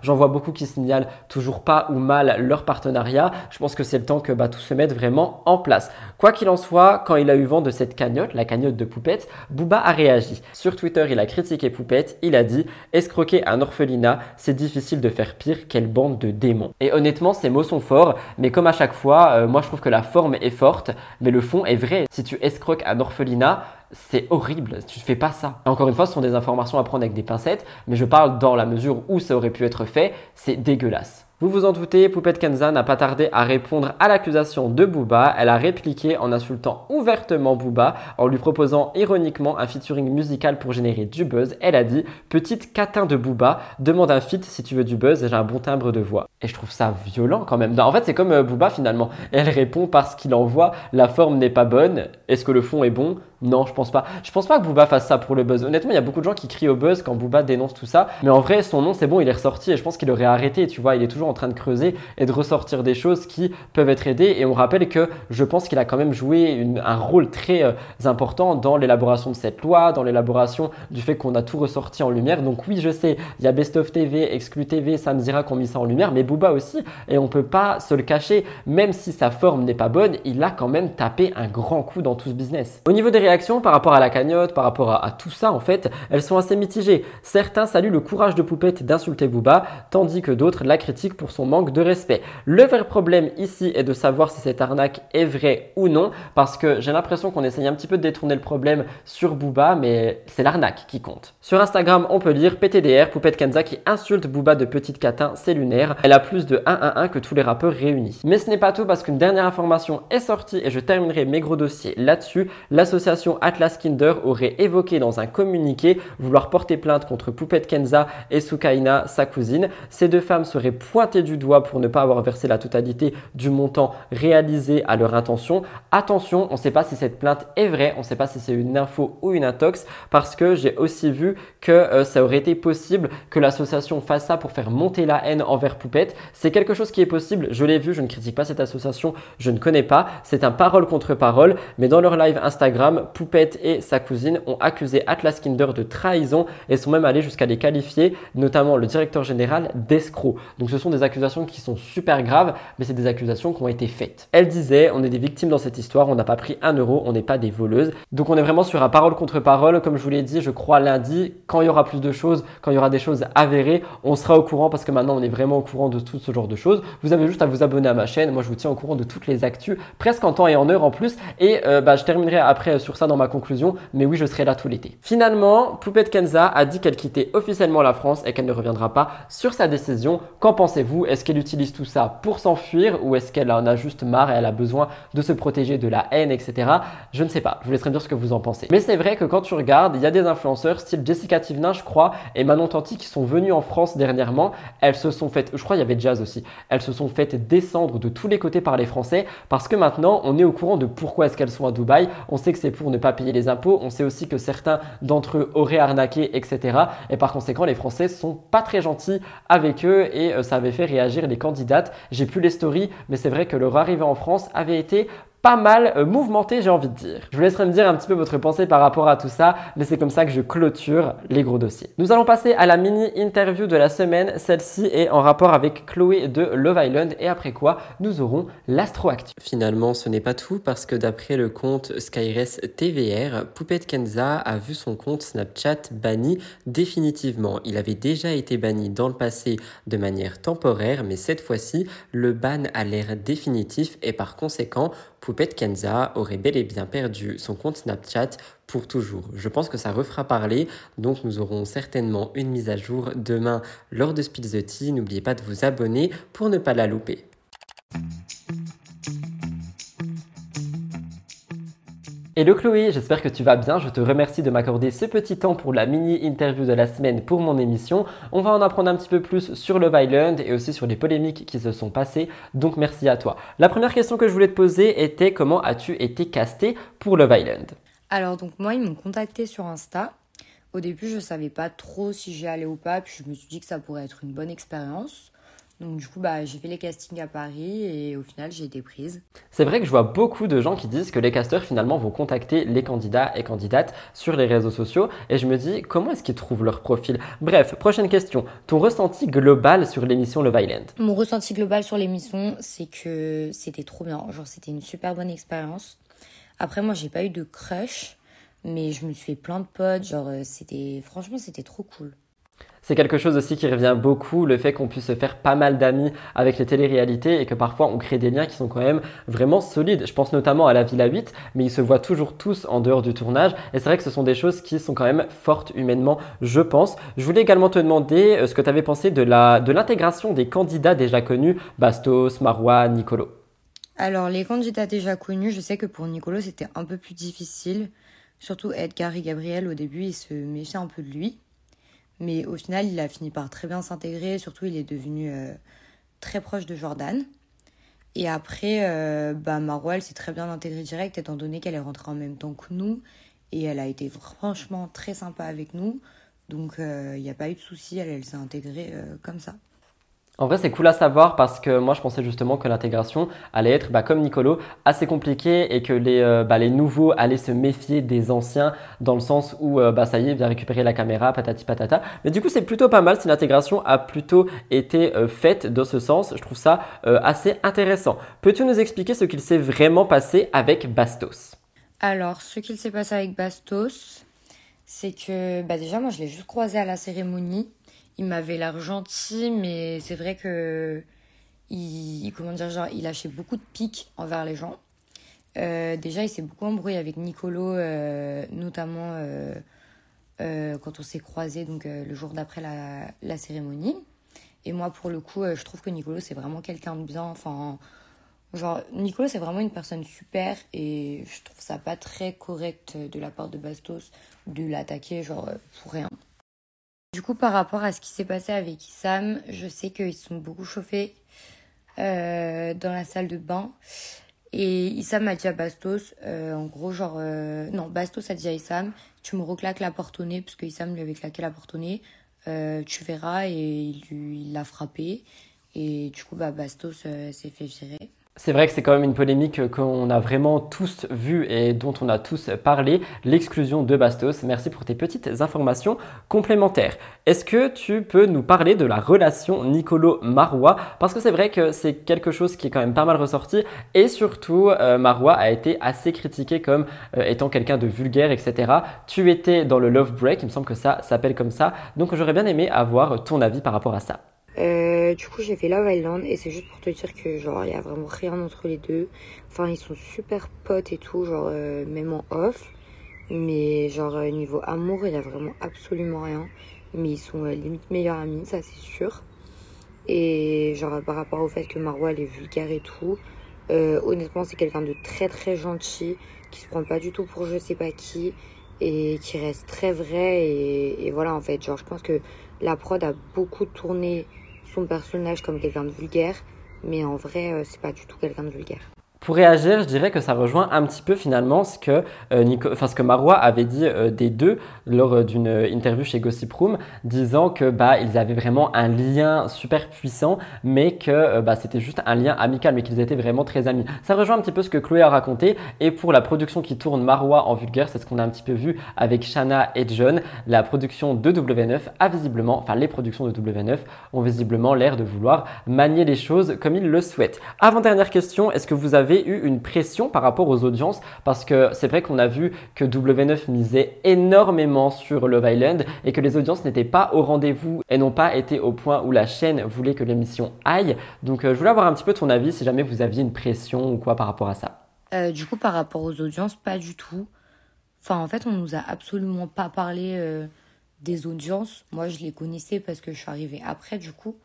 A: J'en vois beaucoup qui signalent toujours pas ou mal leur partenariat. Je pense que c'est le temps que bah, tout se mette vraiment en place. Quoi qu'il en soit, quand il a eu vent de cette cagnotte, la cagnotte de Poupette, Booba a réagi. Sur Twitter, il a critiqué Poupette. Il a dit Escroquer un orphelinat, c'est difficile de faire pire. Quelle bande de démons. Et honnêtement, ces mots sont forts, mais comme à chaque fois, euh, moi je trouve que la forme est forte, mais le fond est vrai. Si tu escroques un orphelinat, c'est horrible, tu ne fais pas ça. encore une fois, ce sont des informations à prendre avec des pincettes, mais je parle dans la mesure où ça aurait pu être fait, c'est dégueulasse. Vous vous en doutez, Poupette Kenza n'a pas tardé à répondre à l'accusation de Booba. Elle a répliqué en insultant ouvertement Booba, en lui proposant ironiquement un featuring musical pour générer du buzz. Elle a dit Petite catin de Booba, demande un feat si tu veux du buzz, j'ai un bon timbre de voix. Et je trouve ça violent quand même. en fait, c'est comme euh, Booba finalement. Elle répond parce qu'il envoie la forme n'est pas bonne. Est-ce que le fond est bon? Non, je pense pas. Je pense pas que Booba fasse ça pour le buzz. Honnêtement, il y a beaucoup de gens qui crient au buzz quand Booba dénonce tout ça. Mais en vrai, son nom, c'est bon, il est ressorti et je pense qu'il aurait arrêté. Tu vois, il est toujours en train de creuser et de ressortir des choses qui peuvent être aidées. Et on rappelle que je pense qu'il a quand même joué un rôle très euh, important dans l'élaboration de cette loi, dans l'élaboration du fait qu'on a tout ressorti en lumière. Donc oui, je sais, il y a Best of TV, Exclu TV, Sam Zira qui ont mis ça en lumière, mais Booba aussi. Et on peut pas se le cacher. Même si sa forme n'est pas bonne, il a quand même tapé un grand coup dans tout ce business. Au niveau des réactions par rapport à la cagnotte, par rapport à, tout ça, en fait, elles sont assez mitigées. Certains saluent le courage de Poupette d'insulter Booba, tandis que d'autres la critiquent pour son manque de respect. Le vrai problème ici est de savoir si cette arnaque est vraie ou non, parce que j'ai l'impression qu'on essaye un petit peu de détourner le problème sur Booba, mais c'est l'arnaque qui compte. Sur Instagram, on peut lire PTDR, Poupette Kenza qui insulte Booba de petite catin, c'est lunaire. Elle a plus de 1-1-1 que tous les rappeurs réunis. Mais ce n'est pas tout parce qu'une dernière information est sortie et je terminerai mes gros dossiers là-dessus. L'association Atlas Kinder aurait évoqué dans un communiqué vouloir porter plainte contre Poupette Kenza et Sukaina, sa cousine. Ces deux femmes seraient pointées du doigt pour ne pas avoir versé la totalité du montant réalisé à leur intention. Attention, on ne sait pas si cette plainte est vraie, on ne sait pas si c'est une info ou une intox, parce que j'ai aussi vu que euh, ça aurait été possible que l'association fasse ça pour faire monter la haine envers Poupette. C'est quelque chose qui est possible, je l'ai vu, je ne critique pas cette association, je ne connais pas. C'est un parole contre parole, mais dans leur live Instagram, Poupette et sa cousine ont accusé Atlas Kinder de trahison et sont même allés jusqu'à les qualifier, notamment le directeur général, d'escroc. Donc ce sont des accusations qui sont super graves, mais c'est des accusations qui ont été faites. Elle disait, on est des victimes dans cette histoire, on n'a pas pris un euro, on n'est pas des voleuses. Donc on est vraiment sur un parole contre parole, comme je vous l'ai dit, je crois lundi, quand il y aura plus de choses, quand il y aura des choses avérées, on sera au courant parce que maintenant on est vraiment au courant de tout ce genre de choses. Vous avez juste à vous abonner à ma chaîne, moi je vous tiens au courant de toutes les actus, presque en temps et en heure en plus. Et euh, bah, je terminerai après sur ça dans ma conclusion, mais oui, je serai là tout l'été. Finalement, Poupette Kenza a dit qu'elle quittait officiellement la France et qu'elle ne reviendra pas sur sa décision. Qu'en pensez-vous? Est-ce qu'elle utilise tout ça pour s'enfuir ou est-ce qu'elle en a juste marre et elle a besoin de se protéger de la haine, etc. Je ne sais pas. Je vous laisserai me dire ce que vous en pensez. Mais c'est vrai que quand tu regardes, il y a des influenceurs style Jessica Tivna, je crois, et Manon Tanti qui sont venus en France dernièrement. Elles se sont faites, je crois, il y avait Jazz aussi. Elles se sont faites descendre de tous les côtés par les Français parce que maintenant, on est au courant de pourquoi est-ce qu'elles sont à Dubaï. On sait que c'est pour ne pas payer les impôts. On sait aussi que certains d'entre eux auraient arnaqué, etc. Et par conséquent, les Français sont pas très gentils avec eux et euh, ça avait fait réagir les candidates. J'ai plus les stories, mais c'est vrai que leur arrivée en France avait été pas mal euh, mouvementé, j'ai envie de dire. Je vous laisserai me dire un petit peu votre pensée par rapport à tout ça, mais c'est comme ça que je clôture les gros dossiers. Nous allons passer à la mini interview de la semaine. Celle-ci est en rapport avec Chloé de Love Island et après quoi nous aurons l'astroactu. Finalement, ce n'est pas tout parce que d'après le compte Skyres TVR, Poupette Kenza a vu son compte Snapchat banni définitivement. Il avait déjà été banni dans le passé de manière temporaire, mais cette fois-ci, le ban a l'air définitif et par conséquent, Poupette Kenza aurait bel et bien perdu son compte Snapchat pour toujours. Je pense que ça refera parler, donc nous aurons certainement une mise à jour demain lors de Spill the. N'oubliez pas de vous abonner pour ne pas la louper. Hello Chloé, j'espère que tu vas bien. Je te remercie de m'accorder ce petit temps pour la mini interview de la semaine pour mon émission. On va en apprendre un petit peu plus sur Love Island et aussi sur les polémiques qui se sont passées. Donc merci à toi. La première question que je voulais te poser était comment as-tu été casté pour Love Island?
L: Alors donc moi ils m'ont contacté sur Insta. Au début je savais pas trop si j'y allais ou pas, puis je me suis dit que ça pourrait être une bonne expérience. Donc du coup, bah, j'ai fait les castings à Paris et au final, j'ai été prise.
A: C'est vrai que je vois beaucoup de gens qui disent que les casteurs finalement vont contacter les candidats et candidates sur les réseaux sociaux et je me dis comment est-ce qu'ils trouvent leur profil? Bref, prochaine question. Ton ressenti global sur l'émission Love Island
L: Mon ressenti global sur l'émission, c'est que c'était trop bien. Genre, c'était une super bonne expérience. Après, moi, j'ai pas eu de crush, mais je me suis fait plein de potes. Genre, euh, c'était franchement, c'était trop cool.
A: C'est quelque chose aussi qui revient beaucoup, le fait qu'on puisse se faire pas mal d'amis avec les téléréalités et que parfois on crée des liens qui sont quand même vraiment solides. Je pense notamment à la Villa 8, mais ils se voient toujours tous en dehors du tournage et c'est vrai que ce sont des choses qui sont quand même fortes humainement, je pense. Je voulais également te demander euh, ce que tu avais pensé de l'intégration de des candidats déjà connus, Bastos, Marois, Nicolo.
L: Alors les candidats déjà connus, je sais que pour Nicolo c'était un peu plus difficile. Surtout Edgar et Gabriel au début, ils se méfiaient un peu de lui. Mais au final, il a fini par très bien s'intégrer. Surtout, il est devenu euh, très proche de Jordan. Et après, euh, bah, s'est très bien intégrée direct, étant donné qu'elle est rentrée en même temps que nous. Et elle a été franchement très sympa avec nous. Donc, euh, il n'y a pas eu de souci, elle, elle s'est intégrée euh, comme ça.
A: En vrai, c'est cool à savoir parce que moi, je pensais justement que l'intégration allait être, bah, comme Nicolo, assez compliquée et que les, euh, bah, les nouveaux allaient se méfier des anciens dans le sens où, euh, bah, ça y est, vient récupérer la caméra, patati patata. Mais du coup, c'est plutôt pas mal si l'intégration a plutôt été euh, faite dans ce sens. Je trouve ça assez intéressant. Peux-tu nous expliquer ce qu'il s'est vraiment passé avec Bastos?
L: Alors, ce qu'il s'est passé avec Bastos, c'est que bah, déjà, moi, je l'ai juste croisé à la cérémonie il m'avait l'air gentil, mais c'est vrai que il, comment dire, genre, il lâchait beaucoup de piques envers les gens. Euh, déjà, il s'est beaucoup embrouillé avec Nicolo, euh, notamment euh, quand on s'est croisés donc le jour d'après la, la, cérémonie. Et moi, pour le coup, je trouve que Nicolo c'est vraiment quelqu'un de bien. Enfin, genre Nicolo c'est vraiment une personne super et je trouve ça pas très correct de la part de Bastos de l'attaquer genre pour rien. Du coup, par rapport à ce qui s'est passé avec Issam, je sais qu'ils sont beaucoup chauffés euh, dans la salle de bain. Et Issam a dit à Bastos, euh, en gros, genre, euh, non, Bastos a dit à Issam, tu me reclaques la porte au nez, parce que Issam lui avait claqué la porte au nez, tu verras, et il l'a frappé. Et du coup, bah, Bastos s'est fait virer.
A: C'est vrai que c'est quand même une polémique qu'on a vraiment tous vue et dont on a tous parlé, l'exclusion de Bastos. Merci pour tes petites informations complémentaires. Est-ce que tu peux nous parler de la relation Nicolo-Marois Parce que c'est vrai que c'est quelque chose qui est quand même pas mal ressorti et surtout euh, Marois a été assez critiqué comme euh, étant quelqu'un de vulgaire, etc. Tu étais dans le Love Break, il me semble que ça s'appelle comme ça. Donc j'aurais bien aimé avoir ton avis par rapport à ça.
L: Euh, du coup, j'ai fait Love Island et c'est juste pour te dire que genre il y a vraiment rien entre les deux. Enfin, ils sont super potes et tout, genre euh, même en off. Mais genre euh, niveau amour, il y a vraiment absolument rien. Mais ils sont limite meilleurs amis, ça c'est sûr. Et genre par rapport au fait que Marwa elle est vulgaire et tout, honnêtement c'est quelqu'un de très très gentil, qui se prend pas du tout pour je sais pas qui et qui reste très vrai et, et voilà en fait genre je pense que la prod a beaucoup tourné son personnage comme quelqu'un de vulgaire, mais en vrai, euh, c'est pas du tout quelqu'un de vulgaire.
A: Pour réagir, je dirais que ça rejoint un petit peu finalement ce que, euh, Marois avait dit euh, des deux lors euh, d'une interview chez Gossip Room, disant que bah, ils avaient vraiment un lien super puissant, mais que bah, c'était juste un lien amical, mais qu'ils étaient vraiment très amis. Ça rejoint un petit peu ce que Chloé a raconté. Et pour la production qui tourne Marois en vulgaire, c'est ce qu'on a un petit peu vu avec Shanna et John. La production de W9 a visiblement, enfin les productions de W9 ont visiblement l'air de vouloir manier les choses comme ils le souhaitent. Avant dernière question, est-ce que vous avez eu une pression par rapport aux audiences parce que c'est vrai qu'on a vu que W9 misait énormément sur Love Island et que les audiences n'étaient pas au rendez-vous et n'ont pas été au point où la chaîne voulait que l'émission aille. Donc euh, je voulais avoir un petit peu ton avis si jamais vous aviez une pression ou quoi par rapport à ça.
L: Euh, du coup, par rapport aux audiences, pas du tout. Enfin, en fait, on nous a absolument pas parlé euh, des audiences. Moi, je les connaissais parce que je suis arrivée après, du coup.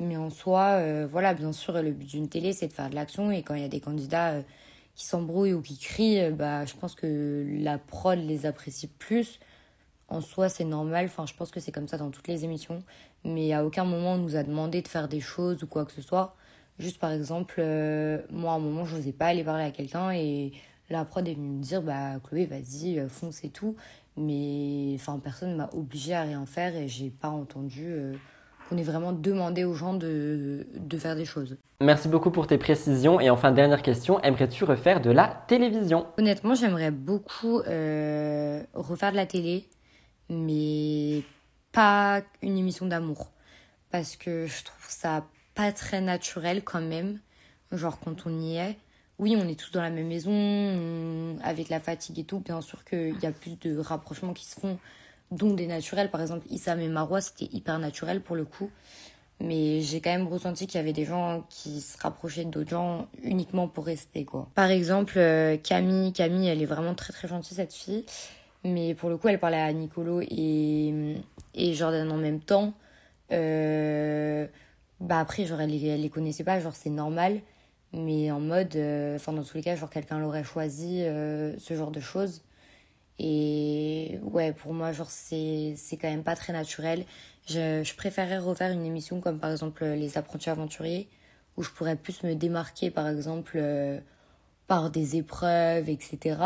L: Mais en soi, euh, voilà, bien sûr, le but d'une télé, c'est de faire de l'action. Et quand il y a des candidats euh, qui s'embrouillent ou qui crient, euh, bah, je pense que la prod les apprécie plus. En soi, c'est normal. Enfin, je pense que c'est comme ça dans toutes les émissions. Mais à aucun moment, on nous a demandé de faire des choses ou quoi que ce soit. Juste par exemple, moi, à un moment, je n'osais pas aller parler à quelqu'un et la prod est venue me dire, bah, Chloé, vas-y, fonce et tout. Mais, enfin, personne m'a obligé à rien faire et j'ai pas entendu on est vraiment demandé aux gens de, faire des choses.
A: Merci beaucoup pour tes précisions. Et enfin, dernière question, aimerais-tu refaire de la télévision?
L: Honnêtement, j'aimerais beaucoup euh, refaire de la télé, mais pas une émission d'amour. Parce que je trouve ça pas très naturel quand même. Genre quand on y est. Oui, on est tous dans la même maison, avec la fatigue et tout. Bien sûr qu'il y a plus de rapprochements qui se font dont des naturels. Par exemple, Issam et Marwa, c'était hyper naturel pour le coup. Mais j'ai quand même ressenti qu'il y avait des gens qui se rapprochaient d'autres gens uniquement pour rester, quoi. Par exemple, euh, Camille, Camille, elle est vraiment très très gentille, cette fille. Mais pour le coup, elle parlait à Nicolo et, et Jordan en même temps. Euh, bah après, genre, elle, elle les connaissait pas, genre, c'est normal. Mais en mode, euh, enfin, dans tous les cas, genre, quelqu'un l'aurait choisi, ce genre de choses. Et ouais, pour moi, genre, c'est, c'est quand même pas très naturel. Je, je préférerais refaire une émission comme par exemple Les Apprentis Aventuriers, où je pourrais plus me démarquer, par exemple, euh, par des épreuves, etc.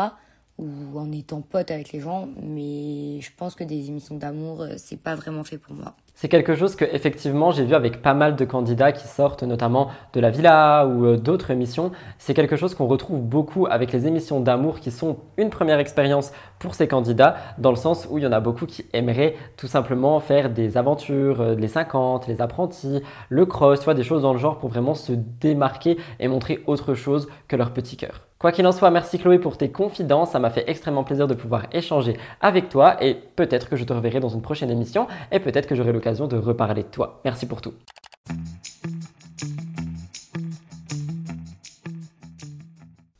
L: Ou en étant pote avec les gens. Mais je pense que des émissions d'amour, euh, c'est pas vraiment fait pour moi.
A: C'est quelque chose que effectivement j'ai vu avec pas mal de candidats qui sortent notamment de la villa ou euh, d'autres émissions. C'est quelque chose qu'on retrouve beaucoup avec les émissions d'amour qui sont une première expérience pour ces candidats dans le sens où il y en a beaucoup qui aimeraient tout simplement faire des aventures, euh, les 50, les apprentis, le cross, tu vois, des choses dans le genre pour vraiment se démarquer et montrer autre chose que leur petit cœur. Quoi qu'il en soit, merci Chloé pour tes confidences. Ça m'a fait extrêmement plaisir de pouvoir échanger avec toi et peut-être que je te reverrai dans une prochaine émission et peut-être que j'aurai l'occasion de reparler de toi. Merci pour tout.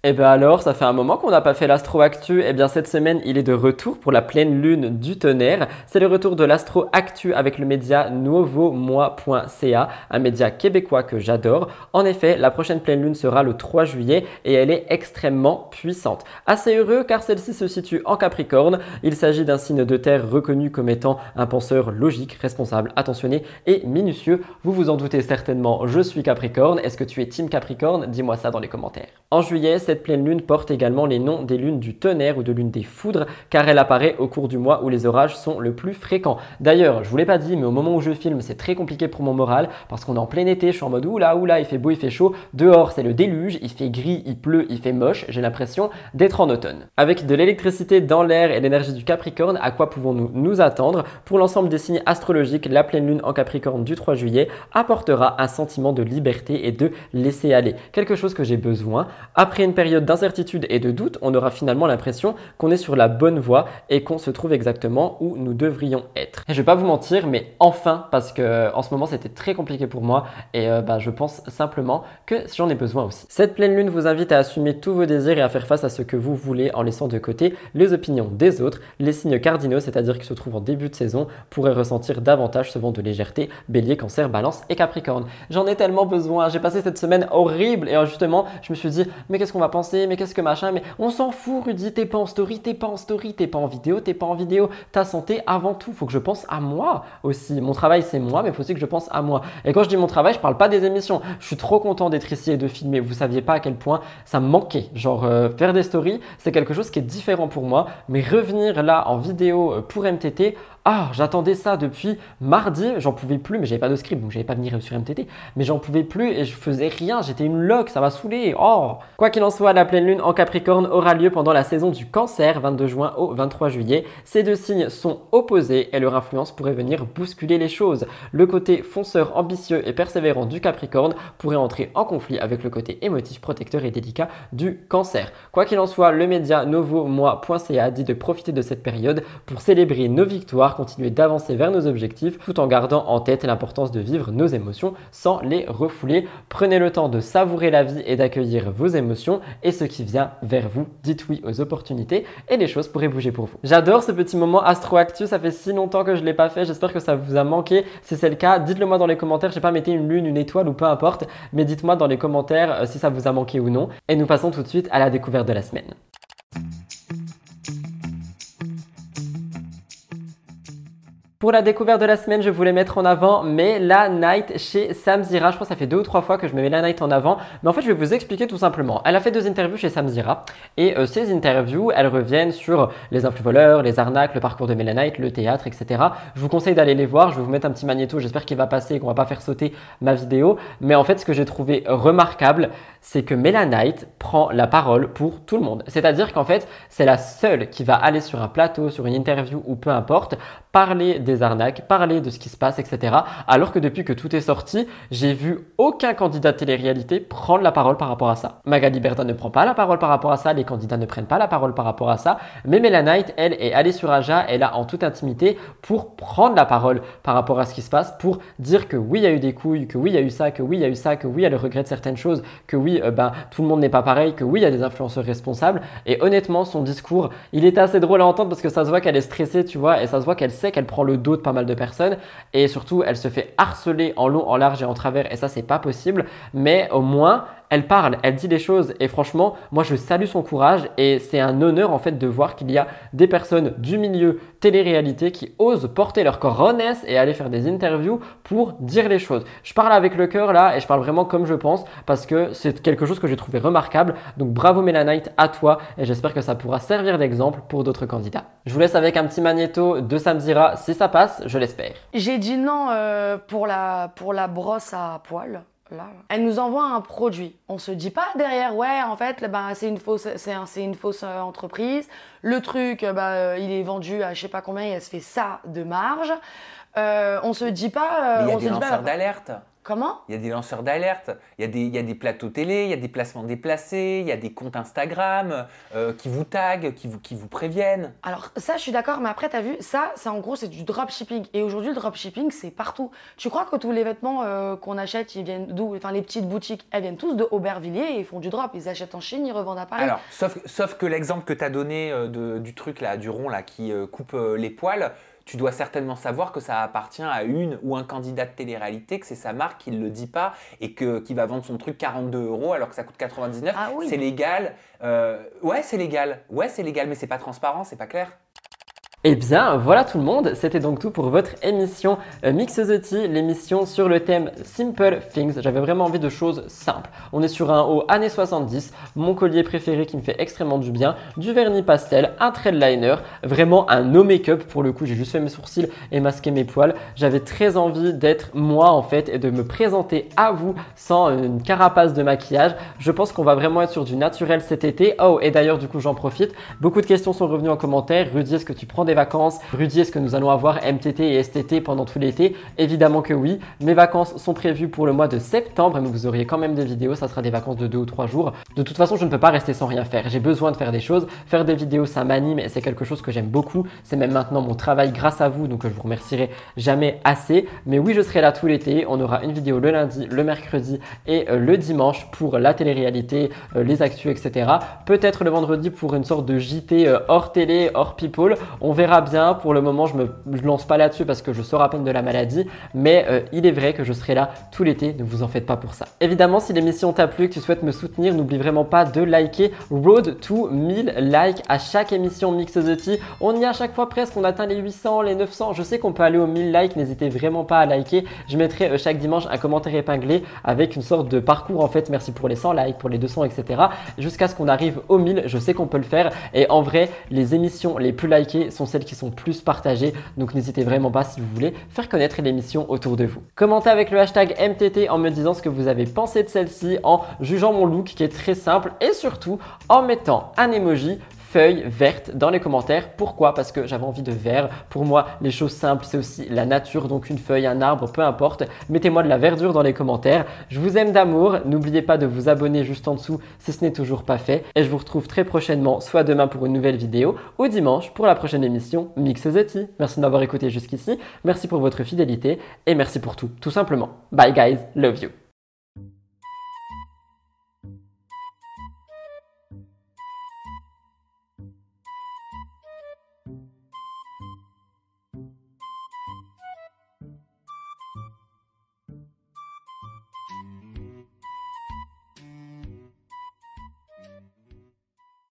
A: Et bien alors, ça fait un moment qu'on n'a pas fait l'Astro Actu. Et bien cette semaine, il est de retour pour la pleine lune du tonnerre. C'est le retour de l'Astro Actu avec le média nouveaumois.ca, un média québécois que j'adore. En effet, la prochaine pleine lune sera le 3 juillet et elle est extrêmement puissante. Assez heureux car celle-ci se situe en Capricorne. Il s'agit d'un signe de terre reconnu comme étant un penseur logique, responsable, attentionné et minutieux. Vous vous en doutez certainement, je suis Capricorne. Est-ce que tu es Team Capricorne? Dis-moi ça dans les commentaires. Cette pleine lune porte également les noms des lunes du tonnerre ou de lune des foudres, car elle apparaît au cours du mois où les orages sont le plus fréquents. D'ailleurs, je vous l'ai pas dit, mais au moment où je filme, c'est très compliqué pour mon moral, parce qu'on est en plein été, je suis en mode oula oula, il fait beau, il fait chaud, dehors c'est le déluge, il fait gris, il pleut, il fait moche, j'ai l'impression d'être en automne. Avec de l'électricité dans l'air et l'énergie du Capricorne, à quoi pouvons-nous nous attendre? Pour l'ensemble des signes astrologiques, la pleine lune en Capricorne du 3 juillet apportera un sentiment de liberté et de laisser aller, quelque chose que j'ai besoin. Après une période d'incertitude et de doute, on aura finalement l'impression qu'on est sur la bonne voie et qu'on se trouve exactement où nous devrions être. Et je vais pas vous mentir, mais enfin, parce que en ce moment c'était très compliqué pour moi et euh, bah, je pense simplement que j'en ai besoin aussi. Cette pleine lune vous invite à assumer tous vos désirs et à faire face à ce que vous voulez en laissant de côté les opinions des autres. Les signes cardinaux, c'est-à-dire qui se trouvent en début de saison, pourraient ressentir davantage ce vent de légèreté, bélier, cancer, balance et capricorne. J'en ai tellement besoin, j'ai passé cette semaine horrible et euh, justement je me suis dit mais qu'est-ce qu'on va penser, mais qu'est-ce que machin, mais on s'en fout Rudy, t'es pas en story, t'es pas en story, t'es pas en vidéo, t'es pas en vidéo, ta santé avant tout, faut que je pense à moi aussi. Mon travail c'est moi, mais faut aussi que je pense à moi. Et quand je dis mon travail, je parle pas des émissions. Je suis trop content d'être ici et de filmer. Vous saviez pas à quel point ça me manquait. Genre euh, faire des stories, c'est quelque chose qui est différent pour moi, mais revenir là en vidéo euh, pour MTT, ah, j'attendais ça depuis mardi, j'en pouvais plus, mais j'avais pas de script, donc j'avais pas venir sur MTT, mais j'en pouvais plus et je faisais rien, j'étais une loque, ça m'a saoulé. Oh Quoi qu'il en soit, la pleine lune en Capricorne aura lieu pendant la saison du cancer, 22 juin au 23 juillet. Ces deux signes sont opposés et leur influence pourrait venir bousculer les choses. Le côté fonceur, ambitieux et persévérant du Capricorne pourrait entrer en conflit avec le côté émotif, protecteur et délicat du cancer. Quoi qu'il en soit, le média novomois.ca dit de profiter de cette période pour célébrer nos victoires continuer d'avancer vers nos objectifs tout en gardant en tête l'importance de vivre nos émotions sans les refouler. Prenez le temps de savourer la vie et d'accueillir vos émotions et ce qui vient vers vous. Dites oui aux opportunités et les choses pourraient bouger pour vous. J'adore ce petit moment Astro Actu, ça fait si longtemps que je ne l'ai pas fait, j'espère que ça vous a manqué. Si c'est le cas, dites-le moi dans les commentaires, je sais pas, mettez une lune, une étoile ou peu importe, mais dites-moi dans les commentaires euh, si ça vous a manqué ou non. Et nous passons tout de suite à la découverte de la semaine. Pour la découverte de la semaine, je voulais mettre en avant Mela Night chez Samzira. Je crois que ça fait deux ou trois fois que je mets Mela Night en avant. Mais en fait, je vais vous expliquer tout simplement. Elle a fait deux interviews chez Samzira. Et euh, ces interviews, elles reviennent sur les influx voleurs, les arnaques, le parcours de Mela Night, le théâtre, etc. Je vous conseille d'aller les voir. Je vais vous mettre un petit magnéto. J'espère qu'il va passer et qu'on va pas faire sauter ma vidéo. Mais en fait, ce que j'ai trouvé remarquable, c'est que Mela Knight prend la parole pour tout le monde. C'est-à-dire qu'en fait, c'est la seule qui va aller sur un plateau, sur une interview ou peu importe, parler des arnaques, parler de ce qui se passe, etc. Alors que depuis que tout est sorti, j'ai vu aucun candidat télé-réalité prendre la parole par rapport à ça. Magali Berda ne prend pas la parole par rapport à ça, les candidats ne prennent pas la parole par rapport à ça, mais Mela Knight, elle, est allée sur Aja, elle a en toute intimité pour prendre la parole par rapport à ce qui se passe, pour dire que oui, il y a eu des couilles, que oui, il y a eu ça, que oui, il y a eu ça, que oui, elle regrette certaines choses, que oui, euh, ben, tout le monde n'est pas pareil, que oui, il y a des influenceurs responsables. Et honnêtement, son discours, il était assez drôle à entendre parce que ça se voit qu'elle est stressée, tu vois, et ça se voit qu'elle sait qu'elle prend le dos de pas mal de personnes. Et surtout, elle se fait harceler en long, en large et en travers, et ça, c'est pas possible. Mais au moins, elle parle, elle dit des choses et franchement, moi je salue son courage et c'est un honneur en fait de voir qu'il y a des personnes du milieu télé-réalité qui osent porter leur coronesse et aller faire des interviews pour dire les choses. Je parle avec le cœur là et je parle vraiment comme je pense parce que c'est quelque chose que j'ai trouvé remarquable. Donc bravo Mélanite à toi et j'espère que ça pourra servir d'exemple pour d'autres candidats. Je vous laisse avec un petit magnéto de Samzira si ça passe, je l'espère.
M: J'ai dit non euh, pour, la, pour la brosse à poils. Elle nous envoie un produit. On se dit pas derrière, ouais, en fait, ben, c'est une fausse, c'est une fausse euh, entreprise. Le truc, euh, bah, il est vendu à je sais pas combien, et elle se fait ça de marge. Euh, on se dit pas.
N: il y a des lanceurs d'alerte.
M: Comment?
N: Il y a des lanceurs d'alerte, il, y a des- il y a des plateaux télé, il y a des placements déplacés, il y a des comptes Instagram euh, qui vous taguent, qui vous, qui vous préviennent.
M: Alors ça, je suis d'accord, mais après, t'as vu, ça, c'est en gros, c'est du dropshipping. Et aujourd'hui, le dropshipping, c'est partout. Tu crois que tous les vêtements euh, qu'on achète, ils viennent d'où? Enfin, les petites boutiques, elles viennent tous de Aubervilliers et ils font du drop. Ils achètent en Chine, ils revendent à Paris.
N: Alors, sauf, sauf que l'exemple que tu as donné euh, de- du truc là, du rond là, qui coupe les poils, tu dois certainement savoir que ça appartient à une ou un candidat de télé-réalité, que c'est sa marque qui ne le dit pas et que, qui va vendre son truc 42 euros alors que ça coûte 99.
M: Ah oui.
N: C'est légal. Euh, ouais, c'est légal. Ouais, c'est légal, mais c'est pas transparent, c'est pas clair.
A: Eh bien, voilà tout le monde, c'était donc tout pour votre émission euh, Mix the Tea, l'émission sur le thème Simple Things. J'avais vraiment envie de choses simples. On est sur un haut années 70, mon collier préféré qui me fait extrêmement du bien, du vernis pastel, un trait de liner, vraiment un no make-up pour le coup, j'ai juste fait mes sourcils et masqué mes poils. J'avais très envie d'être moi en fait et de me présenter à vous sans une carapace de maquillage. Je pense qu'on va vraiment être sur du naturel cet été. Oh, et d'ailleurs du coup j'en profite, beaucoup de questions sont revenues en commentaire. Rudy, est-ce que tu prends des vacances Rudy, est-ce que nous allons avoir MTT et STT pendant tout l'été? Évidemment que oui. Mes vacances sont prévues pour le mois de septembre, mais vous auriez quand même des vidéos. Ça sera des vacances de deux ou trois jours. De toute façon, je ne peux pas rester sans rien faire. J'ai besoin de faire des choses. Faire des vidéos, ça m'anime et c'est quelque chose que j'aime beaucoup. C'est même maintenant mon travail grâce à vous, donc je vous remercierai jamais assez. Mais oui, je serai là tout l'été. On aura une vidéo le lundi, le mercredi et euh, le dimanche pour la télé-réalité, euh, les actus, etc. Peut-être le vendredi pour une sorte de JT euh, hors télé, hors people. On verra bien. Pour le moment, je me lance pas là-dessus parce que je sors à peine de la maladie. Mais euh, il est vrai que je serai là tout l'été. Ne vous en faites pas pour ça. Évidemment, si l'émission t'a plu, que tu souhaites me soutenir, n'oublie vraiment pas de liker Road to 1000 likes à chaque émission Mix the Tea. On y est à chaque fois presque. On atteint les 800, les 900. Je sais qu'on peut aller aux 1000 likes. N'hésitez vraiment pas à liker. Je mettrai euh, chaque dimanche un commentaire épinglé avec une sorte de parcours en fait. Merci pour les 100 likes, pour les 200, etc. Jusqu'à ce qu'on arrive aux 1000. Je sais qu'on peut le faire. Et en vrai, les émissions les plus likées sont celles qui sont plus partagées. Donc n'hésitez vraiment pas si vous voulez faire connaître l'émission autour de vous. Commentez avec le hashtag MTT en me disant ce que vous avez pensé de celle-ci, en jugeant mon look qui est très simple et surtout en mettant un emoji feuille verte dans les commentaires. Pourquoi? Parce que j'avais envie de vert. Pour moi, les choses simples, c'est aussi la nature, donc une feuille, un arbre, peu importe. Mettez-moi de la verdure dans les commentaires. Je vous aime d'amour. N'oubliez pas de vous abonner juste en dessous si ce n'est toujours pas fait. Et je vous retrouve très prochainement, soit demain pour une nouvelle vidéo, ou dimanche pour la prochaine émission Mix Tea. Merci de m'avoir écouté jusqu'ici. Merci pour votre fidélité et merci pour tout, tout simplement. Bye guys, love you.